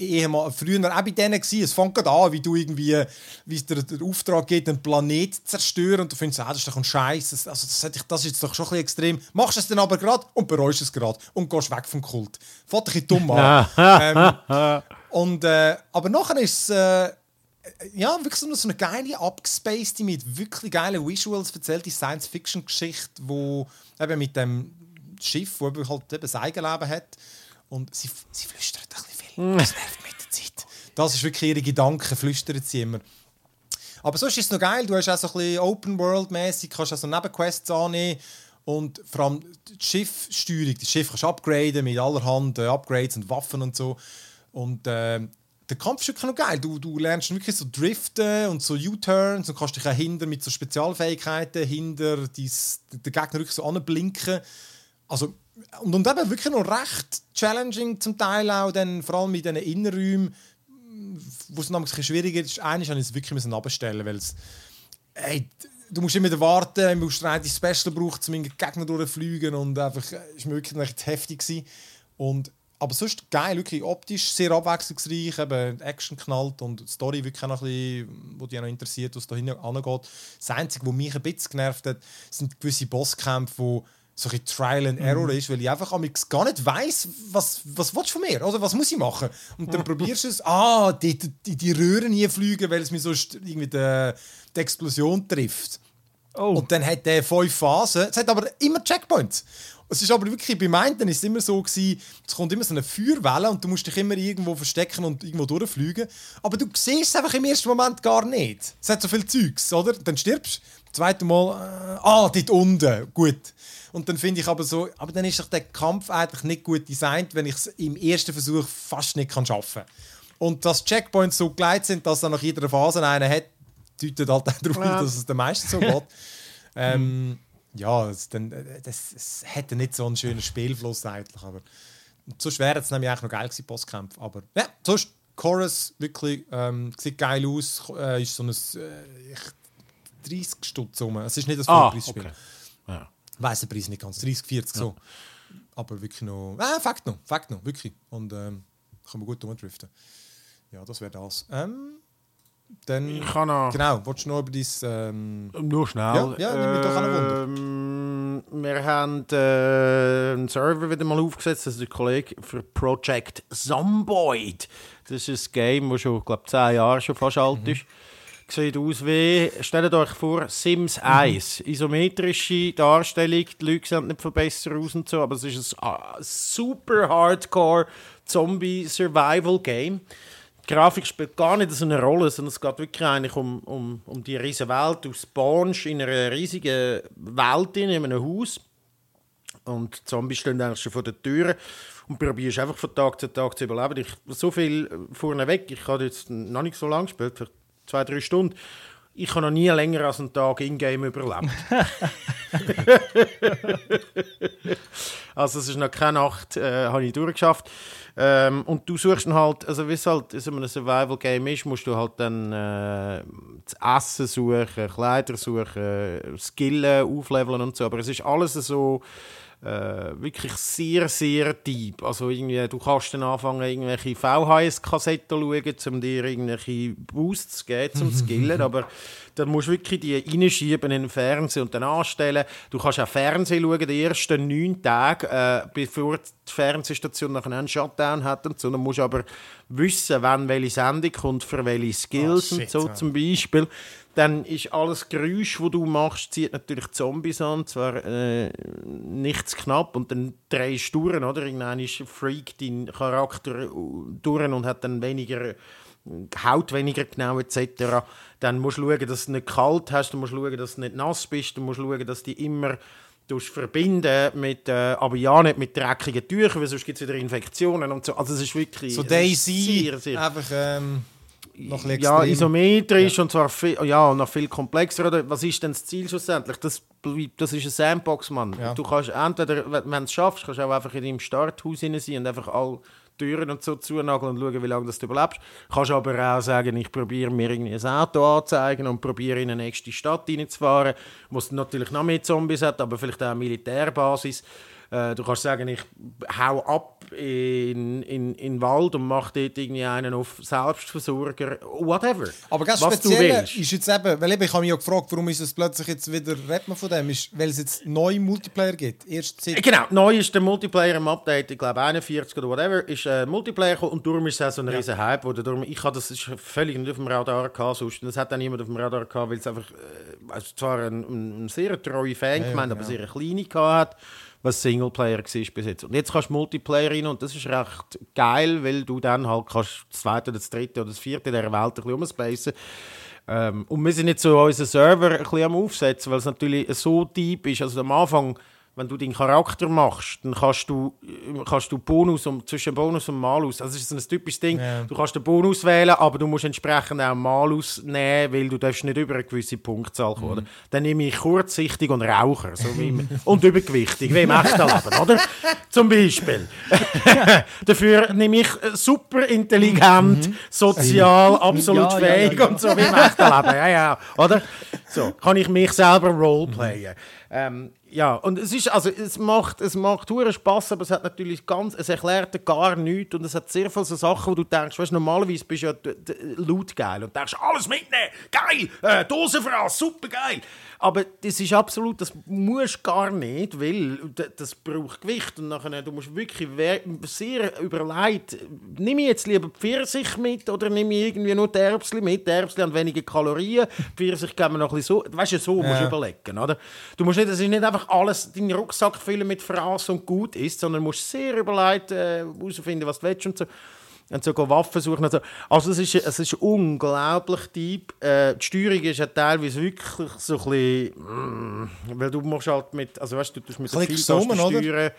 ehemal, früher auch bei denen gewesen. Es fängt gerade an, wie du irgendwie, wie es dir der Auftrag geht, einen Planet zu zerstören und du findest, ah, das ist doch ein Scheiß. Das, also das, ich- das ist jetzt doch schon ein bisschen extrem. Machst es dann aber gerade und bereust es gerade und gehst weg vom Kult. Ein bisschen dumm an. ähm, und, äh, aber nachher ist es äh, ja, wirklich so eine, so eine geile, abgespacede, mit wirklich geilen Visuals erzählte Science-Fiction-Geschichte, wo eben mit dem Schiff, wo eben halt eben sein Eigenleben hat. Und sie, sie flüstert ein bisschen. Das nervt mit der Zeit. Das ist wirklich ihre Gedanken, flüstern sie immer. Aber sonst ist es noch geil. Du hast auch so ein bisschen Open-World-mäßig, kannst auch so Nebenquests annehmen. Und vor allem die Schiffsteuerung, das Schiff kannst du upgraden mit allerhand äh, Upgrades und Waffen und so. Und äh, der Kampf ist wirklich noch geil. Du, du lernst wirklich so driften und so U-Turns und kannst dich auch hinter mit so Spezialfähigkeiten hinter dies, den Gegner wirklich so anblinken. Also, und, und eben wirklich noch recht challenging zum Teil auch, dann, vor allem in diesen Innenräumen, wo es noch ein bisschen schwieriger ist. Eines habe ich es wirklich abstellen, weil es ey, du musst immer warten, du musst ein Special brauchen, um den Gegner durchzufliegen und einfach, äh, ist mir wirklich echt heftig gewesen. Und, aber sonst geil, wirklich optisch sehr abwechslungsreich, eben Action knallt und die Story wirklich noch ein bisschen, wo dich auch noch interessiert, was da hinten angeht. Das Einzige, was mich ein bisschen genervt hat, sind gewisse Bosskämpfe, wo so ein Trial and Error ist, weil ich einfach gar nicht weiss, was, was willst du von mir? Oder was muss ich machen? Und dann probierst du es, ah, die, die, die Röhren hier fliegen, weil es mir sonst irgendwie die, die Explosion trifft. Oh. Und dann hat der fünf Phasen. Es hat aber immer Checkpoints. Es ist aber wirklich, bei Meinten ist es immer so gewesen, es kommt immer so eine Feuerwelle und du musst dich immer irgendwo verstecken und irgendwo durchfliegen. Aber du siehst es einfach im ersten Moment gar nicht. Es hat so viel Zeugs, oder? Dann stirbst du. Zweite Mal, äh, ah, dort unten, gut. Und dann finde ich aber so, aber dann ist doch der Kampf eigentlich nicht gut designt, wenn ich es im ersten Versuch fast nicht kann schaffen kann. Und dass Checkpoints so geleitet sind, dass er nach jeder Phase einen hat, deutet halt auch darauf hin, dass es den meisten so geht. ähm, ja, es, dann, äh, das, es hätte nicht so einen schönen Spielfluss eigentlich, aber so schwer hat es nämlich eigentlich noch geil gewesen, Bosskämpfe. Aber ja, sonst Chorus wirklich ähm, sieht geil aus, äh, ist so ein äh, ich- 30 Stutz rum. Es ist nicht das Ah, Vollpreisspiel. okay. Ja. Weiss den Preis nicht ganz, 30, 40 so. Aber wirklich noch, ah, Fakt noch, Fakt noch, wirklich. Und ähm, kann man gut umdriften. Ja, das wäre das. Ähm, dann, Ich kann noch- Genau, willst du noch über dein... Ähm, Nur schnell. Ja, ja, nimm mich doch an. Ähm, wir haben äh, einen Server wieder mal aufgesetzt. Das ist der Kollege für Project Zomboid. Das ist ein Game, das schon, glaube 10 Jahre schon fast alt ist. Sieht aus wie, stellt euch vor, Sims 1. Isometrische Darstellung, die Leute sehen nicht viel besser aus und so, aber es ist ein ah, super hardcore Zombie-Survival-Game. Die Grafik spielt gar nicht so eine Rolle, sondern es geht wirklich eigentlich um, um, um die riesige Welt. Du spawnst in einer riesigen Welt in, in einem Haus. Und die Zombies stehen eigentlich schon vor der Tür und probierst einfach von Tag zu Tag zu überleben. Ich, so viel vorneweg, ich habe jetzt noch nicht so lange gespielt, vielleicht zwei, drei Stunden. Ich habe noch nie länger als einen Tag in-game überlebt. also es ist noch keine Nacht, äh, habe ich durchgeschafft. Ähm, und du suchst dann halt, also wie es halt in so einem Survival-Game ist, musst du halt dann äh, das Essen suchen, Kleider suchen, Skillen aufleveln und so. Aber es ist alles so äh, wirklich sehr, sehr deep. Also irgendwie, du kannst dann anfangen, irgendwelche VHS-Kassetten schauen, um dir irgendwelche Boosts zu geben, zum Skillen, aber dann musst du wirklich die reinschieben in den Fernseher und dann anstellen. Du kannst auch Fernsehen schauen, die ersten neun Tage, äh, bevor die Fernsehstation nachher einen Shutdown hat und so. Dann musst du aber wissen, wann welche Sendung kommt, für welche Skills Oh, und shit, so ja. zum Beispiel. Dann ist alles Geräusch, das du machst, zieht natürlich Zombies an, zwar äh, nichts knapp und dann drehst du durch, oder? Irgendwann ist Freak dein Charakter äh, durch und hat dann weniger Haut weniger genau etc. Dann musst du schauen, dass du nicht kalt hast, du musst schauen, dass du nicht nass bist, du musst schauen, dass du die immer verbinden mit, äh, aber ja nicht mit dreckigen Tüchern, weil sonst gibt es wieder Infektionen und so. Also es ist wirklich so Daisy, sehr, sehr einfach ähm, noch ja, isometrisch und zwar viel, ja, noch viel komplexer. Oder? Was ist denn das Ziel schlussendlich? Das, das ist ein Sandbox, Mann. Ja. Du kannst entweder, wenn du es schaffst, kannst du auch einfach in deinem Starthaus hinein sein und einfach alle Türen und so zunageln und schauen, wie lange das du überlebst. Kannst aber auch sagen, ich probiere mir irgendwie ein Auto anzuzeigen und probiere in eine nächste Stadt reinzufahren, wo es natürlich noch mehr Zombies hat, aber vielleicht auch eine Militärbasis. Äh, du kannst sagen, ich hau ab in, in, in Wald und mache dort irgendwie einen auf Selbstversorger, whatever. Aber ganz speziell ist jetzt eben, weil eben, ich habe mich auch gefragt, warum ist es plötzlich jetzt wieder, redet man von dem, ist, weil es jetzt neue Multiplayer gibt. Erst seit Genau, neu ist der Multiplayer im Update, ich glaube 41 oder whatever, ist äh, Multiplayer gekommen und darum ist es auch so ein riesen Hype. Oder darum, ich hatte das ist völlig nicht auf dem Radar gehabt, sonst. Das hat dann niemand auf dem Radar gehabt, weil es einfach, äh, also zwar ein, ein, ein sehr treue Fan gemeint, aber sehr kleine gehabt hat, was Singleplayer war bis jetzt. Und jetzt kannst du Multiplayer rein und das ist recht geil, weil du dann halt kannst das zweite oder das dritte oder das vierte dieser Welt ein bisschen umspacen. Ähm, und wir sind jetzt so unseren Server ein bisschen am Aufsetzen, weil es natürlich so deep ist. Also am Anfang, wenn du deinen Charakter machst, dann kannst du, kannst du Bonus um, zwischen Bonus und Malus. Also es ist so ein typisches Ding. Ja. Du kannst den Bonus wählen, aber du musst entsprechend auch Malus nehmen, weil du darfst nicht über eine gewisse Punktzahl kommen. Oder? Dann nehme ich kurzsichtig und Raucher. So wie im, und übergewichtig, wie im echten Leben, oder? Zum Beispiel. Dafür nehme ich äh, super intelligent, sozial, absolut Ja, ja, ja, fähig ja. und so wie im echten Leben. Ja, ja, oder? So, kann ich mich selber roleplayen. Ähm, ja, und es ist, also es macht, es macht hure Spaß, aber es hat natürlich ganz, es erklärt gar nichts und es hat sehr viele so Sachen, wo du denkst, weißt, normalerweise bist du ja laut geil und denkst, alles mitnehmen, geil, äh, Dosenfraß, super geil. Aber das ist absolut, das musst du gar nicht, weil das braucht Gewicht und nachher, du musst wirklich sehr überlegt, nehme ich jetzt lieber Pfirsich mit oder nehme ich irgendwie nur die Erbsli mit? Die Erbsli haben weniger Kalorien, Pfirsich geben mir noch ein bisschen so, weißt du, so musst du Ja. überlegen, oder? Du musst nicht, es ist nicht einfach alles, deinen Rucksack füllen mit Fraß und gut ist, sondern musst sehr überlegt äh, herausfinden, was du willst und so. Und so Waffen suchen. Und so. Also es ist, es ist unglaublich deep. Äh, die Steuerung ist ja teilweise wirklich so ein bisschen... Mm, weil du musst halt mit... Also weißt du, du tust mit der Ein Pfeiltaste oder? steuern.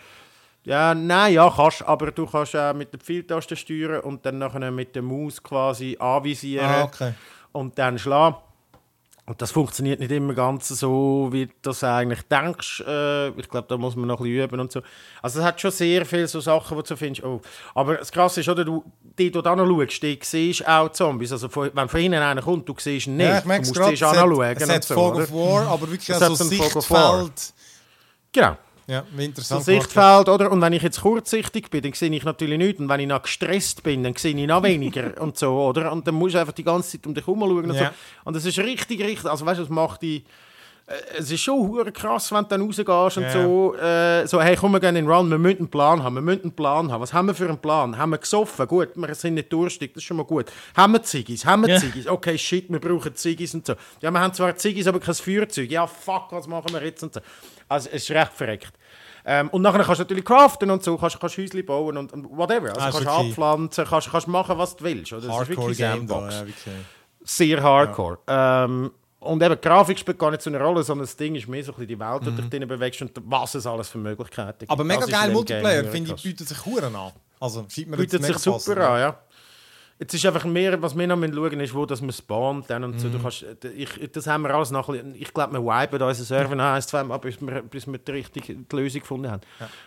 Ja, nein, ja, kannst, aber du kannst auch mit der Pfeiltaste steuern und dann nachher mit der Maus quasi anvisieren Ah, okay. und dann schlagen. Und das funktioniert nicht immer ganz so, wie du das eigentlich denkst. Äh, ich glaube, da muss man noch ein bisschen üben und so. Also es hat schon sehr viele so Sachen, wo du findest, oh. Aber das Krasse ist, oder, du, die du da noch schaust, die siehst auch Zombies. Also wenn von hinten einer kommt, du siehst ihn nicht. Ja, ich merke es gerade. Es hat, es hat so, Fog of War, aber wirklich hat so. Sichtfeld. Genau. Ja, interessant. Sichtfeld, oder? Und wenn ich jetzt kurzsichtig bin, dann sehe ich natürlich nichts. Und wenn ich noch gestresst bin, dann sehe ich noch weniger und so, oder? Und dann musst du einfach die ganze Zeit um dich herum schauen und Ja. so. Und das ist richtig, richtig, also weißt du, das macht die... äh, Es ist schon krass, wenn du dann rausgehst und Ja. so, äh, so, hey, komm, wir gehen in den Run, wir müssen einen Plan haben, wir müssen einen Plan haben. Was haben wir für einen Plan? Haben wir gesoffen? Gut, wir sind nicht durstig, das ist schon mal gut. Haben wir Ziggis? Haben wir Ja. Ziggis? Okay, shit, wir brauchen Ziggis und so. Ja, wir haben zwar Ziggis, aber kein Feuerzeug. Ja, fuck, was machen wir jetzt und so. Also, es ist recht verreckt. Ähm, und nachher kannst du natürlich craften und so, kannst, kannst Häuschen bauen und, und whatever. Also ist kannst okay. abpflanzen, kannst, kannst machen, was du willst. Oder? Das ist Hardcore wirklich Game da, Sandbox. ja, wirklich. Sehr hardcore. Ähm, und eben, Grafik spielt gar nicht so eine Rolle, sondern das Ding ist mehr so ein bisschen die Welt, die du dich drin bewegst und was es alles für Möglichkeiten gibt. Mhm. Aber mega ist geil Multiplayer, finde ich, bietet sich Huren an. Also, scheint mir bietet sich super an, ja. Jetzt ist einfach mehr, was wir noch schauen müssen, ist, wo dass man spawnt dann und so. Mhm. Du kannst, ich, das haben wir alles noch bisschen, ich glaube, wir wipen unseren Server noch ein, zwei Mal, bis wir, bis wir die richtige die Lösung gefunden haben.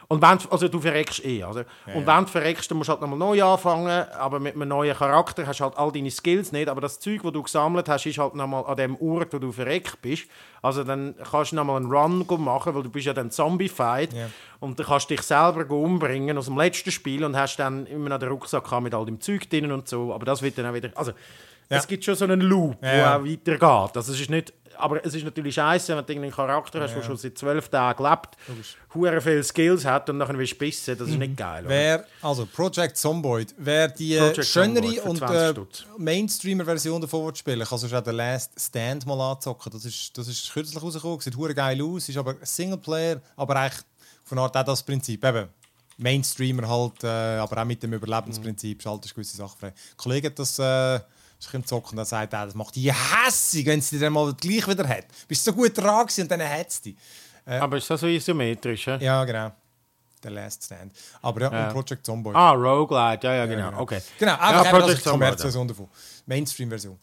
Und wenn, also du verreckst eh, oder? und wenn du verreckst, dann musst du halt nochmal neu anfangen, aber mit einem neuen Charakter hast du halt all deine Skills nicht, aber das Zeug, das du gesammelt hast, ist halt nochmal an dem Ort, wo du verreckt bist. Also dann kannst du nochmal einen Run machen, weil du bist ja dann zombified Ja. und dann kannst du dich selber umbringen aus dem letzten Spiel und hast dann immer noch den Rucksack mit all dem Zeug drin und so, aber das wird dann auch wieder, also Ja. es gibt schon so einen Loop, Ja, ja. auch weitergeht. Also es ist nicht, aber es ist natürlich scheiße, wenn du irgendeinen Charakter hast, der schon seit zwölf Tagen lebt, hure viele Skills hat und nachher willst du bissen, das ist nicht geil. oder? Wer, also Project Zomboid, wer die äh, Project schönere und 20 äh. Mainstreamer-Version davon will spielen kann, sonst auch den Last Stand mal anzocken. Das ist, das ist kürzlich rausgekommen, sieht hure geil aus, ist aber Singleplayer, aber eigentlich von Art auch das Prinzip. Eben, Mainstreamer halt, äh, aber auch mit dem Überlebensprinzip schaltest du gewisse Sachen frei. Kollege hat das äh, ist im Zocken und er sagt, auch, das macht die hässig, wenn sie dann mal gleich wieder hat. Bist so gut dran gewesen und dann hat sie die. aber ist das so isometrisch? Ja, genau. Der Last Stand. Aber ja, Ja. und Project Zomboid. Ah, Roguelite, ja, ja, genau. genau. Okay. Genau, ja, einfach ja, das ist die Kommerzversion davon. Mainstream-Version.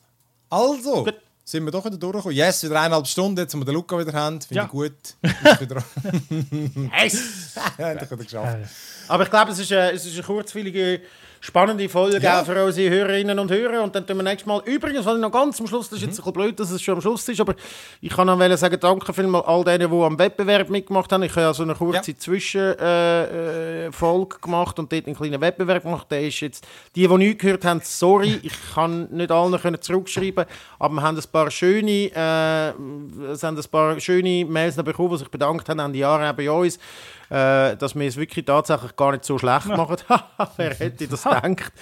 Also, Gut. sind wir doch wieder durchgekommen. Yes, wieder eineinhalb Stunden, jetzt, wo wir den Luca wieder haben. Finde Ja. ich gut. Wieder Yes! ja, endlich wieder geschafft. Aber ich glaube, es ist, eine, es ist eine kurzweilige, spannende Folge Ja. für unsere Hörerinnen und Hörer. Und dann tun wir nächstes Mal. Übrigens, was ich noch ganz am Schluss, das ist jetzt ein bisschen blöd, dass es schon am Schluss ist, aber ich kann noch sagen, danke vielmals all denen, die am Wettbewerb mitgemacht haben. Ich habe ja so eine kurze Ja. Zwischenfolge äh, äh, gemacht und dort einen kleinen Wettbewerb gemacht. Der ist jetzt, die, die nichts gehört haben, sorry, ich kann nicht allen können zurückschreiben, aber wir haben ein paar schöne, äh, es haben ein paar schöne Mails bekommen, die sich bedankt haben an die Jahre bei uns äh, dass wir es wirklich tatsächlich gar nicht so schlecht machen. Wer hätte das gedacht?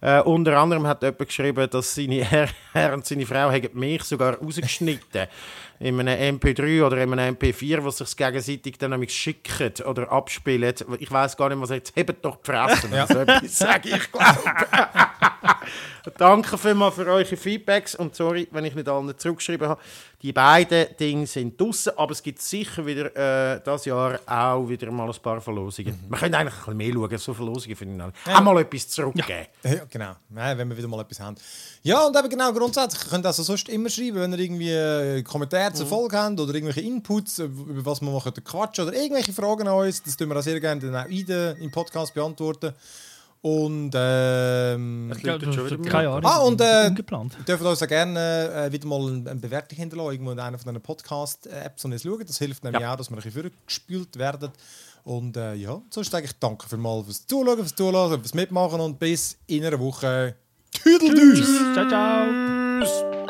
Äh, unter anderem hat jemand geschrieben, dass seine Herr, Herr und seine Frau haben mich sogar rausgeschnitten in einem MP3 oder in einem MP4, was sich gegenseitig dann nämlich schicken oder abspielen. Ich weiß gar nicht, was jetzt hebt doch gefressen. Ja. So etwas sage ich, glaube Danke vielmals für eure Feedbacks und sorry, wenn ich nicht allen zurückgeschrieben habe. Die beiden Dinge sind draussen, aber es gibt sicher wieder äh, das Jahr auch wieder mal ein paar Verlosungen. Wir können eigentlich ein bisschen mehr schauen, so Verlosungen finde ich noch. Auch mal etwas zurückgeben. Ja, genau. Ja, wenn wir wieder mal etwas haben. Ja, und eben genau grundsätzlich. Ihr könnt also sonst immer schreiben, wenn ihr irgendwie äh, Kommentare zur Folge habt oder irgendwelche Inputs, äh, über was wir machen quatschen oder irgendwelche Fragen an uns. Das tun wir auch sehr gerne dann auch in den, im Podcast beantworten. Und ähm, Ja, läutet schon wieder keine Ahnung. Ah, und, äh, ungeplant. Ihr dürft uns auch gerne äh, wieder mal eine Bewertung hinterlassen, irgendwo in einer von diesen Podcast-Apps und es schauen. Das hilft nämlich auch, dass wir ein bisschen vorgespült werden. Und äh, ja, sonst eigentlich danke für mal fürs Zuschauen, fürs Zuhören, fürs Mitmachen und bis in einer Woche. Tüdeldüs! Ciao, ciao.